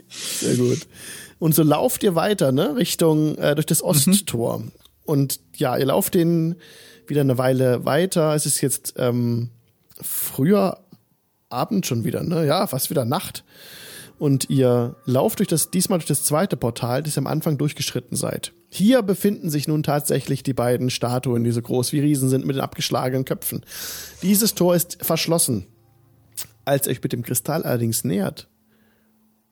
Sehr gut. Und so lauft ihr weiter, ne, Richtung äh, durch das Osttor. Und ja, ihr lauft den wieder eine Weile weiter. Es ist jetzt ähm, früher Abend schon wieder, ne? Ja, fast wieder Nacht. Und ihr lauft durch das, diesmal durch das zweite Portal, das ihr am Anfang durchgeschritten seid. Hier befinden sich nun tatsächlich die beiden Statuen, die so groß wie Riesen sind, mit den abgeschlagenen Köpfen. Dieses Tor ist verschlossen. Als ihr euch mit dem Kristall allerdings nähert,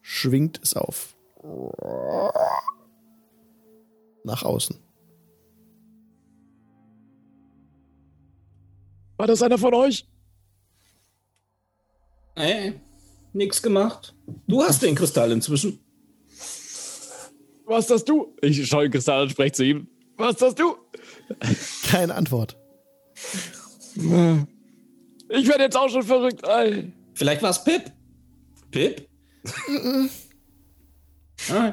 schwingt es auf. Nach außen. War das einer von euch? Äh, nix gemacht. Du hast den Kristall inzwischen. Was das du? Ich schaue den Kristall und spreche zu ihm. Was das du? Keine Antwort. Ich werde jetzt auch schon verrückt. Ey. Vielleicht war es Pip. Pip? ah.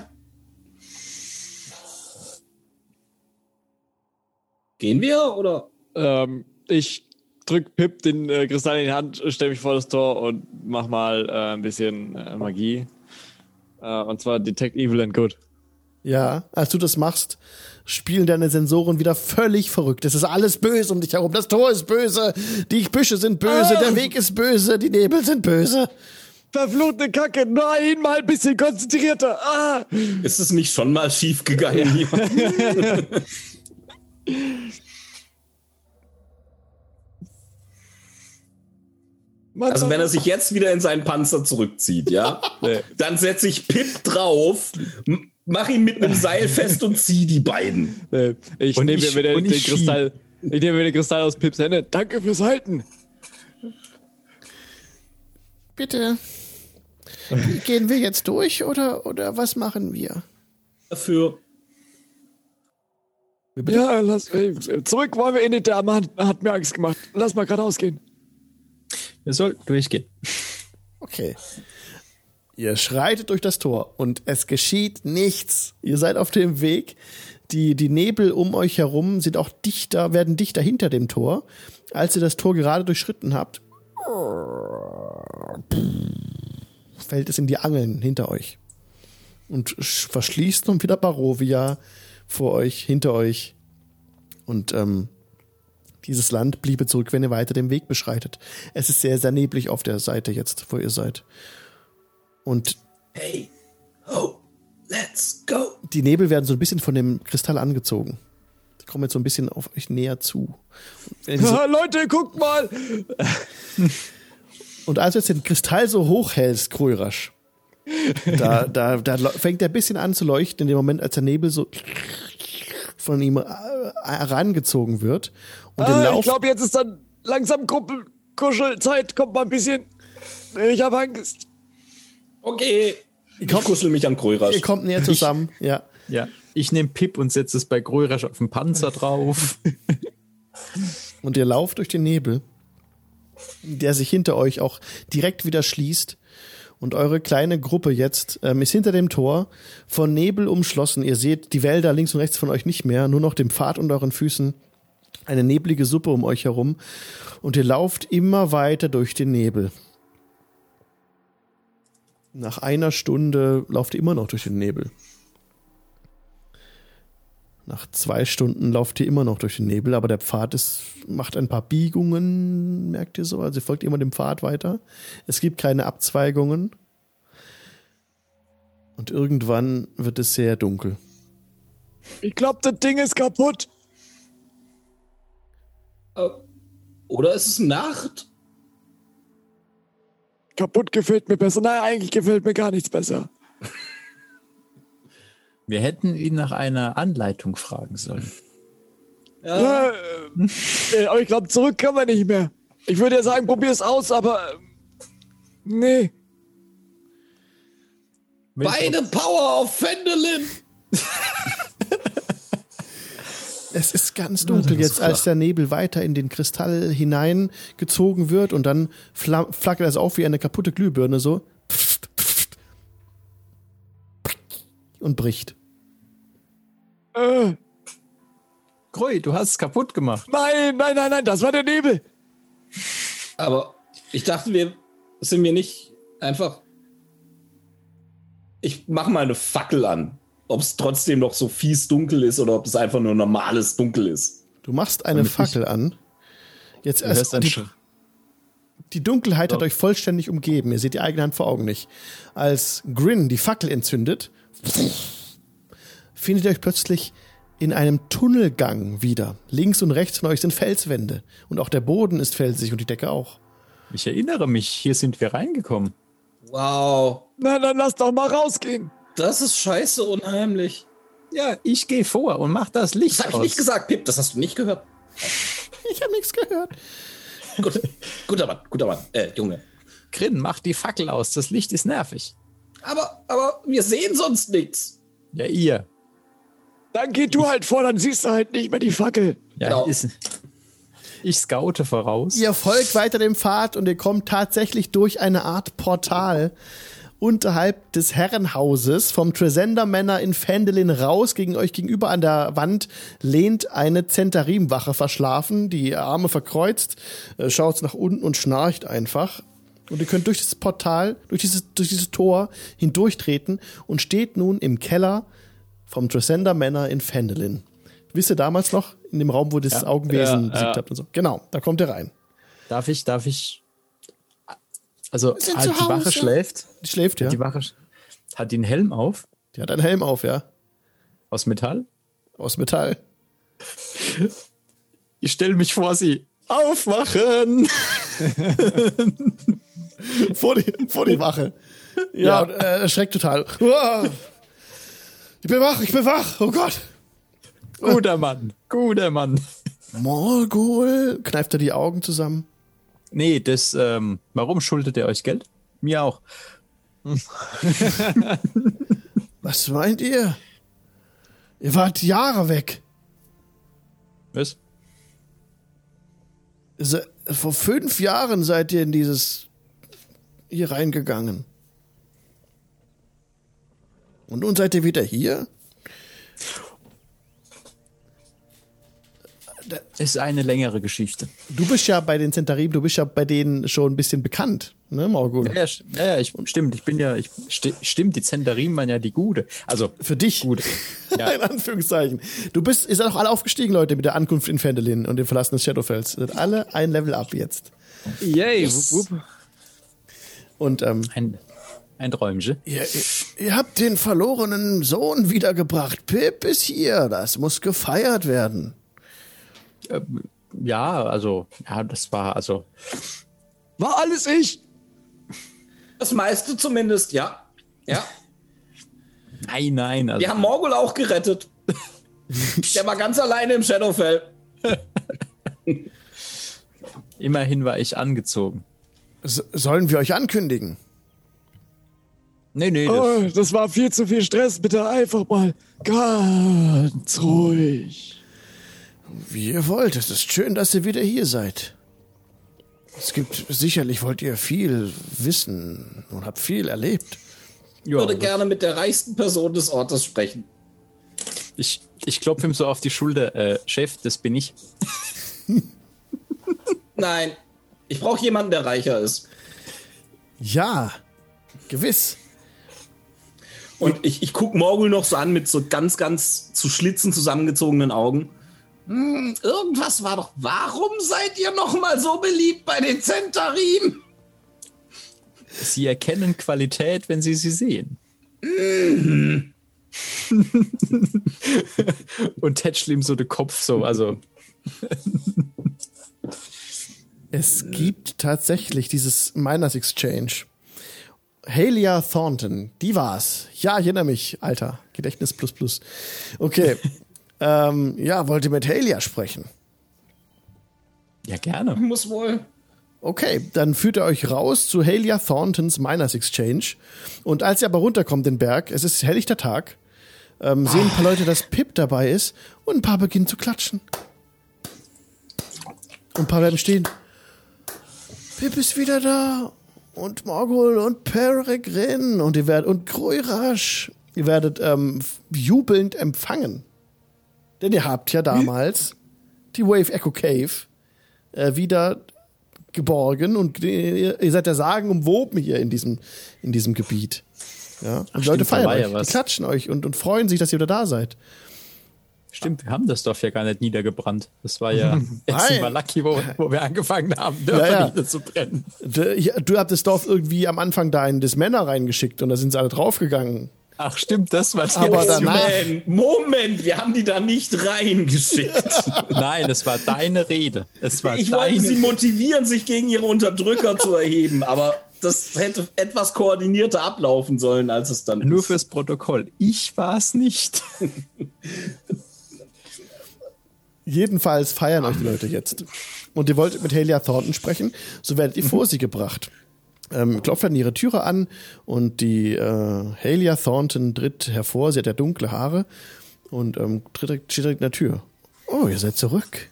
Gehen wir oder? Ähm, ich drück Pip den äh, Kristall in die Hand, stelle mich vor das Tor und mach mal äh, ein bisschen äh, Magie. Äh, und zwar Detect Evil and Good. Ja, als du das machst, spielen deine Sensoren wieder völlig verrückt. Es ist alles böse um dich herum. Das Tor ist böse, die Büsche sind böse, der Weg ist böse, die Nebel sind böse. Verfluchte Kacke, nein, mal ein bisschen konzentrierter. Ah! Ist es nicht schon mal schief gegangen? hier? [laughs] [laughs] Mann, Also wenn er sich jetzt wieder in seinen Panzer zurückzieht, ja, [laughs] dann setze ich Pip drauf, mach ihn mit einem Seil fest und zieh die beiden. Ich Und nehme ich- mir den, und den ich Kristall. Ich nehme mir den Kristall aus Pips Hände. Danke fürs Halten. Bitte. Gehen wir jetzt durch oder, oder was machen wir? Dafür. Ja, lass, zurück wollen wir in die Dame. Hat, hat mir Angst gemacht. Lass mal geradeaus gehen. Wir sollten durchgehen. Okay. Ihr schreitet durch das Tor und es geschieht nichts. Ihr seid auf dem Weg. Die, die Nebel um euch herum sind auch dichter, werden dichter hinter dem Tor. Als ihr das Tor gerade durchschritten habt, fällt es in die Angeln hinter euch. Und sch- verschließt nun wieder Barovia vor euch, hinter euch. Und ähm, dieses Land bliebe zurück, wenn ihr weiter den Weg beschreitet. Es ist sehr, sehr neblig auf der Seite jetzt, wo ihr seid. Und Hey, oh, let's go. die Nebel werden so ein bisschen von dem Kristall angezogen. Die kommen jetzt so ein bisschen auf euch näher zu. Wenn ihr so, [laughs] Leute, guckt mal. und als du jetzt den Kristall so hochhältst, Krörasch, da, da, da fängt er ein bisschen an zu leuchten in dem Moment, als der Nebel so von ihm äh, herangezogen wird. Und Ah, ich Lauf, glaube, jetzt ist dann langsam Kuppel Kuschelzeit. Kommt mal ein bisschen. Ich habe Angst. Okay. Ich kuschel mich an Krörasch. ihr kommt näher zusammen. Ja. Ja. Ich nehme Pip und setze es bei Grörasch auf den Panzer [laughs] drauf. Und ihr lauft durch den Nebel, der sich hinter euch auch direkt wieder schließt. Und eure kleine Gruppe jetzt ähm, ist hinter dem Tor von Nebel umschlossen. Ihr seht die Wälder links und rechts von euch nicht mehr, nur noch den Pfad unter euren Füßen. Eine neblige Suppe um euch herum. Und ihr lauft immer weiter durch den Nebel. Nach einer Stunde lauft ihr immer noch durch den Nebel. Nach zwei Stunden lauft ihr immer noch durch den Nebel, aber der Pfad ist, macht ein paar Biegungen, merkt ihr so. Also ihr folgt immer dem Pfad weiter. Es gibt keine Abzweigungen. Und irgendwann wird es sehr dunkel. Ich glaube, das Ding ist kaputt. Äh, Oder ist es Nacht? Kaputt gefällt mir besser. Nein, eigentlich gefällt mir gar nichts besser. [laughs] Wir hätten ihn nach einer Anleitung fragen sollen. Ja. Äh, äh, aber ich glaube, zurück kann man nicht mehr. Ich würde ja sagen, probier es aus, aber. äh, Nee. Beide Power auf Fendelin. [laughs] Es ist ganz dunkel jetzt, als der Nebel weiter in den Kristall hineingezogen wird und dann fla- flackert es auf wie eine kaputte Glühbirne so. Und bricht. Äh, Groi, du hast es kaputt gemacht. nein, nein, nein, nein, das war der Nebel. Aber ich dachte, wir sind wir nicht einfach. Ich mach mal eine Fackel an. Ob es trotzdem noch so fies dunkel ist oder ob es einfach nur normales Dunkel ist. Du machst eine Damit Fackel an. Jetzt erst ein die, die Dunkelheit hat euch vollständig umgeben. Ihr seht die eigene Hand vor Augen nicht. Als Grin die Fackel entzündet, findet ihr euch plötzlich in einem Tunnelgang wieder. Links und rechts von euch sind Felswände. Und auch der Boden ist felsig und die Decke auch. Ich erinnere mich, hier sind wir reingekommen. Wow. Na, dann lass doch mal rausgehen. Das ist scheiße unheimlich. Ja, ich gehe vor und mach das Licht Das habe ich aus. nicht gesagt, Pip. Das hast du nicht gehört. [laughs] Ich habe nichts gehört. Gut. guter Mann, guter Mann. Äh, Junge. Grin, mach die Fackel aus. Das Licht ist nervig. Aber, aber wir sehen sonst nichts. Ja, ihr. Dann geh du halt vor, dann siehst du halt nicht mehr die Fackel. Ja, Genau. ist, ich scoute voraus. Ihr folgt weiter dem Pfad und ihr kommt tatsächlich durch eine Art Portal unterhalb des Herrenhauses vom Tresender Manor in Fendelin raus. Gegen euch gegenüber an der Wand lehnt eine Zentarimwache verschlafen, die Arme verkreuzt, äh, schaut nach unten und schnarcht einfach. Und ihr könnt durch dieses Portal, durch dieses, durch dieses Tor hindurchtreten und steht nun im Keller vom Tresender Manor in Fendelin. Wisst ihr damals noch, in dem Raum, wo ihr das Augenwesen Ja, besiegt ja. habt und so? Genau, da kommt ihr rein. Darf ich, darf ich. Also, halt, die Wache schläft. Die schläft, ja. Die Wache hat den Helm auf, Die hat einen Helm auf, ja. aus Metall. Aus Metall. [laughs] Ich stelle mich vor sie. Aufwachen! [laughs] vor, die, vor die Wache. Ja, Ja. und äh, erschreckt total. Ich bin wach, ich bin wach. Oh Gott. Guter Mann, guter Mann. Morgul. Kneift er die Augen zusammen. Nee, das, ähm, warum schuldet ihr euch Geld? Mir auch. [laughs] Was meint ihr? Ihr wart Jahre weg. Was? Se vor fünf Jahren seid ihr in dieses hier reingegangen. Und nun seid ihr wieder hier? Ist eine längere Geschichte. Du bist ja bei den Zentarim, du bist ja bei denen schon ein bisschen bekannt, ne, Morgul? Ja, ja, ja, ja ich, stimmt, ich bin ja, ich, sti stimmt, die Zentarim waren ja die Gute. Also, Für dich. Gute. [laughs] Ja. In Anführungszeichen. Du bist, ihr seid auch alle aufgestiegen, Leute, mit der Ankunft in Fendelin und dem Verlassen des Shadowfells. Ihr seid alle ein Level up jetzt. Yay, wupp, wupp. Und ähm, Ein, ein Träumchen. ihr, ihr, ihr habt den verlorenen Sohn wiedergebracht. Pip ist hier. Das muss gefeiert werden. Ja, also, ja, das war, also, War alles ich? Das meiste zumindest, ja. Ja. [laughs] nein, nein, also, Wir haben Morgul auch gerettet. [laughs] Der war ganz alleine im Shadowfell. [laughs] immerhin war ich angezogen. S sollen wir euch ankündigen? Nee, nee, das, Oh, das war viel zu viel Stress. Bitte einfach mal ganz ruhig. Wie ihr wollt. Es ist schön, dass ihr wieder hier seid. Es gibt sicherlich wollt ihr viel wissen und habt viel erlebt. Ich würde gerne mit der reichsten Person des Ortes sprechen. ich, ich klopfe ihm so auf die Schulter. Äh, Chef, das bin ich. [laughs] Nein, ich brauche jemanden, der reicher ist. Ja, gewiss. Und ich, ich gucke Morgul noch so an mit so ganz, ganz zu Schlitzen zusammengezogenen Augen. Hm, irgendwas war doch. Warum seid ihr noch mal so beliebt bei den Zentarim? Sie erkennen Qualität, wenn sie sie sehen. [laughs] Und tätschelt ihm so den Kopf so, also, Es gibt tatsächlich dieses Miners Exchange. Halia Thornton, die war's. Ja, ich erinnere mich, Alter. Gedächtnis plus plus. Okay. [laughs] ähm, ja, wollte mit Halia sprechen. ja, gerne. Muss wohl. Okay, dann führt er euch raus zu Halia Thorntons Miners Exchange. Und als ihr aber runterkommt den Berg, es ist helllichter Tag, ähm, sehen ein paar Leute, dass Pip dabei ist und ein paar beginnen zu klatschen. Und ein paar bleiben stehen. Pip ist wieder da. Und Morgul und Peregrin und ihr werdet und Gruirasch. Ihr werdet ähm, jubelnd empfangen. Denn ihr habt ja damals die Wave Echo Cave äh, wieder geborgen und ihr, ihr seid der sagenumwoben hier in diesem, in diesem Gebiet. Ja, und Ach, Leute stimmt, da feiern ja euch, was. die klatschen euch und, und freuen sich, dass ihr wieder da seid. Stimmt, wir haben das Dorf ja gar nicht niedergebrannt. Das war ja [laughs] Nein. war Lucky, wo, wo wir angefangen haben, Dörfer Ja, ja. niederzubrennen. Du, hier- du habt das Dorf irgendwie am Anfang da in das Männer reingeschickt und da sind sie alle draufgegangen. Ach stimmt, das war die Aber danach- Moment, Moment, wir haben die da nicht reingeschickt. [laughs] Nein, es war deine Rede. Es war Ich wollte sie motivieren, sich gegen ihre Unterdrücker zu erheben, aber das hätte etwas koordinierter ablaufen sollen, als es dann Nur ist. fürs Protokoll. Ich war es nicht. Jedenfalls feiern euch die Leute jetzt. Und ihr wolltet mit Halia Thornton sprechen, so werdet ihr vor sie gebracht. Ähm, klopft an ihre Türe an und die äh, Halia Thornton tritt hervor. Sie hat ja dunkle Haare und ähm, tritt, direkt- steht direkt in der Tür. Oh, ihr seid zurück.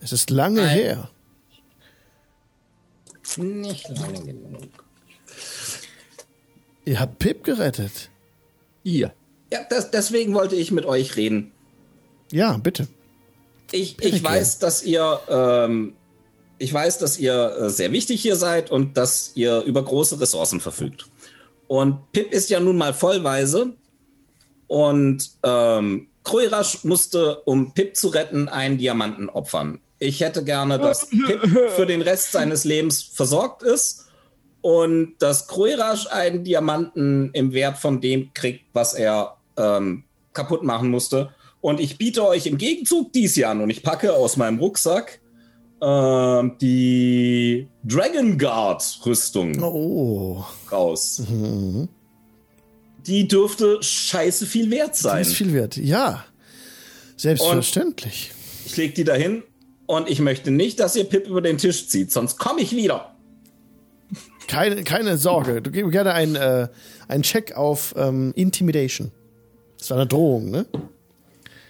Es ist lange Nein. her. Nicht lange genug. Ihr habt Pip gerettet. Ihr. Ja, das, deswegen wollte ich mit euch reden. Ja, bitte. Ich, ich weiß, dass ihr, ähm, ich weiß, dass ihr äh, sehr wichtig hier seid und dass ihr über große Ressourcen verfügt. Und Pip ist ja nun mal vollweise und ähm, Kroirasch musste, um Pip zu retten, einen Diamanten opfern. Ich hätte gerne, dass [laughs] Pip für den Rest seines Lebens versorgt ist und dass Kroirasch einen Diamanten im Wert von dem kriegt, was er ähm, kaputt machen musste. Und ich biete euch im Gegenzug dies Jahr an und ich packe aus meinem Rucksack die Dragon Guard Rüstung Oh. raus. die dürfte scheiße viel wert Die sein. ist viel wert. Ja. Selbstverständlich. Ich leg die dahin und ich möchte nicht, dass ihr Pip über den Tisch zieht, sonst komme ich wieder. Keine, keine Sorge. Du gibst gerne einen, äh, einen Check auf ähm, Intimidation. Das war eine Drohung, ne?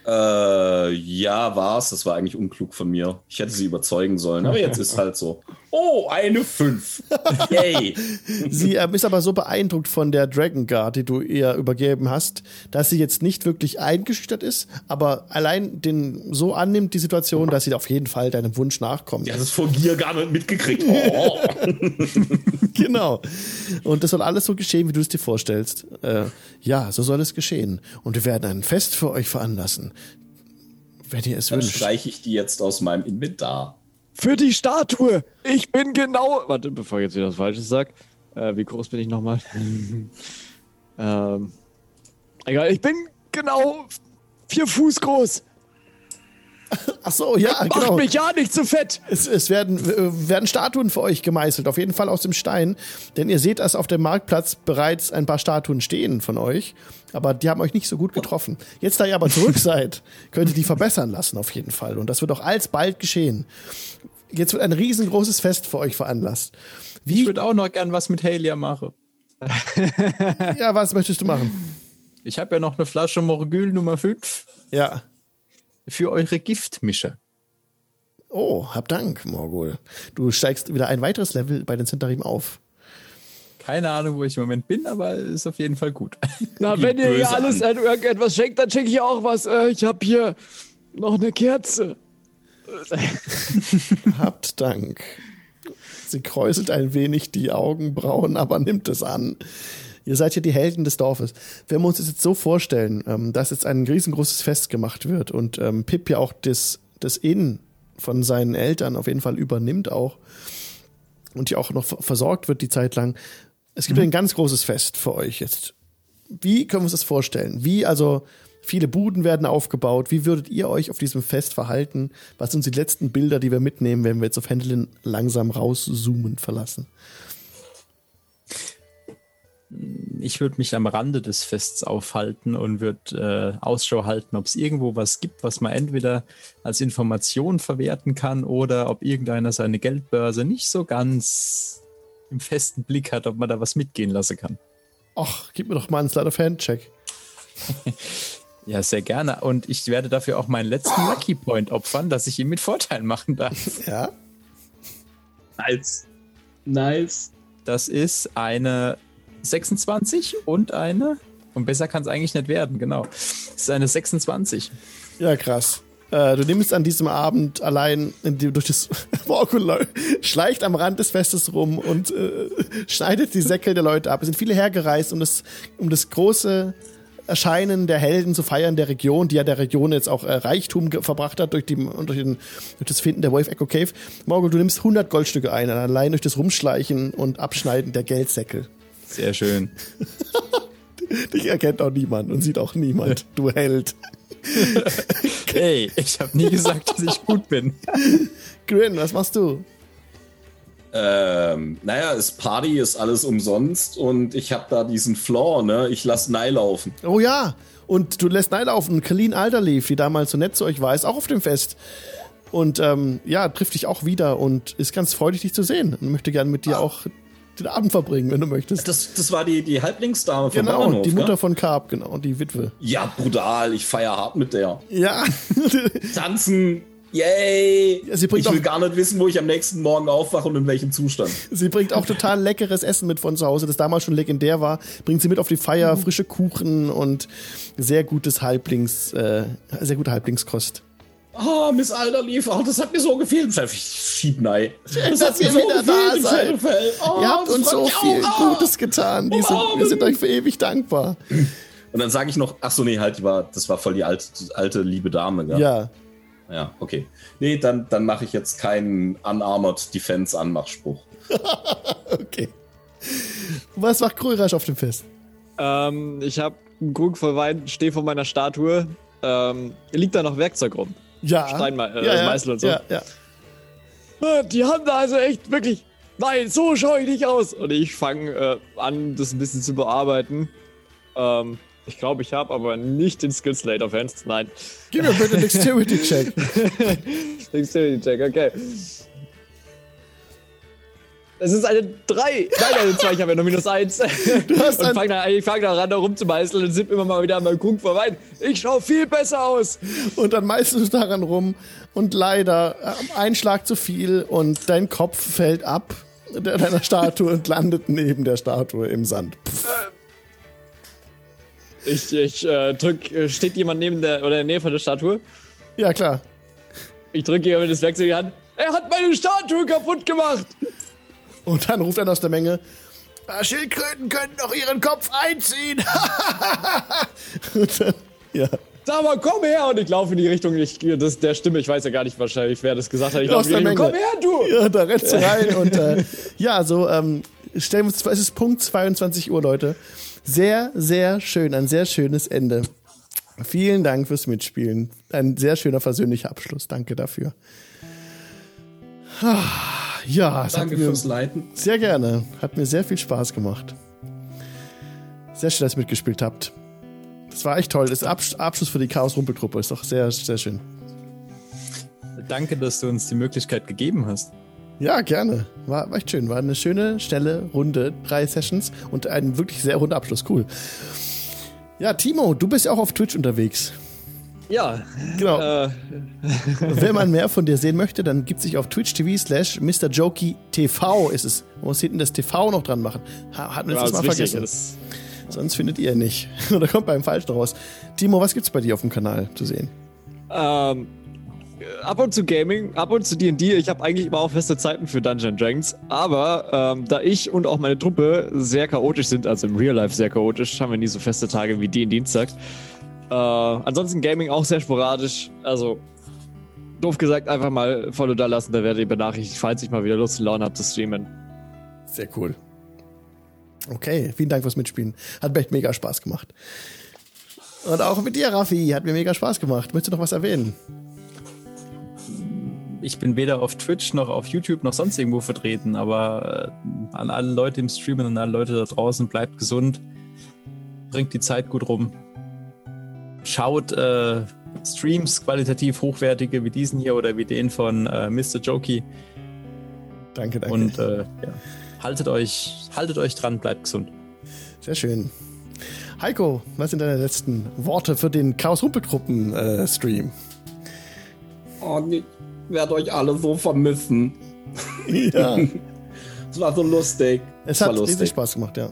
Äh, ja, war's. Das war eigentlich unklug von mir. Ich hätte sie überzeugen sollen, aber jetzt ist halt so. Oh, eine 5. Yay. Sie ähm, ist aber so beeindruckt von der Dragon Guard, die du ihr übergeben hast, dass sie jetzt nicht wirklich eingeschüchtert ist, aber allein den so annimmt, die Situation, dass sie auf jeden Fall deinem Wunsch nachkommt. Die hat es von Gier gar nicht mitgekriegt. Oh. [laughs] Genau. Und das soll alles so geschehen, wie du es dir vorstellst. Äh, ja, so soll es geschehen. Und wir werden ein Fest für euch veranlassen. Wenn ihr es Dann wünscht. streiche ich die jetzt aus meinem Inventar. Für die Statue! Ich bin genau. Warte, bevor ich jetzt wieder was Falsches sag. Äh, wie groß bin ich nochmal? [laughs] ähm. Egal, ich bin genau vier Fuß groß. Ach so, ja, Macht genau. mich ja nicht zu fett. Es, es werden, werden Statuen für euch gemeißelt, auf jeden Fall aus dem Stein. Denn ihr seht, dass auf dem Marktplatz bereits ein paar Statuen stehen von euch. Aber die haben euch nicht so gut getroffen. Jetzt, da ihr aber zurück [laughs] seid, könnt ihr die verbessern lassen, auf jeden Fall. Und das wird auch alsbald geschehen. Jetzt wird ein riesengroßes Fest für euch veranlasst. Ich Wie, würde auch noch gern was mit Halia machen. ja, was möchtest du machen? Ich habe ja noch eine Flasche Morgül Nummer 5 Ja. Für eure Giftmische. Oh, hab Dank, Morgul. Du steigst wieder ein weiteres Level bei den Zentarim auf. Keine Ahnung, wo ich im Moment bin, aber ist auf jeden Fall gut. [laughs] Na, wenn ihr hier alles an. an irgendetwas schenkt, dann schenke ich auch was. Äh, ich habe hier noch eine Kerze. [laughs] Habt Dank. Sie kräuselt ein wenig die Augenbrauen, aber nimmt es an. Ihr seid ja die Helden des Dorfes. Wenn wir uns das jetzt so vorstellen, ähm, dass jetzt ein riesengroßes Fest gemacht wird und ähm, Pip ja auch das, das Inn von seinen Eltern auf jeden Fall übernimmt auch und ja auch noch ver- versorgt wird die Zeit lang. Es gibt ein ganz großes Fest für euch jetzt. Wie können wir uns das vorstellen? Wie also viele Buden werden aufgebaut? Wie würdet ihr euch auf diesem Fest verhalten? Was sind die letzten Bilder, die wir mitnehmen, wenn wir jetzt auf Händelin langsam rauszoomen verlassen? Ich würde mich am Rande des Fests aufhalten und würde äh, Ausschau halten, ob es irgendwo was gibt, was man entweder als Information verwerten kann oder ob irgendeiner seine Geldbörse nicht so ganz im festen Blick hat, ob man da was mitgehen lassen kann. Ach, gib mir doch mal einen Slide of Hand Check. [laughs] Ja, sehr gerne. Und ich werde dafür auch meinen letzten Lucky Point opfern, dass ich ihn mit Vorteil machen darf. [laughs] Ja? Nice. Nice. Das ist eine 26 und eine. Und besser kann es eigentlich nicht werden, genau. Das ist eine 26. Ja, krass. Äh, du nimmst an diesem Abend allein in die, durch das [laughs] Morgul schleicht am Rand des Festes rum und äh, schneidet die Säcke der Leute ab. Es sind viele hergereist, um das, um das große Erscheinen der Helden zu feiern der Region, die ja der Region jetzt auch äh, Reichtum verbracht hat durch, die, durch, den, durch das Finden der Wolf Echo Cave. Morgul, du nimmst 100 Goldstücke ein, allein durch das Rumschleichen und Abschneiden der Geldsäcke. Sehr schön. [laughs] Dich erkennt auch niemand und sieht auch niemand, du Held. [laughs] Hey, ich habe nie gesagt, dass ich gut bin. Grin, was machst du? Ähm, naja, ist Party, ist alles umsonst und ich habe da diesen Floor, ne? Ich lass Nei laufen. Oh ja, und du lässt Neil auf und Colleen Alderleaf, die damals so nett zu euch war, ist auch auf dem Fest. Und ähm, ja, trifft dich auch wieder und ist ganz freudig, dich zu sehen. Und möchte gerne mit dir auch den Abend verbringen, wenn du möchtest. Das, das war die, die Halblingsdame vom genau, Bauernhof, die Mutter gell? von Carp, genau, die Witwe. Ja, brutal. Ich feier hart mit der. Ja, [laughs] Tanzen. Yay! Sie bringt ich will auch- gar nicht wissen, wo ich am nächsten Morgen aufwache und in welchem Zustand. sie bringt auch total leckeres Essen mit von zu Hause, das damals schon legendär war. Bringt sie mit auf die Feier, frische Kuchen und sehr gutes Halblings, äh, sehr gute Halblingskost. Ah, Miss Alderleaf, oh, das hat mir so gefehlt. Ich schieb Nei. Das dass ihr wieder da seid. Oh, Ihr habt uns so viel auch. Gutes getan. Die sind, wir sind euch für ewig dankbar. Und dann sage ich noch, ach so, nee, halt, die war, das war voll die alte, alte liebe Dame, gell? Ja. Ja, okay. Nee, dann, dann mache ich jetzt keinen Unarmored Defense Anmachspruch. [laughs] Okay. Was macht Krörasch auf dem Fest? Ähm, ich habe einen Krug voll Wein, stehe vor meiner Statue. Ähm, liegt da noch Werkzeug rum? Ja. Steinme- äh, Meißel und so. Ja, ja. Ah, Die haben da also echt wirklich. Nein, so schaue ich nicht aus. Und ich fange äh, an, das ein bisschen zu bearbeiten. Ähm, ich glaube, ich habe aber nicht den Skill Slate of Hands. Nein. Gib mir bitte [laughs] Dexterity-Check. Dexterity Check, okay. Es ist eine 3. Nein, eine 2, ich habe ja nur minus 1. [laughs] Du hast und fang da, ich fange da ran, da rumzumeißeln und sipp immer mal wieder an meinem Krug vorbei. Ich schaue viel besser aus. und dann meißelst du daran rum und leider äh, ein Schlag zu viel und dein Kopf fällt ab der- deiner Statue und landet neben der Statue im Sand. Pff. Ich, ich äh, drück, äh, steht jemand neben der, oder in der Nähe von der Statue? Ja, klar. Ich drücke jemand das Werkzeug in die Hand. Er hat meine Statue kaputt gemacht. Und dann ruft einer aus der Menge, "Ah, Schildkröten können doch ihren Kopf einziehen. [laughs] dann, ja. Sag mal, komm her! Und ich laufe in die Richtung ich, das, der Stimme. Ich weiß ja gar nicht wahrscheinlich, wer das gesagt hat. Ich laufe in die Richtung, komm her, du! Ja, da rennst du [laughs] rein und äh, ja, so ähm, stellen wir uns, es ist Punkt 22 Uhr, Leute. Sehr, sehr schön, ein sehr schönes Ende. Vielen Dank fürs Mitspielen. Ein sehr schöner versöhnlicher Abschluss. Danke dafür. Ja, Danke mir fürs Leiten. sehr gerne. Hat mir sehr viel Spaß gemacht. Sehr schön, dass ihr mitgespielt habt. Das war echt toll. Das Absch Abschluss für die Chaos-Rumpeltruppe ist doch sehr, sehr schön. Danke, dass du uns die Möglichkeit gegeben hast. Ja, gerne. War, war echt schön. War eine schöne, schnelle Runde. Drei Sessions und ein wirklich sehr runder Abschluss. Cool. Ja, Timo, du bist ja auch auf Twitch unterwegs. Ja, Genau. äh, [laughs] Wenn man mehr von dir sehen möchte, dann gibt sich auf Twitch TV slash Mr. Jokey TV ist es. Man muss hinten das TV noch dran machen. Ha- Hatten wir ja, das Mal ist vergessen. Das, Sonst findet ihr ihn nicht. [laughs] Oder kommt beim Falschen raus. Timo, was gibt's bei dir auf dem Kanal zu sehen? ähm, ab und zu Gaming, ab und zu D&D. Ich habe eigentlich immer auch feste Zeiten für Dungeon Dragons. Aber ähm, da ich und auch meine Truppe sehr chaotisch sind, also im Real Life sehr chaotisch, haben wir nie so feste Tage wie den Dienstag. Äh, ansonsten Gaming auch sehr sporadisch. Also doof gesagt, einfach mal Follow da lassen. Da werdet ihr benachrichtigt, falls ich mal wieder Lust und Laune habe zu streamen. Sehr cool. Okay, vielen Dank fürs Mitspielen. Hat mir echt mega Spaß gemacht. Und auch mit dir, Raffi, hat mir mega Spaß gemacht. Möchtest du noch was erwähnen? Ich bin weder auf Twitch noch auf YouTube noch sonst irgendwo vertreten, aber äh, an alle Leute im Stream und an alle Leute da draußen, bleibt gesund, bringt die Zeit gut rum. Schaut äh, Streams qualitativ hochwertige wie diesen hier oder wie den von äh, Mr. Jokey Danke, danke. und äh, ja, haltet euch, haltet euch dran, bleibt gesund. Sehr schön. Heiko, was sind deine letzten Worte für den Chaos-Rumpeltruppen-Stream? Oh, ich werde euch alle so vermissen. ja, [laughs] Es war so lustig. es war hat riesig lustig. Spaß gemacht, ja.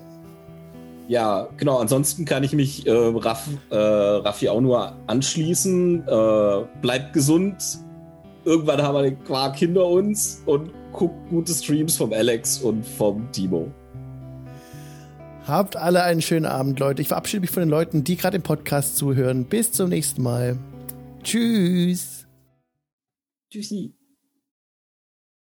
Ja, genau. Ansonsten kann ich mich äh, Raff, äh, Raffi auch nur anschließen. Äh, bleibt gesund. Irgendwann haben wir den Quark hinter uns und guckt gute Streams vom Alex und vom Timo. Habt alle einen schönen Abend, Leute. Ich verabschiede mich von den Leuten, die gerade im Podcast zuhören. Bis zum nächsten Mal. Tschüss. Tschüssi.